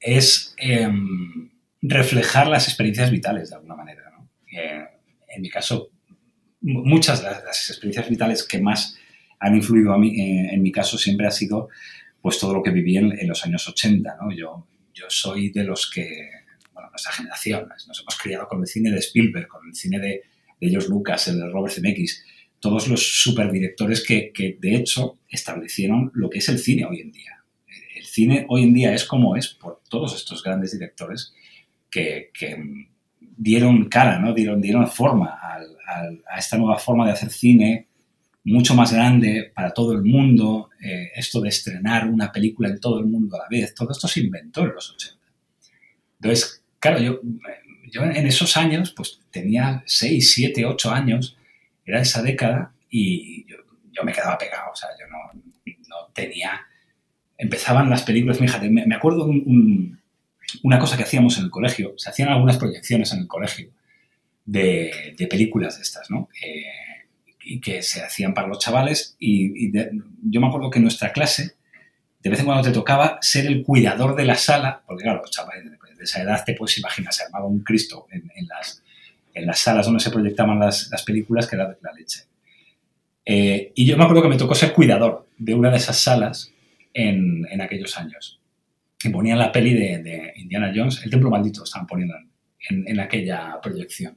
es em, reflejar las experiencias vitales de alguna manera. Eh, en mi caso, muchas de las, experiencias vitales que más han influido a mí, eh, en mi caso siempre ha sido pues todo lo que viví en, los años 80. Yo, yo soy de los que bueno, nuestra generación, nos hemos criado con el cine de Spielberg, con el cine de, de George Lucas, el de Robert Zemeckis, todos los superdirectores que, que de hecho establecieron lo que es el cine hoy en día. El cine hoy en día es como es por todos estos grandes directores que, que dieron cara, ¿no? dieron, dieron forma a esta nueva forma de hacer cine mucho más grande para todo el mundo, eh, esto de estrenar una película en todo el mundo a la vez, todo esto se inventó en los 80. Entonces, claro, yo, yo en esos años, pues tenía 6, 7, 8 años, era esa década y yo, me quedaba pegado, o sea, yo no, no tenía... Empezaban las películas, fíjate, me, me acuerdo un, una cosa que hacíamos en el colegio, se hacían algunas proyecciones en el colegio de, de películas de estas, ¿no? Eh, y que se hacían para los chavales y, yo me acuerdo que en nuestra clase de vez en cuando te tocaba ser el cuidador de la sala, porque claro, los chavales de esa edad te puedes imaginar, se armaba un Cristo en, las, en las salas donde se proyectaban las, las películas que era la leche. Eh, y yo me acuerdo que me tocó ser cuidador de una de esas salas en, en aquellos años. Y ponían la peli de, Indiana Jones, El Templo Maldito, estaban poniendo en, en aquella proyección.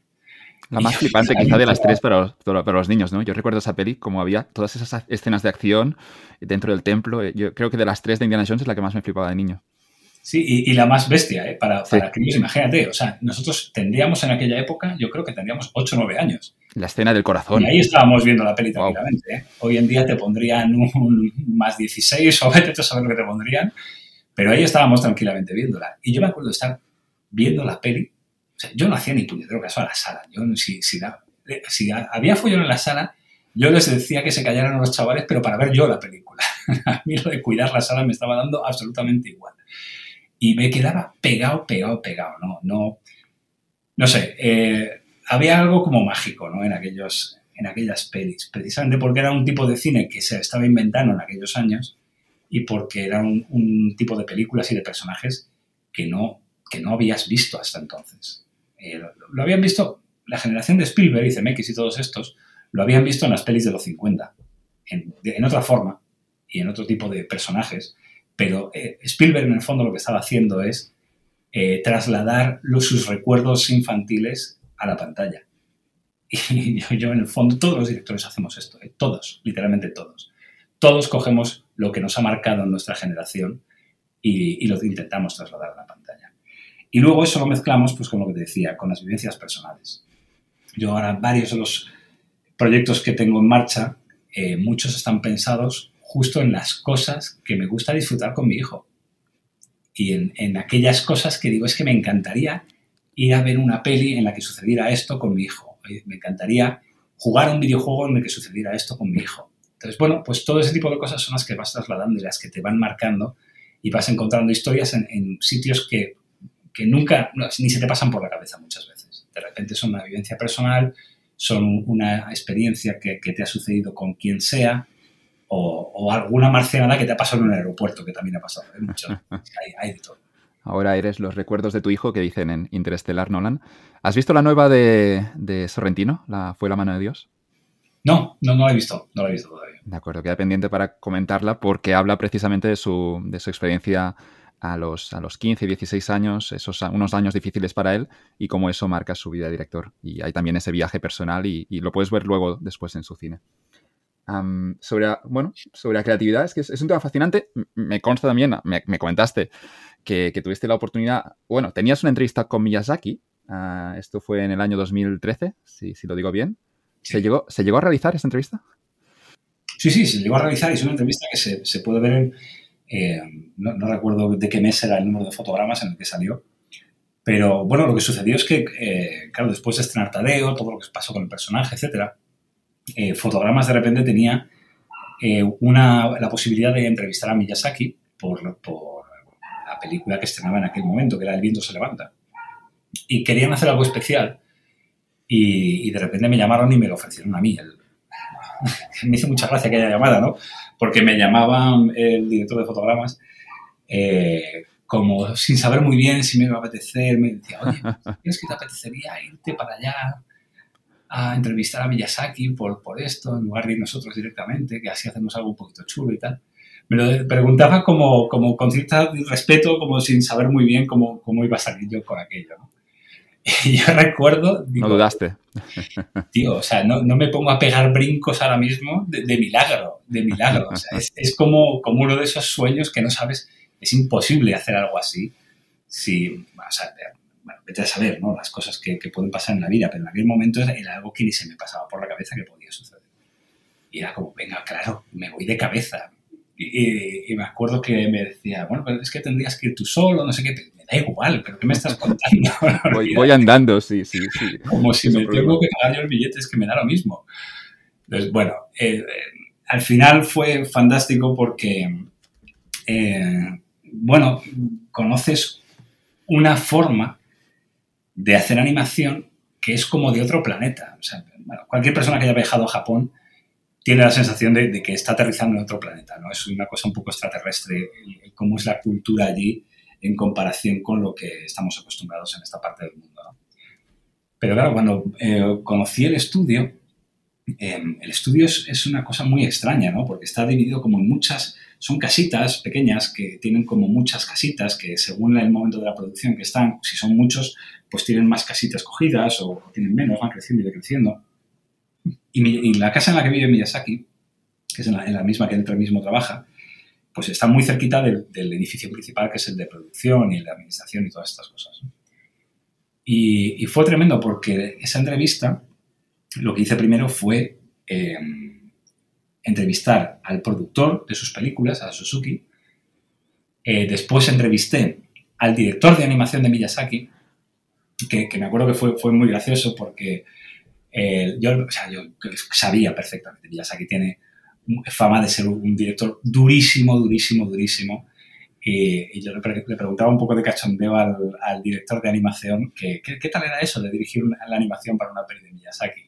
La más flipante quizá de las tres para los, niños, ¿no? Yo recuerdo esa peli como había todas esas escenas de acción dentro del templo. Yo creo que de las tres de Indiana Jones es la que más me flipaba de niño. Sí, y, la más bestia, ¿eh? Para, para críos, imagínate. O sea, nosotros tendríamos en aquella época, yo creo que tendríamos 8 o 9 años. La escena del corazón. Y ahí estábamos viendo la peli tranquilamente. ¿eh? Hoy en día te pondrían un más 16 o vete a saber lo que te pondrían. Pero ahí estábamos tranquilamente viéndola. Y yo me acuerdo de estar viendo la peli yo no hacía ni puñetero caso a la sala. Yo, si, si, si había follón en la sala, yo les decía que se callaran los chavales, pero para ver yo la película. [LAUGHS] a mí lo de cuidar la sala me estaba dando absolutamente igual. Y me quedaba pegado, pegado, pegado. No, no, no sé, eh, había algo como mágico ¿no? en, aquellos, en aquellas pelis, precisamente porque era un tipo de cine que se estaba inventando en aquellos años y porque era un, un tipo de películas y de personajes que no, que no habías visto hasta entonces. Eh, lo, habían visto, la generación de Spielberg y Zemeckis y todos estos, lo habían visto en las pelis de los 50, en, otra forma y en otro tipo de personajes, pero eh, Spielberg en el fondo lo que estaba haciendo es eh, trasladar sus recuerdos infantiles a la pantalla. [LAUGHS] Y yo, en el fondo, todos los directores hacemos esto, todos, literalmente todos. Todos cogemos lo que nos ha marcado en nuestra generación y, y lo intentamos trasladar a la pantalla. Y luego eso lo mezclamos, pues con lo que te decía, con las vivencias personales. Yo ahora varios de los proyectos que tengo en marcha, eh, muchos están pensados justo en las cosas que me gusta disfrutar con mi hijo. Y en, en, aquellas cosas que digo, es que me encantaría ir a ver una peli en la que sucediera esto con mi hijo. Me encantaría jugar un videojuego en el que sucediera esto con mi hijo. Entonces, bueno, pues todo ese tipo de cosas son las que vas trasladando y las que te van marcando y vas encontrando historias en, en sitios que que nunca, ni se te pasan por la cabeza muchas veces. De repente son una vivencia personal, son una experiencia que, te ha sucedido con quien sea, o, alguna marcianada que te ha pasado en un aeropuerto, que también ha pasado. ¿eh? [LAUGHS] hay, de todo. Ahora eres los recuerdos de tu hijo que dicen en Interestelar Nolan. ¿Has visto la nueva de, Sorrentino? La, ¿Fue la mano de Dios? No, no, no la he visto, no la he visto todavía. De acuerdo, queda pendiente para comentarla porque habla precisamente de su, de su experiencia a los, a los 15, 16 años, esos unos años difíciles para él y cómo eso marca su vida de director. Y hay también ese viaje personal y, lo puedes ver luego después en su cine. sobre, bueno, sobre la creatividad, es que es, un tema fascinante. Me consta también, me, comentaste que, tuviste la oportunidad, bueno, tenías una entrevista con Miyazaki, ah, esto fue en el año 2013, si, si lo digo bien. ¿Se, llegó, ¿Se llegó a realizar esa entrevista? Sí, sí, se llegó a realizar y es una entrevista que se, se puede ver en, eh, no, recuerdo de qué mes era el número de fotogramas en el que salió. Pero bueno, lo que sucedió es que, eh, claro, después de estrenar Tadeo, todo lo que pasó con el personaje, etc., eh, Fotogramas de repente tenía una, la posibilidad de entrevistar a Miyazaki por, por, la película que estrenaba en aquel momento, que era El viento se levanta. Y querían hacer algo especial y, de repente me llamaron y me lo ofrecieron a mí. [LAUGHS] me hizo mucha gracia aquella llamada, ¿no? Porque me llamaban el director de fotogramas eh, como sin saber muy bien si me iba a apetecer, me decía, oye, [LAUGHS] ¿es que te apetecería irte para allá a entrevistar a Miyazaki por, por esto, en lugar de ir nosotros directamente, que así hacemos algo un poquito chulo y tal? Me lo preguntaba como, como con cierto respeto, como sin saber muy bien cómo, cómo iba a salir yo con aquello, ¿no? [LAUGHS] Yo recuerdo... no dudaste. [LAUGHS] Tío, o sea, no, no, me pongo a pegar brincos ahora mismo de, milagro, de milagro. O sea, es, es, como, como uno de esos sueños que no sabes, es imposible hacer algo así. Si, o sea, bueno, vete a saber, ¿no? Las cosas que, que, pueden pasar en la vida, pero en aquel momento era algo que ni se me pasaba por la cabeza que podía suceder. Y era como, venga, claro, me voy de cabeza. Y, y, me acuerdo que me decía, bueno, pero es que tendrías que ir tú solo, no sé qué da igual, pero ¿qué me estás contando? [LAUGHS] voy, andando, sí, sí, sí. Como si me tengo que pagar yo el billete, es que me da lo mismo. Entonces, bueno, eh, al final fue fantástico porque, eh, bueno, conoces una forma de hacer animación que es como de otro planeta. O sea, cualquier persona que haya viajado a Japón tiene la sensación de, de, que está aterrizando en otro planeta, ¿no? Es una cosa un poco extraterrestre, cómo es la cultura allí en comparación con lo que estamos acostumbrados en esta parte del mundo. Pero claro, cuando eh, conocí el estudio, em, el estudio es, una cosa muy extraña, ¿no? Porque está dividido como en muchas son casitas pequeñas que tienen como muchas casitas que según el momento de la producción que están, si son muchos, pues tienen más casitas cogidas o tienen menos, van creciendo y decreciendo. Y, la casa en la que vive Miyazaki, que es en la, misma que él mismo trabaja, pues está muy cerquita del, edificio principal que es el de producción y el de administración y todas estas cosas. Y, fue tremendo porque esa entrevista, lo que hice primero fue eh, entrevistar al productor de sus películas, a Suzuki. Eh, después entrevisté al director de animación de Miyazaki, que, me acuerdo que fue, fue muy gracioso porque eh, yo, sabía perfectamente, Miyazaki tiene fama de ser un director durísimo, durísimo, durísimo. Y, yo le, preguntaba un poco de cachondeo al, director de animación que, ¿qué, tal era eso de dirigir la animación para una peli de Miyazaki.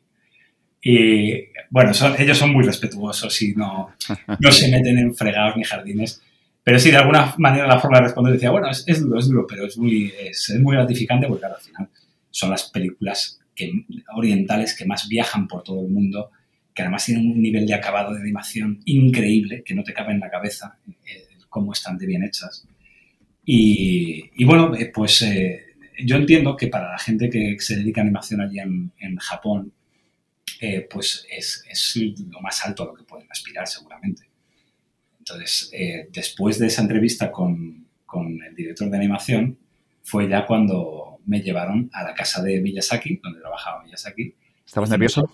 Y bueno, ellos son muy respetuosos y no, no se meten en fregados ni jardines. Pero sí, de alguna manera la forma de responder decía, bueno, es, duro, es duro, pero es muy, es, muy gratificante porque al final son las películas orientales que más viajan por todo el mundo, que además tienen un nivel de acabado de animación increíble, que no te cabe en la cabeza eh, cómo están de bien hechas. Y, y bueno, eh, pues eh, yo entiendo que para la gente que se dedica a animación allí en, Japón, eh, pues es, lo más alto a lo que pueden aspirar seguramente. Entonces, después de esa entrevista con, el director de animación, fue ya cuando me llevaron a la casa de Miyazaki, donde trabajaba Miyazaki. ¿Estabas nervioso?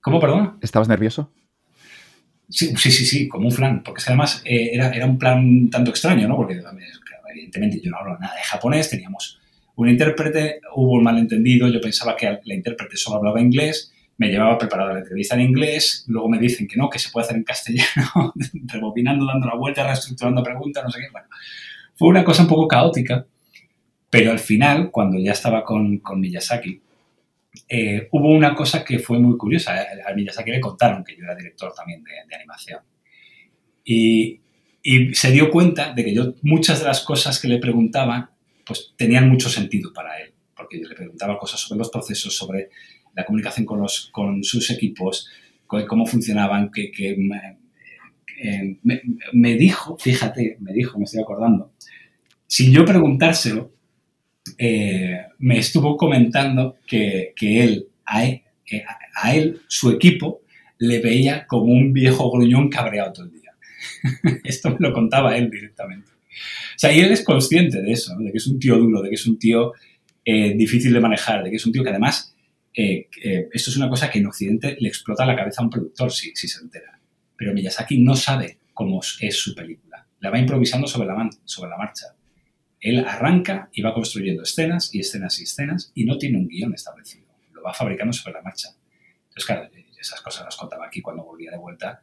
¿Cómo, perdón? ¿Estabas nervioso? Sí, sí, sí, sí, como un flan, porque además eh, era, era, un plan tanto extraño, ¿no? Porque evidentemente yo no hablo nada de japonés, teníamos un intérprete, hubo un malentendido, yo pensaba que la intérprete solo hablaba inglés, me llevaba preparada la entrevista en inglés, luego me dicen que no, que se puede hacer en castellano, [LAUGHS] rebobinando, dando la vuelta, reestructurando preguntas, no sé qué. Bueno, fue una cosa un poco caótica, pero al final, cuando ya estaba con, Miyazaki, eh, hubo una cosa que fue muy curiosa. A Miyazaki le contaron que yo era director también de, animación. Y, se dio cuenta de que yo muchas de las cosas que le preguntaba pues tenían mucho sentido para él, porque yo le preguntaba cosas sobre los procesos, sobre la comunicación con, los, con sus equipos, cómo funcionaban, que, eh, me, dijo, fíjate, me dijo, me estoy acordando, sin yo preguntárselo, eh, me estuvo comentando que, él, a él, eh, a él, su equipo, le veía como un viejo gruñón cabreado todo el día. [LAUGHS] Esto me lo contaba él directamente. O sea, y él es consciente de eso, de que es un tío duro, de que es un tío eh, difícil de manejar, de que es un tío que además, eh, esto es una cosa que en Occidente le explota la cabeza a un productor si, si, se entera. Pero Miyazaki no sabe cómo es su película. La va improvisando sobre la, sobre la marcha. Él arranca y va construyendo escenas y escenas y escenas y no tiene un guion establecido. Lo va fabricando sobre la marcha. Entonces, claro, esas cosas las contaba aquí cuando volvía de vuelta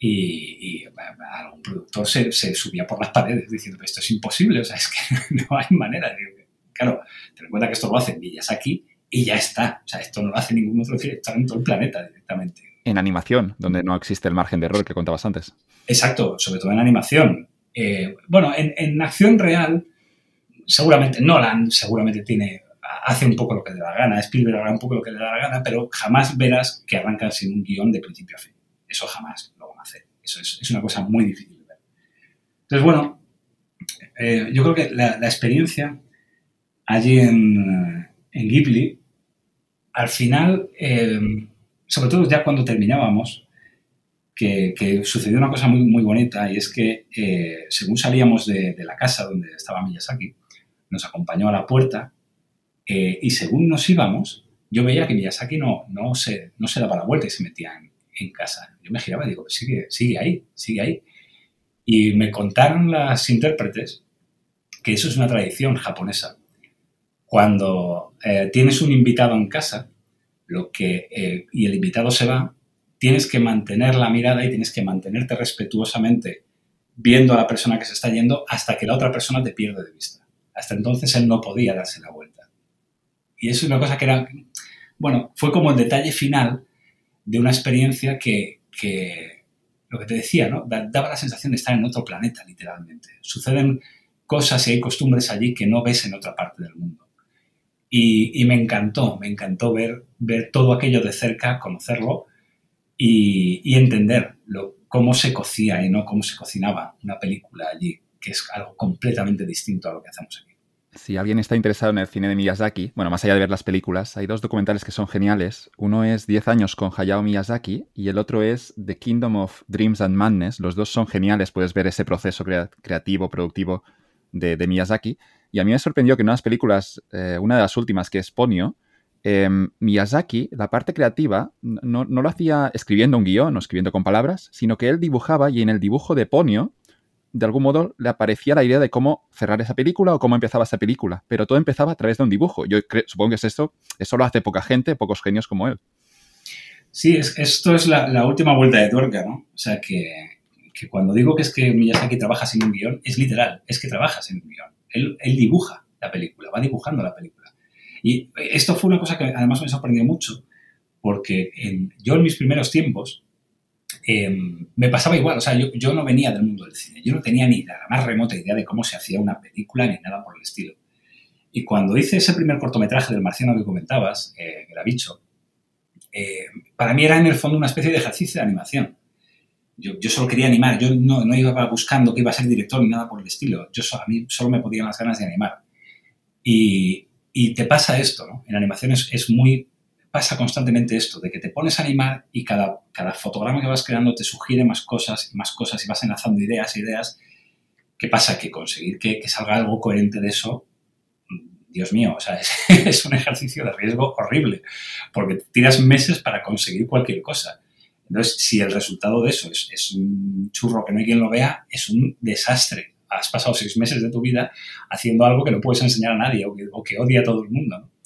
y, algún productor se, subía por las paredes diciendo, esto es imposible, o sea, es que [LAUGHS] no hay manera. De... Claro, ten en cuenta que esto lo hacen aquí y ya está. O sea, esto no lo hace ningún otro director en todo el planeta directamente. En animación, donde no existe el margen de error que contabas antes. Exacto, sobre todo en animación. Eh, bueno, en, acción real, seguramente Nolan seguramente tiene hace un poco lo que le da la gana, Spielberg hará un poco lo que le da la gana, pero jamás verás que arrancan sin un guion de principio a fin. Eso jamás lo van a hacer. Eso es, una cosa muy difícil de ver. Entonces, bueno, eh, yo creo que la, experiencia allí en, en, Ghibli, al final, eh, sobre todo ya cuando terminábamos, que, sucedió una cosa muy, bonita y es que eh, según salíamos de, la casa donde estaba Miyazaki, nos acompañó a la puerta y según nos íbamos, yo veía que Miyazaki no, no, se, no se daba la vuelta y se metía en, en casa. Yo me giraba y digo, sigue, sigue ahí, sigue ahí. Y me contaron las intérpretes que eso es una tradición japonesa. Cuando eh, tienes un invitado en casa lo que, eh, y el invitado se va, tienes que mantener la mirada y tienes que mantenerte respetuosamente viendo a la persona que se está yendo hasta que la otra persona te pierde de vista. Hasta entonces él no podía darse la vuelta. Y es una cosa que era, bueno, fue como el detalle final de una experiencia que, lo que te decía, ¿no? daba la sensación de estar en otro planeta, literalmente. Suceden cosas y hay costumbres allí que no ves en otra parte del mundo. Y, me encantó, me encantó ver, ver todo aquello de cerca, conocerlo y, entender lo, cómo se cocía y no cómo se cocinaba una película allí, que es algo completamente distinto a lo que hacemos aquí. Si alguien está interesado en el cine de Miyazaki, bueno, más allá de ver las películas, hay dos documentales que son geniales. Uno es 10 años con Hayao Miyazaki y el otro es The Kingdom of Dreams and Madness. Los dos son geniales, puedes ver ese proceso creativo, productivo de, Miyazaki. Y a mí me sorprendió que en unas películas, eh, una de las últimas, que es Ponyo, em, Miyazaki, la parte creativa, no, no, lo hacía escribiendo un guion o escribiendo con palabras, sino que él dibujaba y en el dibujo de Ponyo de algún modo le aparecía la idea de cómo cerrar esa película o cómo empezaba esa película, pero todo empezaba a través de un dibujo. Yo supongo que es esto, eso lo hace poca gente, pocos genios como él. Sí, esto es la, última vuelta de tuerca, ¿no? O sea, que, cuando digo que es que Miyazaki trabaja sin un guion, es literal, es que trabaja sin un guion. Él, dibuja la película, va dibujando la película. Y esto fue una cosa que además me sorprendió mucho, porque yo en mis primeros tiempos, Em, me pasaba igual, o sea, yo, no venía del mundo del cine, yo no tenía ni la más remota idea de cómo se hacía una película ni nada por el estilo. Y cuando hice ese primer cortometraje del marciano que comentabas, eh, Gravicho, eh, para mí era en el fondo una especie de ejercicio de animación. Yo, solo quería animar, yo no, iba buscando que iba a ser director ni nada por el estilo, yo a mí solo me podían las ganas de animar. Y, te pasa esto, ¿no? En animación es muy pasa constantemente esto, de que te pones a animar y cada, cada fotograma que vas creando te sugiere más cosas y más cosas y vas enlazando ideas, ideas. ¿Qué pasa? Que conseguir que, salga algo coherente de eso, Dios mío, o sea, [LAUGHS] es, un ejercicio de riesgo horrible, porque tiras meses para conseguir cualquier cosa. Entonces, si el resultado de eso es, un churro que no hay quien lo vea, es un desastre. Has pasado seis meses de tu vida haciendo algo que no puedes enseñar a nadie o que, que odia a todo el mundo. ¿no?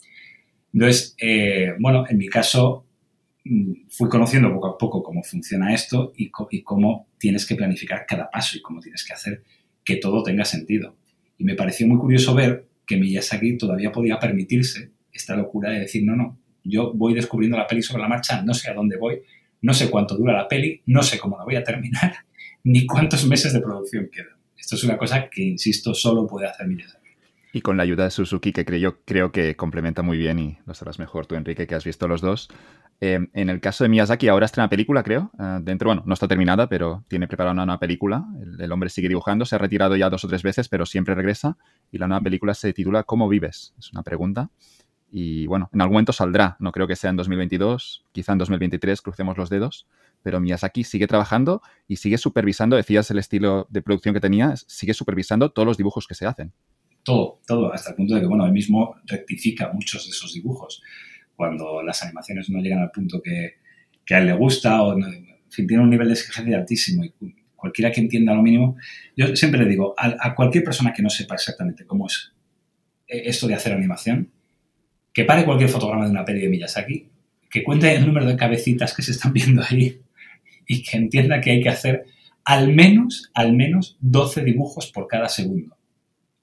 Entonces, eh, bueno, en mi caso mm, fui conociendo poco a poco cómo funciona esto y, cómo tienes que planificar cada paso y cómo tienes que hacer que todo tenga sentido. Y me pareció muy curioso ver que Miyazaki todavía podía permitirse esta locura de decir, no, no, yo voy descubriendo la peli sobre la marcha, no sé a dónde voy, no sé cuánto dura la peli, no sé cómo la voy a terminar, [LAUGHS] ni cuántos meses de producción quedan. Esto es una cosa que, insisto, solo puede hacer Miyazaki. Y con la ayuda de Suzuki, que creo, que complementa muy bien, y lo sabrás mejor tú, Enrique, que has visto los dos. Eh, en el caso de Miyazaki, ahora está una película, creo. Eh, dentro, bueno, no está terminada, pero tiene preparada una nueva película. El, hombre sigue dibujando, se ha retirado ya dos o tres veces, pero siempre regresa. Y la nueva película se titula ¿Cómo vives? Es una pregunta. Y bueno, en algún momento saldrá. No creo que sea en 2022, quizá en 2023, crucemos los dedos. Pero Miyazaki sigue trabajando y sigue supervisando, decías el estilo de producción que tenía, sigue supervisando todos los dibujos que se hacen todo, todo, hasta el punto de que, bueno, él mismo rectifica muchos de esos dibujos. Cuando las animaciones no llegan al punto que, a él le gusta o, en tiene un nivel de exigencia altísimo y cualquiera que entienda lo mínimo, yo siempre le digo, a, cualquier persona que no sepa exactamente cómo es eh, esto de hacer animación, que pare cualquier fotograma de una peli de Miyazaki, que cuente el número de cabecitas que se están viendo ahí y que entienda que hay que hacer al menos, al menos 12 dibujos por cada segundo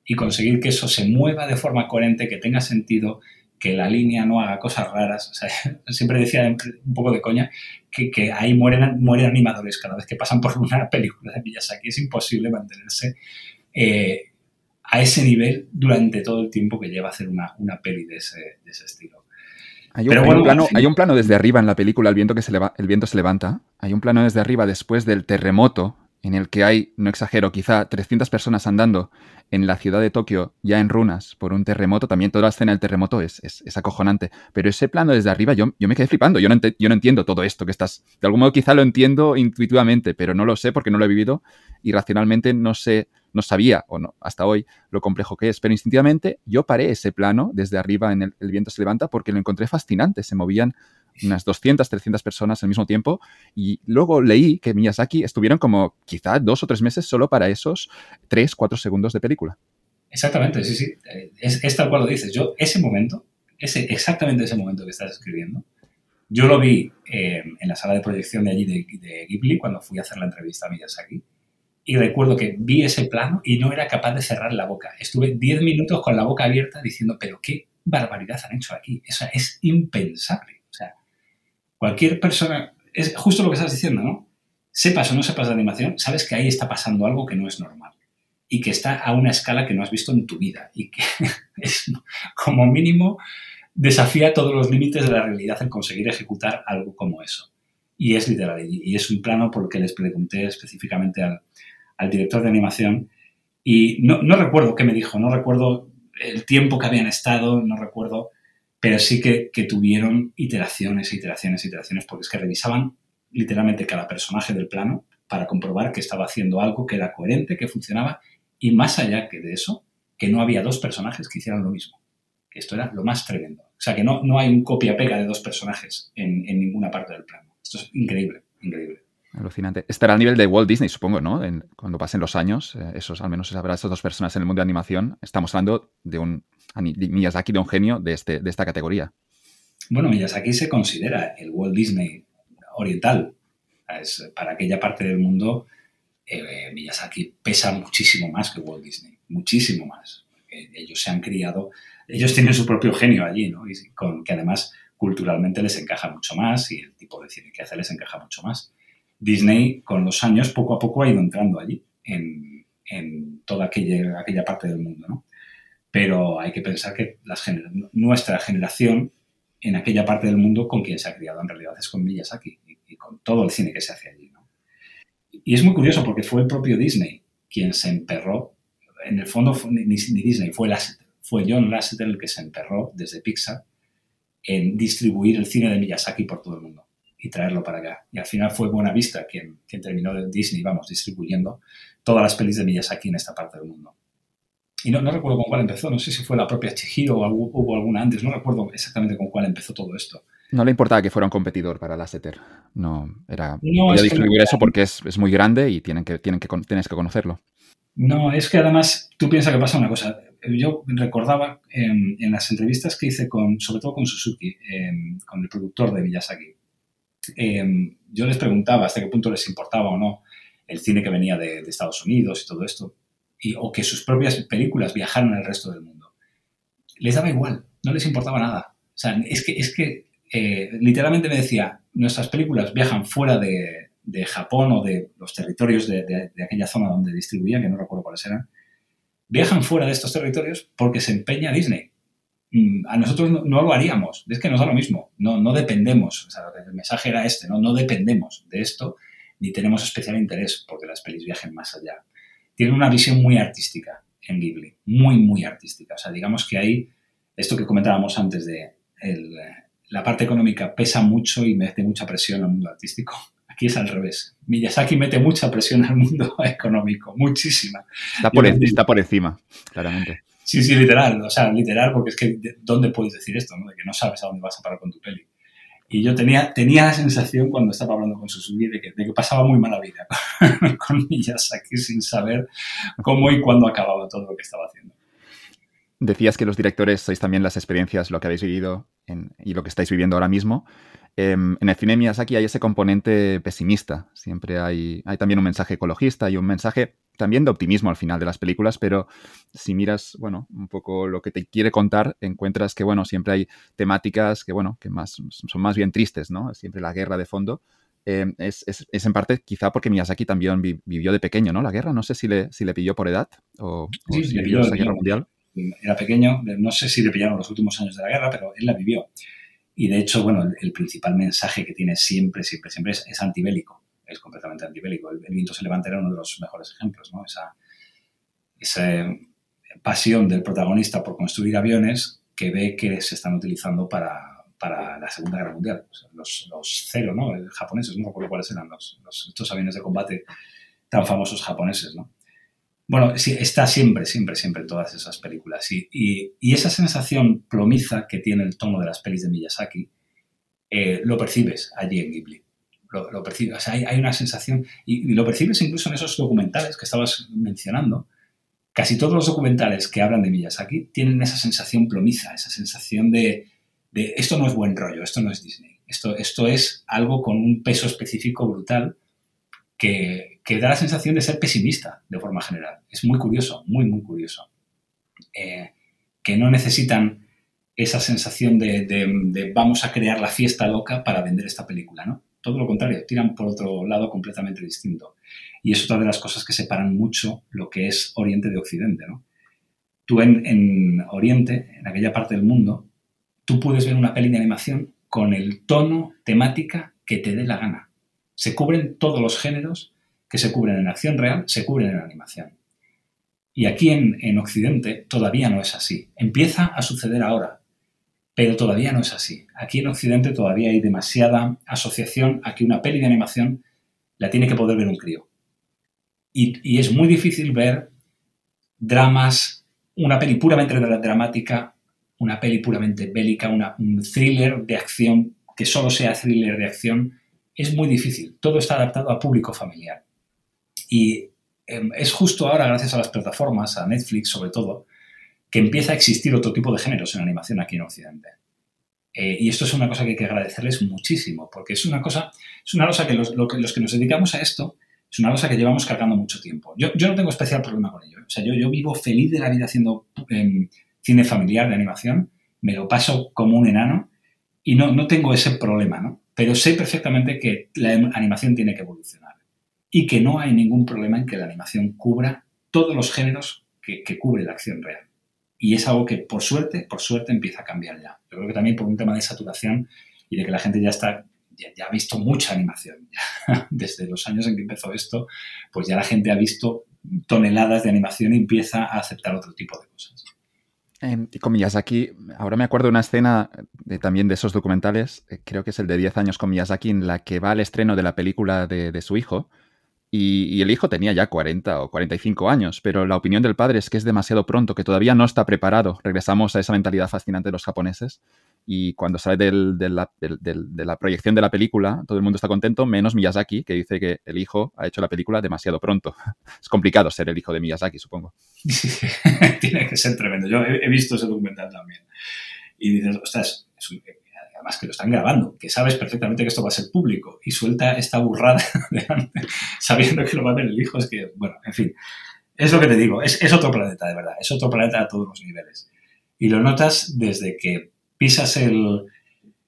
y conseguir que eso se mueva de forma coherente, que tenga sentido, que la línea no haga cosas raras. O sea, [LAUGHS] siempre decía un poco de coña que, que ahí mueren, mueren animadores cada vez que pasan por una película de Miyazaki. Es imposible mantenerse eh, a ese nivel durante todo el tiempo que lleva hacer una, una peli de ese, de ese estilo. Hay un, plano, hay un, plano, desde arriba en la película, el viento, que se el viento se levanta. Hay un plano desde arriba después del terremoto en el que hay, no exagero, quizá 300 personas andando en la ciudad de Tokio ya en runas por un terremoto, también toda la escena del terremoto es, es, acojonante. Pero ese plano desde arriba yo, yo me quedé flipando, yo no, entiendo todo esto que estás... De algún modo quizá lo entiendo intuitivamente, pero no lo sé porque no lo he vivido y racionalmente no sé, no sabía, o no, hasta hoy, lo complejo que es. Pero instintivamente yo paré ese plano desde arriba en el viento se levanta porque lo encontré fascinante. Se movían unas 200, 300 personas al mismo tiempo. Y luego leí que Miyazaki estuvieron como quizá dos o tres meses solo para esos 3, 4 segundos de película. Exactamente, sí, sí. Es, tal cual lo dices. Yo, ese momento, ese, exactamente ese momento que estás escribiendo, yo lo vi eh, en la sala de proyección de allí de, Ghibli cuando fui a hacer la entrevista a Miyazaki. Y recuerdo que vi ese plano y no era capaz de cerrar la boca. Estuve 10 minutos con la boca abierta diciendo, pero qué barbaridad han hecho aquí. Eso es impensable. Cualquier persona, es justo lo que estás diciendo, ¿no? Sepas o no sepas de animación, sabes que ahí está pasando algo que no es normal y que está a una escala que no has visto en tu vida y que [LAUGHS] es como mínimo desafía todos los límites de la realidad el conseguir ejecutar algo como eso. Y es literal. Y, es un plano por el que les pregunté específicamente al, al director de animación. Y no, no, recuerdo qué me dijo, no recuerdo el tiempo que habían estado, no recuerdo, pero sí que, que tuvieron iteraciones, iteraciones, iteraciones, porque es que revisaban literalmente cada personaje del plano para comprobar que estaba haciendo algo que era coherente, que funcionaba, y más allá que de eso, que no había dos personajes que hicieran lo mismo. Esto era lo más tremendo. O sea, que no, no hay un copia-pega de dos personajes en, en ninguna parte del plano. Esto es increíble, increíble. Alucinante. Estará al nivel de Walt Disney, supongo, ¿no? cuando pasen los años, eh, esos, al menos habrá estas dos personas en el mundo de animación. Estamos hablando de un Miyazaki, de un genio de, este, de esta categoría. Bueno, Miyazaki se considera el Walt Disney oriental. Es, para aquella parte del mundo, eh, Miyazaki pesa muchísimo más que Walt Disney, muchísimo más. ellos se han criado, ellos tienen su propio genio allí, ¿no? Y con, que además culturalmente les encaja mucho más y el tipo de cine que hace les encaja mucho más. Disney, con los años, poco a poco ha ido entrando allí, en, toda aquella, aquella parte del mundo, ¿no? Pero hay que pensar que nuestra generación en aquella parte del mundo con quien se ha criado en realidad es con Miyazaki y, con todo el cine que se hace allí. Y es muy curioso porque fue el propio Disney quien se emperró, en el fondo ni, Disney, fue Lasseter, fue John Lasseter el que se emperró desde Pixar en distribuir el cine de Miyazaki por todo el mundo y traerlo para acá. Y al final fue Buena quien, quien terminó Disney, vamos, distribuyendo todas las pelis de Miyazaki en esta parte del mundo. Y no, no recuerdo con cuál empezó, no sé si fue la propia Chihiro o hubo alguna antes, no recuerdo exactamente con cuál empezó todo esto. No le importaba que fuera un competidor para la Setter. No, era. No, distribuir eso porque es, es, muy grande y tienen que, tienen que, tienes que conocerlo. No, es que además tú piensas que pasa una cosa. Yo recordaba en, en las entrevistas que hice con, sobre todo con Suzuki, con el productor de Miyazaki, Em, yo les preguntaba hasta qué punto les importaba o no el cine que venía de, Estados Unidos y todo esto, o que sus propias películas viajaran al resto del mundo. Les daba igual, no les importaba nada. Es que, es que eh, literalmente me decía, nuestras películas viajan fuera de, Japón o de los territorios de, aquella zona donde distribuían, que no recuerdo cuáles eran, viajan fuera de estos territorios porque se empeña Disney. Mm, a nosotros no, lo haríamos. Es que nos da lo mismo. No, no dependemos. el mensaje era este, ¿no? No dependemos de esto ni tenemos especial interés porque las pelis viajen más allá. Tiene una visión muy artística en Ghibli. Muy, muy artística. O sea, digamos que ahí, esto que comentábamos antes de la parte económica pesa mucho y mete mucha presión al mundo artístico. [LAUGHS] Aquí es al revés. Miyazaki mete mucha presión al mundo [LAUGHS] económico, muchísima. Está por, está por encima, claramente. Sí, sí, literal, o sea, literal, porque es que ¿dónde puedes decir esto? ¿no? De que no sabes a dónde vas a parar con tu peli. Y yo tenía, tenía la sensación cuando estaba hablando con Suzuki de que, de que pasaba muy mala vida [LAUGHS] con Miyazaki sin saber cómo y cuándo acababa todo lo que estaba haciendo. Decías que los directores sois también las experiencias, lo que habéis vivido y lo que estáis viviendo ahora mismo. Em, en el cine Miyazaki hay ese componente pesimista. Siempre hay, hay también un mensaje ecologista y un mensaje también de optimismo al final de las películas, pero si miras, bueno, un poco lo que te quiere contar, encuentras que, bueno, siempre hay temáticas que, bueno, que más, son más bien tristes, ¿no? Siempre la guerra de fondo. Em, es, en parte quizá porque Miyazaki también vivió de pequeño, ¿no? La guerra, no sé si le, si le pilló por edad o, sí, si le pilló esa guerra mundial. Era pequeño, no sé si le pillaron los últimos años de la guerra, pero él la vivió. Y de hecho, bueno, el, principal mensaje que tiene siempre, siempre, siempre es, antibélico. Es completamente antibélico. El, viento se levanta era uno de los mejores ejemplos, ¿no? Esa, esa pasión del protagonista por construir aviones que ve que se están utilizando para, para la Segunda Guerra Mundial. los, los, cero, ¿no? japoneses, no recuerdo cuáles eran los, estos aviones de combate tan famosos japoneses, ¿no? Bueno, sí, está siempre, siempre, siempre en todas esas películas. Y, y, esa sensación plomiza que tiene el tono de las pelis de Miyazaki, eh, lo percibes allí en Ghibli. Lo, percibes. Hay, una sensación, y, lo percibes incluso en esos documentales que estabas mencionando. Casi todos los documentales que hablan de Miyazaki tienen esa sensación plomiza, esa sensación de, de esto no es buen rollo, esto no es Disney. Esto, esto es algo con un peso específico brutal que, da la sensación de ser pesimista de forma general. Es muy curioso, muy, muy curioso. Eh, que no necesitan esa sensación de, vamos a crear la fiesta loca para vender esta película, ¿no? Todo lo contrario, tiran por otro lado completamente distinto. Y es otra de las cosas que separan mucho lo que es Oriente de Occidente, ¿no? Tú en, en Oriente, en aquella parte del mundo, tú puedes ver una peli de animación con el tono, temática que te dé la gana Se cubren todos los géneros que se cubren en acción real, se cubren en animación. Y aquí en, en Occidente todavía no es así. Empieza a suceder ahora, pero todavía no es así. Aquí en Occidente todavía hay demasiada asociación a que una peli de animación la tiene que poder ver un crío. Y, es muy difícil ver dramas, una peli puramente dramática, una peli puramente bélica, un thriller de acción que solo sea thriller de acción. Es muy difícil. Todo está adaptado a público familiar. Y em, es justo ahora, gracias a las plataformas, a Netflix sobre todo, que empieza a existir otro tipo de géneros en animación aquí en Occidente. Eh, y esto es una cosa que hay que agradecerles muchísimo, porque es una cosa, es una cosa que los, que nos dedicamos a esto, es una cosa que llevamos cargando mucho tiempo. Yo, no tengo especial problema con ello. ¿eh? O sea, yo, vivo feliz de la vida haciendo em, cine familiar de animación, me lo paso como un enano y no, no tengo ese problema, ¿no? Pero sé perfectamente que la animación tiene que evolucionar y que no hay ningún problema en que la animación cubra todos los géneros que, cubre la acción real. Y es algo que, por suerte, por suerte empieza a cambiar ya. Yo creo que también por un tema de saturación y de que la gente ya está ya, ha visto mucha animación. [LAUGHS] Desde los años en que empezó esto, pues ya la gente ha visto toneladas de animación y empieza a aceptar otro tipo de cosas. Eh, con Miyazaki, ahora me acuerdo de una escena de, también de esos documentales, eh, creo que es el de 10 años con Miyazaki, en la que va al estreno de la película de su hijo y, el hijo tenía ya 40 o 45 años, pero la opinión del padre es que es demasiado pronto, que todavía no está preparado. Regresamos a esa mentalidad fascinante de los japoneses. Y cuando sale de, la, proyección de la película, todo el mundo está contento, menos Miyazaki, que dice que el hijo ha hecho la película demasiado pronto. [LAUGHS] Es complicado ser el hijo de Miyazaki, supongo. [LAUGHS] Tiene que ser tremendo. Yo he, visto ese documental también. Y dices, ostras, es un, además que lo están grabando, que sabes perfectamente que esto va a ser público y suelta esta burrada [LAUGHS] sabiendo que lo va a ver el hijo, es que, bueno, en fin, es lo que te digo, es, otro planeta, de verdad, es otro planeta a todos los niveles. Y lo notas desde que pisas el,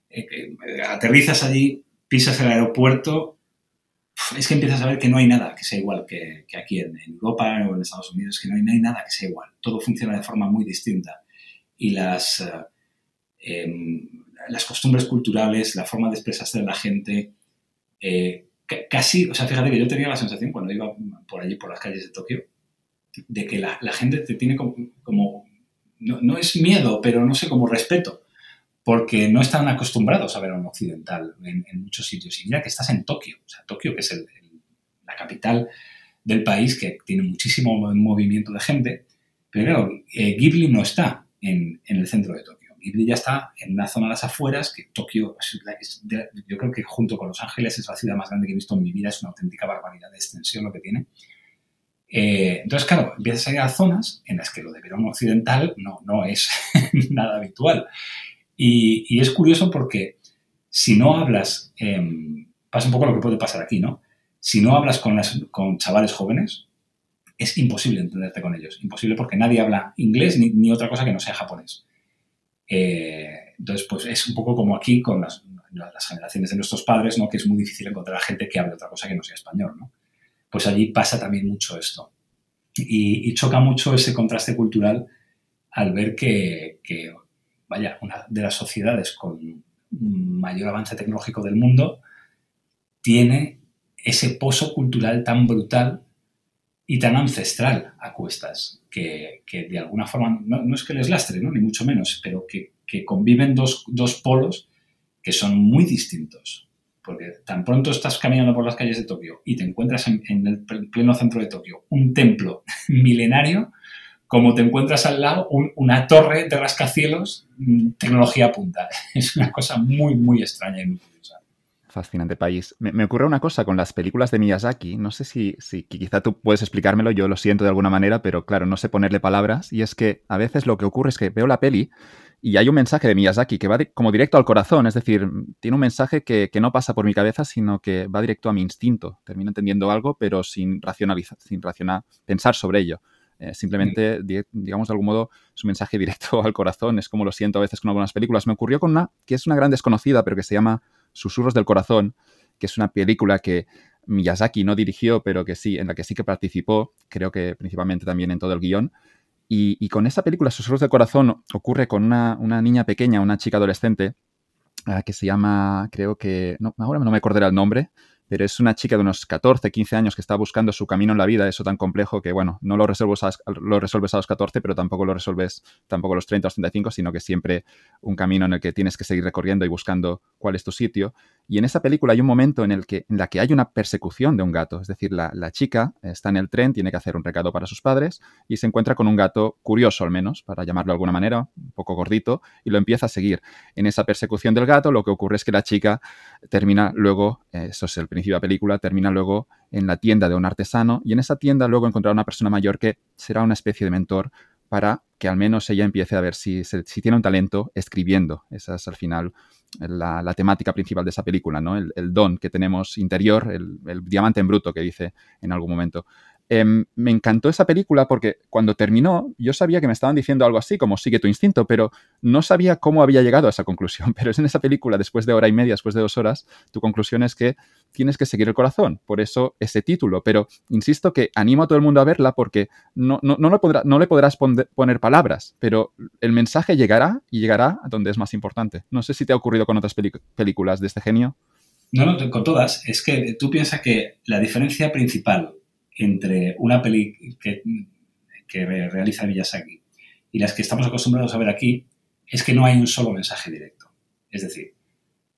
eh, eh, aterrizas allí, pisas el aeropuerto, es que empiezas a ver que no hay nada que sea igual que, aquí en, Europa o en Estados Unidos, que no hay, nada que sea igual. Todo funciona de forma muy distinta. Y las, eh, em, las costumbres culturales, la forma de expresarse de la gente, casi, o sea, fíjate que yo tenía la sensación cuando iba por allí, por las calles de Tokio, de que la, gente te tiene como, no, es miedo, pero no sé, como respeto, porque no están acostumbrados a ver a un occidental en, muchos sitios. Y mira que estás en Tokio, o sea, Tokio, que es la capital del país, que tiene muchísimo movimiento de gente, pero claro, eh, Ghibli no está en el centro de Tokio. Ghibli ya está en una zona de las afueras, que Tokio, yo creo que junto con Los Ángeles es la ciudad más grande que he visto en mi vida, es una auténtica barbaridad de extensión lo que tiene. Eh, entonces, claro, empiezas a ir a zonas en las que lo de verón occidental no, no es [LAUGHS] nada habitual. Y, es curioso porque si no hablas, em, pasa un poco lo que puede pasar aquí, ¿no? Si no hablas con, las, con chavales jóvenes, es imposible entenderte con ellos. Imposible porque nadie habla inglés ni, ni otra cosa que no sea japonés. Eh, entonces, pues es un poco como aquí con las, generaciones de nuestros padres, ¿no? que es muy difícil encontrar a gente que hable otra cosa que no sea español. ¿no? Pues allí pasa también mucho esto. Y, choca mucho ese contraste cultural al ver que, vaya, una de las sociedades con mayor avance tecnológico del mundo tiene ese pozo cultural tan brutal y tan ancestral a cuestas, que, de alguna forma, no, es que les lastre, ni mucho menos, pero que, conviven dos, polos que son muy distintos. Porque tan pronto estás caminando por las calles de Tokio y te encuentras en, el pleno centro de Tokio un templo [LAUGHS] milenario, como te encuentras al lado una torre de rascacielos, mm, tecnología punta. [LAUGHS] Es una cosa muy, muy extraña y muy curiosa. Fascinante país. Me, ocurre una cosa con las películas de Miyazaki. No sé si, si quizá tú puedes explicármelo, yo lo siento de alguna manera, pero claro, no sé ponerle palabras. Y es que a veces lo que ocurre es que veo la peli y hay un mensaje de Miyazaki que va como directo al corazón. Es decir, tiene un mensaje que, no pasa por mi cabeza, sino que va directo a mi instinto. Termino entendiendo algo, pero sin racionalizar, sin racionar, pensar sobre ello. Eh, simplemente, digamos, de algún modo, es un mensaje directo [LAUGHS] al corazón. Es como lo siento a veces con algunas películas. Me ocurrió con una que es una gran desconocida, pero que se llama Susurros del Corazón, que es una película que Miyazaki no dirigió, pero que sí, en la que sí que participó, creo que principalmente también en todo el guion. Y, con esa película, Susurros del Corazón, ocurre con una, niña pequeña, una chica adolescente, ah, que se llama, creo que, no, ahora no me acordaré el nombre, pero es una chica de unos 14, 15 años que está buscando su camino en la vida, eso tan complejo que, bueno, no lo resuelves a, lo resuelves a los 14, pero tampoco lo resuelves tampoco a los 30 o 35, sino que siempre un camino en el que tienes que seguir recorriendo y buscando cuál es tu sitio. Y en esa película hay un momento en el que, en la que hay una persecución de un gato, es decir, la, la chica está en el tren, tiene que hacer un recado para sus padres y se encuentra con un gato curioso al menos, para llamarlo de alguna manera, un poco gordito, y lo empieza a seguir. En esa persecución del gato lo que ocurre es que la chica termina luego, eh, eso es el principio de la película, termina luego en la tienda de un artesano y en esa tienda luego encontrará una persona mayor que será una especie de mentor para que al menos ella empiece a ver si, si tiene un talento escribiendo. Esa es al final la, temática principal de esa película, ¿no? El, don que tenemos interior, el, el, diamante en bruto que dice en algún momento. Em, me encantó esa película porque cuando terminó yo sabía que me estaban diciendo algo así como sigue tu instinto, pero no sabía cómo había llegado a esa conclusión. [LAUGHS] Pero es en esa película, después de hora y media, después de dos horas, tu conclusión es que tienes que seguir el corazón. Por eso ese título. Pero insisto que animo a todo el mundo a verla porque no, no, no, le podrás poner palabras, pero el mensaje llegará y llegará a donde es más importante. No sé si te ha ocurrido con otras películas de este genio. No, no, con todas. Es que tú piensas que la diferencia principal entre una peli que, realiza Miyazaki y las que estamos acostumbrados a ver aquí es que no hay un solo mensaje directo. Es decir,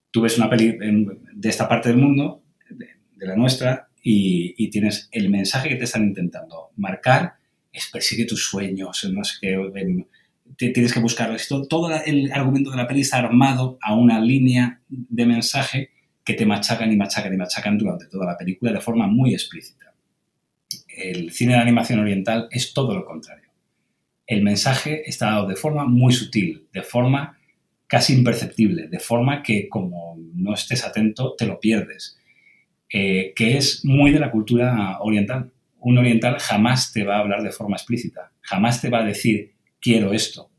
tú ves una peli de esta parte del mundo, de, la nuestra, y, tienes el mensaje que te están intentando marcar, es persigue tus sueños, no sé qué, tienes que buscarlo. Todo, todo el argumento de la peli está armado a una línea de mensaje que te machacan y machacan y machacan durante toda la película de forma muy explícita el cine de animación oriental es todo lo contrario. El mensaje está dado de forma muy sutil, de forma casi imperceptible, de forma que como no estés atento te lo pierdes, eh, que es muy de la cultura oriental. Un oriental jamás te va a hablar de forma explícita, jamás te va a decir quiero esto.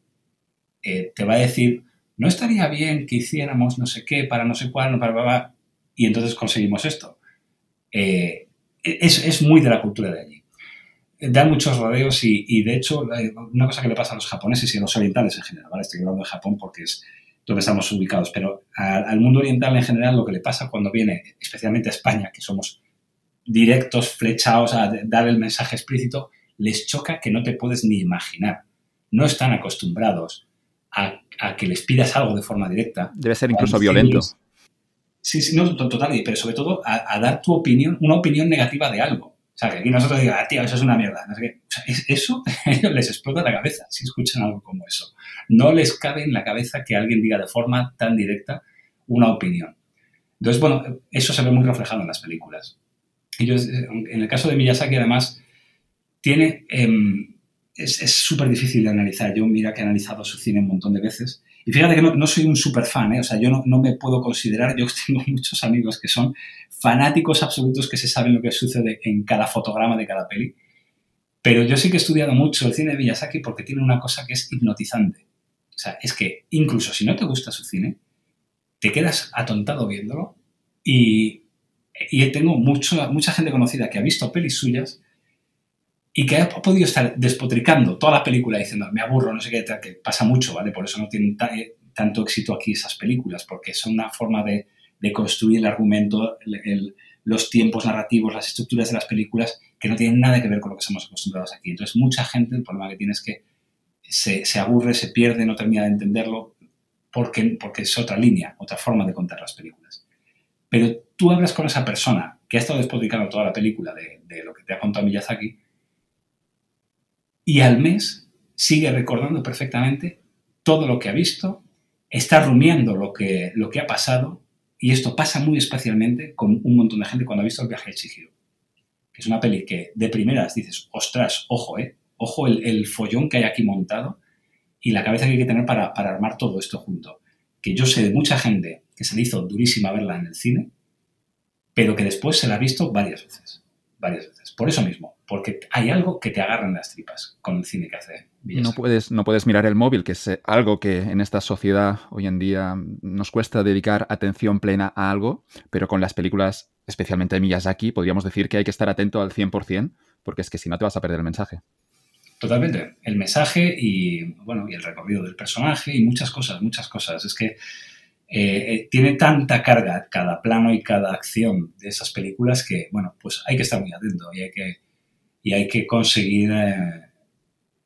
Eh, te va a decir, no estaría bien que hiciéramos no sé qué para no sé cuál, para, y entonces conseguimos esto. Eh, es, muy de la cultura de allí. Dan muchos rodeos y, de hecho, una cosa que le pasa a los japoneses y a los orientales en general, ¿vale? Estoy hablando de Japón porque es donde estamos ubicados, pero al mundo oriental en general lo que le pasa cuando viene, especialmente a España, que somos directos, flechados a dar el mensaje explícito, les choca que no te puedes ni imaginar. No están acostumbrados a, que les pidas algo de forma directa. Debe ser incluso violento. Sí, sí, no, total, pero sobre todo a, dar tu opinión, una opinión negativa de algo. O sea, que aquí nosotros digamos, ah, tío, eso es una mierda. No sé eso [LAUGHS] a ellos les explota la cabeza si escuchan algo como eso. No les cabe en la cabeza que alguien diga de forma tan directa una opinión. Entonces, bueno, eso se ve muy reflejado en las películas. Ellos, en el caso de Miyazaki, además, tiene... Em, es súper difícil de analizar. Yo, mira que he analizado su cine un montón de veces y fíjate que no, soy un super fan, ¿eh? o sea, yo no, me puedo considerar, yo [LAUGHS] tengo muchos amigos que son fanáticos absolutos que se saben lo que sucede en cada fotograma de cada peli. Pero yo sí que he estudiado mucho el cine de Miyazaki porque tiene una cosa que es hipnotizante. O sea, es que incluso si no te gusta su cine, te quedas atontado viéndolo y, y tengo mucho, mucha gente conocida que ha visto pelis suyas y que ha podido estar despotricando toda la película diciendo, me aburro, no sé qué, que pasa mucho, ¿vale? Por eso no tienen eh, tanto éxito aquí esas películas, porque son una forma de, construir el argumento, los tiempos narrativos, las estructuras de las películas, que no tienen nada que ver con lo que somos acostumbrados aquí. Entonces, mucha gente, el problema que tiene es que se, se aburre, se pierde, no termina de entenderlo, porque, porque es otra línea, otra forma de contar las películas. Pero tú hablas con esa persona que ha estado despotricando toda la película de, de lo que te ha contado Miyazaki, y al mes sigue recordando perfectamente todo lo que ha visto, está rumiando lo que, lo que ha pasado y esto pasa muy especialmente con un montón de gente cuando ha visto el viaje de Chihiro. Que es una peli que de primeras dices, ostras, ojo, eh, ojo el, follón que hay aquí montado y la cabeza que hay que tener para, para armar todo esto junto. Que yo sé de mucha gente que se le hizo durísima verla en el cine, pero que después se la ha visto varias veces varias veces. Por eso mismo, porque hay algo que te agarra en las tripas con el cine que hace No puedes, no puedes mirar el móvil, que es eh, algo que en esta sociedad hoy en día nos cuesta dedicar atención plena a algo, pero con las películas, especialmente de Miyazaki, podríamos decir que hay que estar atento al 100%, porque es que si no te vas a perder el mensaje. Totalmente. El mensaje y, bueno, y el recorrido del personaje y muchas cosas, muchas cosas. Es que eh, tiene tanta carga cada plano y cada acción de esas películas que, bueno, pues hay que estar muy atento y hay que, y hay que conseguir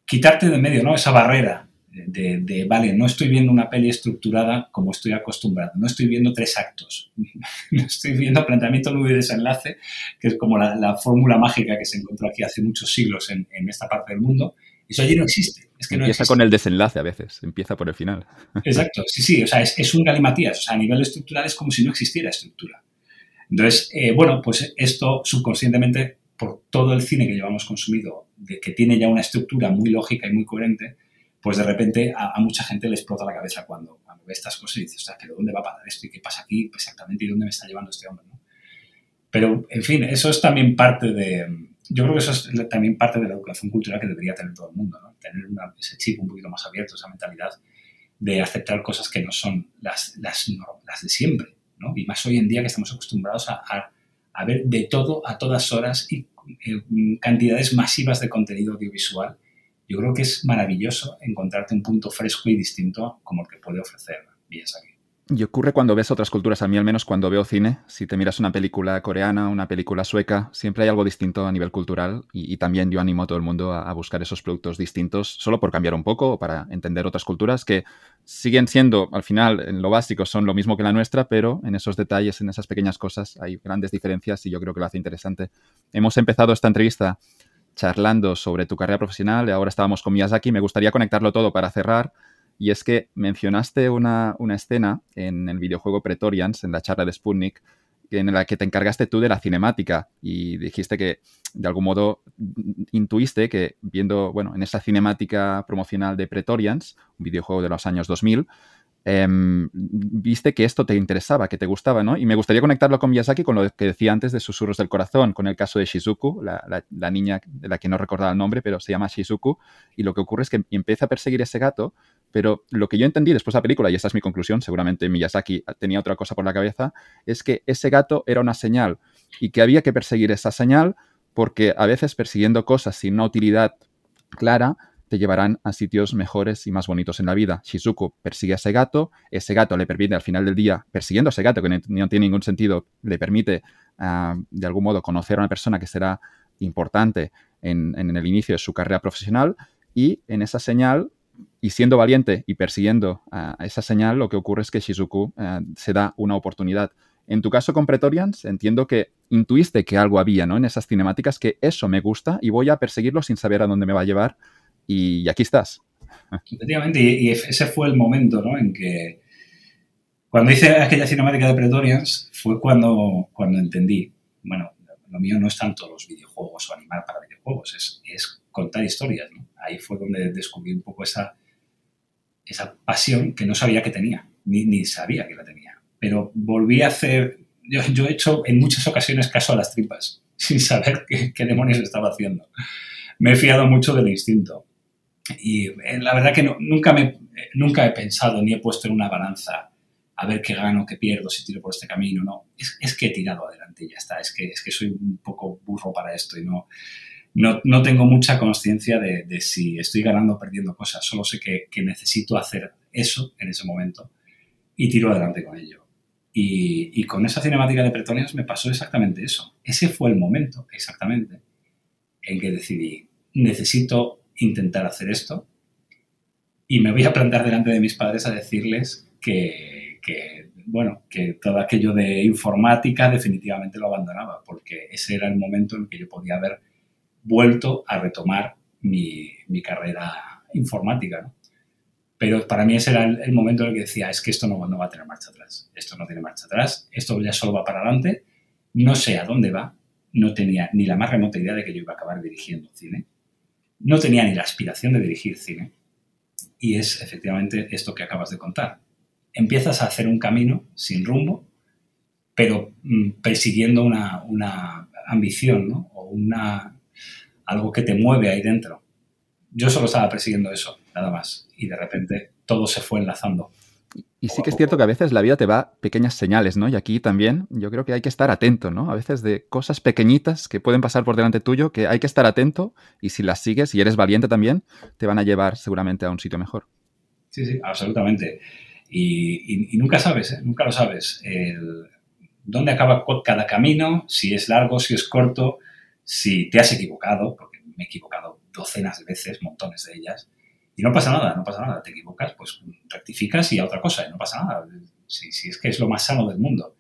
quitarte de medio, ¿no? Esa barrera de, vale, no estoy viendo una peli estructurada como estoy acostumbrado, no estoy viendo tres actos, [LAUGHS] no estoy viendo planteamiento, nudo y desenlace, que es como la, fórmula mágica que se encontró aquí hace muchos siglos en, esta parte del mundo. Eso allí no existe. Es que empieza con el desenlace a veces, empieza por el final. Exacto, sí, sí, o sea, es, un galimatías, o sea, a nivel estructural es como si no existiera estructura. Entonces, eh, bueno, pues esto subconscientemente, por todo el cine que llevamos consumido, de que tiene ya una estructura muy lógica y muy coherente, pues de repente a, mucha gente le explota la cabeza cuando, cuando ve estas cosas y dice, sea, ¿pero dónde va a parar esto? ¿Y qué pasa aquí exactamente? ¿Y dónde me está llevando este hombre? Pero, en fin, eso es también parte de... Yo creo que eso es también parte de la educación cultural que debería tener todo el mundo, ¿no? Tener ese chip un poquito más abierto, esa mentalidad de aceptar cosas que no son las, las, las de siempre, ¿no? Y más hoy en día que estamos acostumbrados a, a, ver de todo a todas horas y eh, cantidades masivas de contenido audiovisual yo creo que es maravilloso encontrarte un punto fresco y distinto como el que puede ofrecer aquí. Y ocurre cuando ves otras culturas, a mí al menos cuando veo cine, si te miras una película coreana, una película sueca, siempre hay algo distinto a nivel cultural y, también yo animo a todo el mundo a, buscar esos productos distintos solo por cambiar un poco o para entender otras culturas que siguen siendo, al final, en lo básico, son lo mismo que la nuestra, pero en esos detalles, en esas pequeñas cosas hay grandes diferencias y yo creo que lo hace interesante. Hemos empezado esta entrevista charlando sobre tu carrera profesional ahora estábamos con Miyazaki. Me gustaría conectarlo todo para cerrar. Y es que mencionaste una, escena en el videojuego Pretorians, en la charla de Sputnik, en la que te encargaste tú de la cinemática y dijiste que de algún modo intuiste que viendo, bueno, en esa cinemática promocional de Pretorians, un videojuego de los años 2000, Em, viste que esto te interesaba, que te gustaba, ¿no? Y me gustaría conectarlo con Miyazaki con lo que decía antes de Susurros del Corazón, con el caso de Shizuku, la, niña de la que no recordaba el nombre, pero se llama Shizuku, y lo que ocurre es que empieza a perseguir ese gato, pero lo que yo entendí después de la película, y esta es mi conclusión, seguramente Miyazaki tenía otra cosa por la cabeza, es que ese gato era una señal y que había que perseguir esa señal porque a veces persiguiendo cosas sin una utilidad clara, te llevarán a sitios mejores y más bonitos en la vida. Shizuku persigue a ese gato, ese gato le permite al final del día, persiguiendo a ese gato que no, tiene ningún sentido, le permite ah, de algún modo conocer a una persona que será importante en, el inicio de su carrera profesional y en esa señal y siendo valiente y persiguiendo a esa señal, lo que ocurre es que Shizuku ah, se da una oportunidad. En tu caso con Pretorians, entiendo que intuiste que algo había ¿no? en esas cinemáticas, que eso me gusta y voy a perseguirlo sin saber a dónde me va a llevar y aquí estás. [LAUGHS] Efectivamente, y, ese fue el momento ¿no? en que cuando hice aquella cinemática de Pretorians fue cuando, cuando entendí, bueno, lo mío no es tanto los videojuegos o animar para videojuegos, es, es contar historias. ¿no? Ahí fue donde descubrí un poco esa, esa pasión que no sabía que tenía, ni, ni sabía que la tenía. Pero volví a hacer, yo, yo, he hecho en muchas ocasiones caso a las tripas, [LAUGHS] sin saber qué, qué demonios estaba haciendo. Me he fiado mucho del instinto. Y eh, la verdad que nunca, me, nunca he pensado ni he puesto en una balanza a ver qué gano, qué pierdo, si tiro por este camino. No, es, es que he tirado adelante y ya está. Es que, es que soy un poco burro para esto y no, no, no tengo mucha conciencia de, de, si estoy ganando o perdiendo cosas. Solo sé que, que, necesito hacer eso en ese momento y tiro adelante con ello. Y, y con esa cinemática de Pretonias me pasó exactamente eso. Ese fue el momento, exactamente, en que decidí, necesito intentar hacer esto y me voy a plantar delante de mis padres a decirles que, bueno, que todo aquello de informática definitivamente lo abandonaba, porque ese era el momento en que yo podía haber vuelto a retomar mi, carrera informática. Pero para mí ese era el, momento en el que decía, es que esto no, no va a tener marcha atrás, esto no tiene marcha atrás, esto ya solo va para adelante, no sé a dónde va, no tenía ni la más remota idea de que yo iba a acabar dirigiendo cine no tenía ni la aspiración de dirigir cine. Y es efectivamente esto que acabas de contar. Empiezas a hacer un camino sin rumbo, pero mm, persiguiendo una, ambición ¿no? o una, algo que te mueve ahí dentro. Yo solo estaba persiguiendo eso, nada más. Y de repente todo se fue enlazando. Y sí que es cierto que a veces la vida te va pequeñas señales, ¿no? Y aquí también yo creo que hay que estar atento, ¿no? A veces de cosas pequeñitas que pueden pasar por delante tuyo, que hay que estar atento y si las sigues y eres valiente también, te van a llevar seguramente a un sitio mejor. Sí, sí, absolutamente. Y, nunca sabes, ¿eh? nunca lo sabes. dónde acaba cada camino, si es largo, si es corto, si te has equivocado, porque me he equivocado docenas de veces, montones de ellas, y no pasa nada, no pasa nada, te equivocas, pues rectificas y a otra cosa, y no pasa nada. Si, si es que es lo más sano del mundo.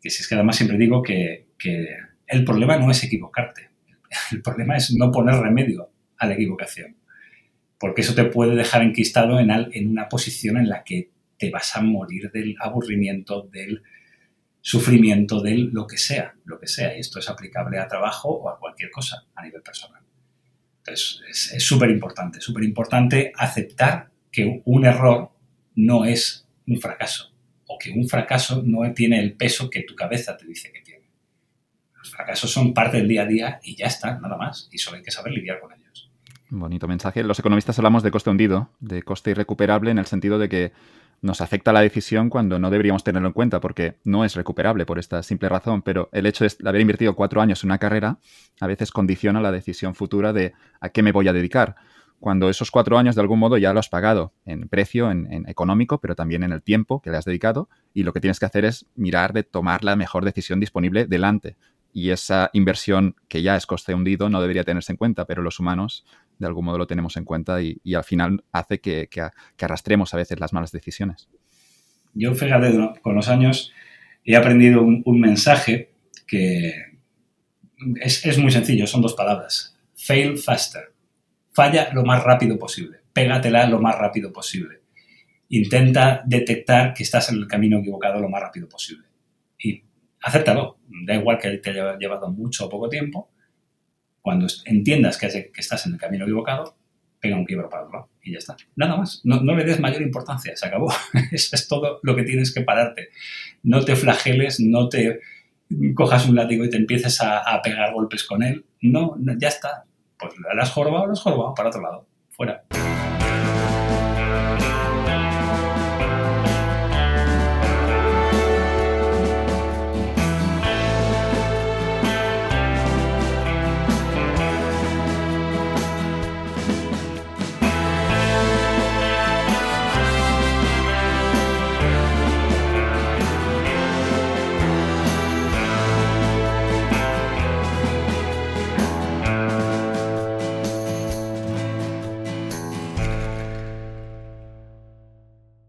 Que si es que además siempre digo que, que el problema no es equivocarte, el problema es no poner remedio a la equivocación, porque eso te puede dejar enquistado en, en una posición en la que te vas a morir del aburrimiento, del sufrimiento, del lo que sea, lo que sea. Y esto es aplicable a trabajo o a cualquier cosa a nivel personal. Entonces, es súper importante, súper importante aceptar que un error no es un fracaso o que un fracaso no tiene el peso que tu cabeza te dice que tiene. Los fracasos son parte del día a día y ya está, nada más. Y solo hay que saber lidiar con ellos. Bonito mensaje. Los economistas hablamos de coste hundido, de coste irrecuperable en el sentido de que nos afecta la decisión cuando no deberíamos tenerlo en cuenta porque no es recuperable por esta simple razón, pero el hecho de haber invertido cuatro años en una carrera a veces condiciona la decisión futura de a qué me voy a dedicar. Cuando esos cuatro años de algún modo ya lo has pagado en precio, en, económico, pero también en el tiempo que le has dedicado y lo que tienes que hacer es mirar de tomar la mejor decisión disponible delante. Y esa inversión que ya es coste hundido no debería tenerse en cuenta, pero los humanos de algún modo lo tenemos en cuenta y, al final hace que, arrastremos a veces las malas decisiones. Yo, fíjate, con los años he aprendido un, mensaje que es, muy sencillo, son dos palabras. Fail faster. Falla lo más rápido posible. Pégatela lo más rápido posible. Intenta detectar que estás en el camino equivocado lo más rápido posible. Y acéptalo. Da igual que te haya llevado mucho o poco tiempo, cuando entiendas que, estás en el camino equivocado, pega un quiebro para otro y ya está. Nada más. No, le des mayor importancia, se acabó. [LAUGHS] Eso es todo lo que tienes que pararte. No te flageles, no te cojas un látigo y te empieces a, pegar golpes con él. No, ya está. Pues lo has jorobado, lo has jorobado para otro lado. Fuera.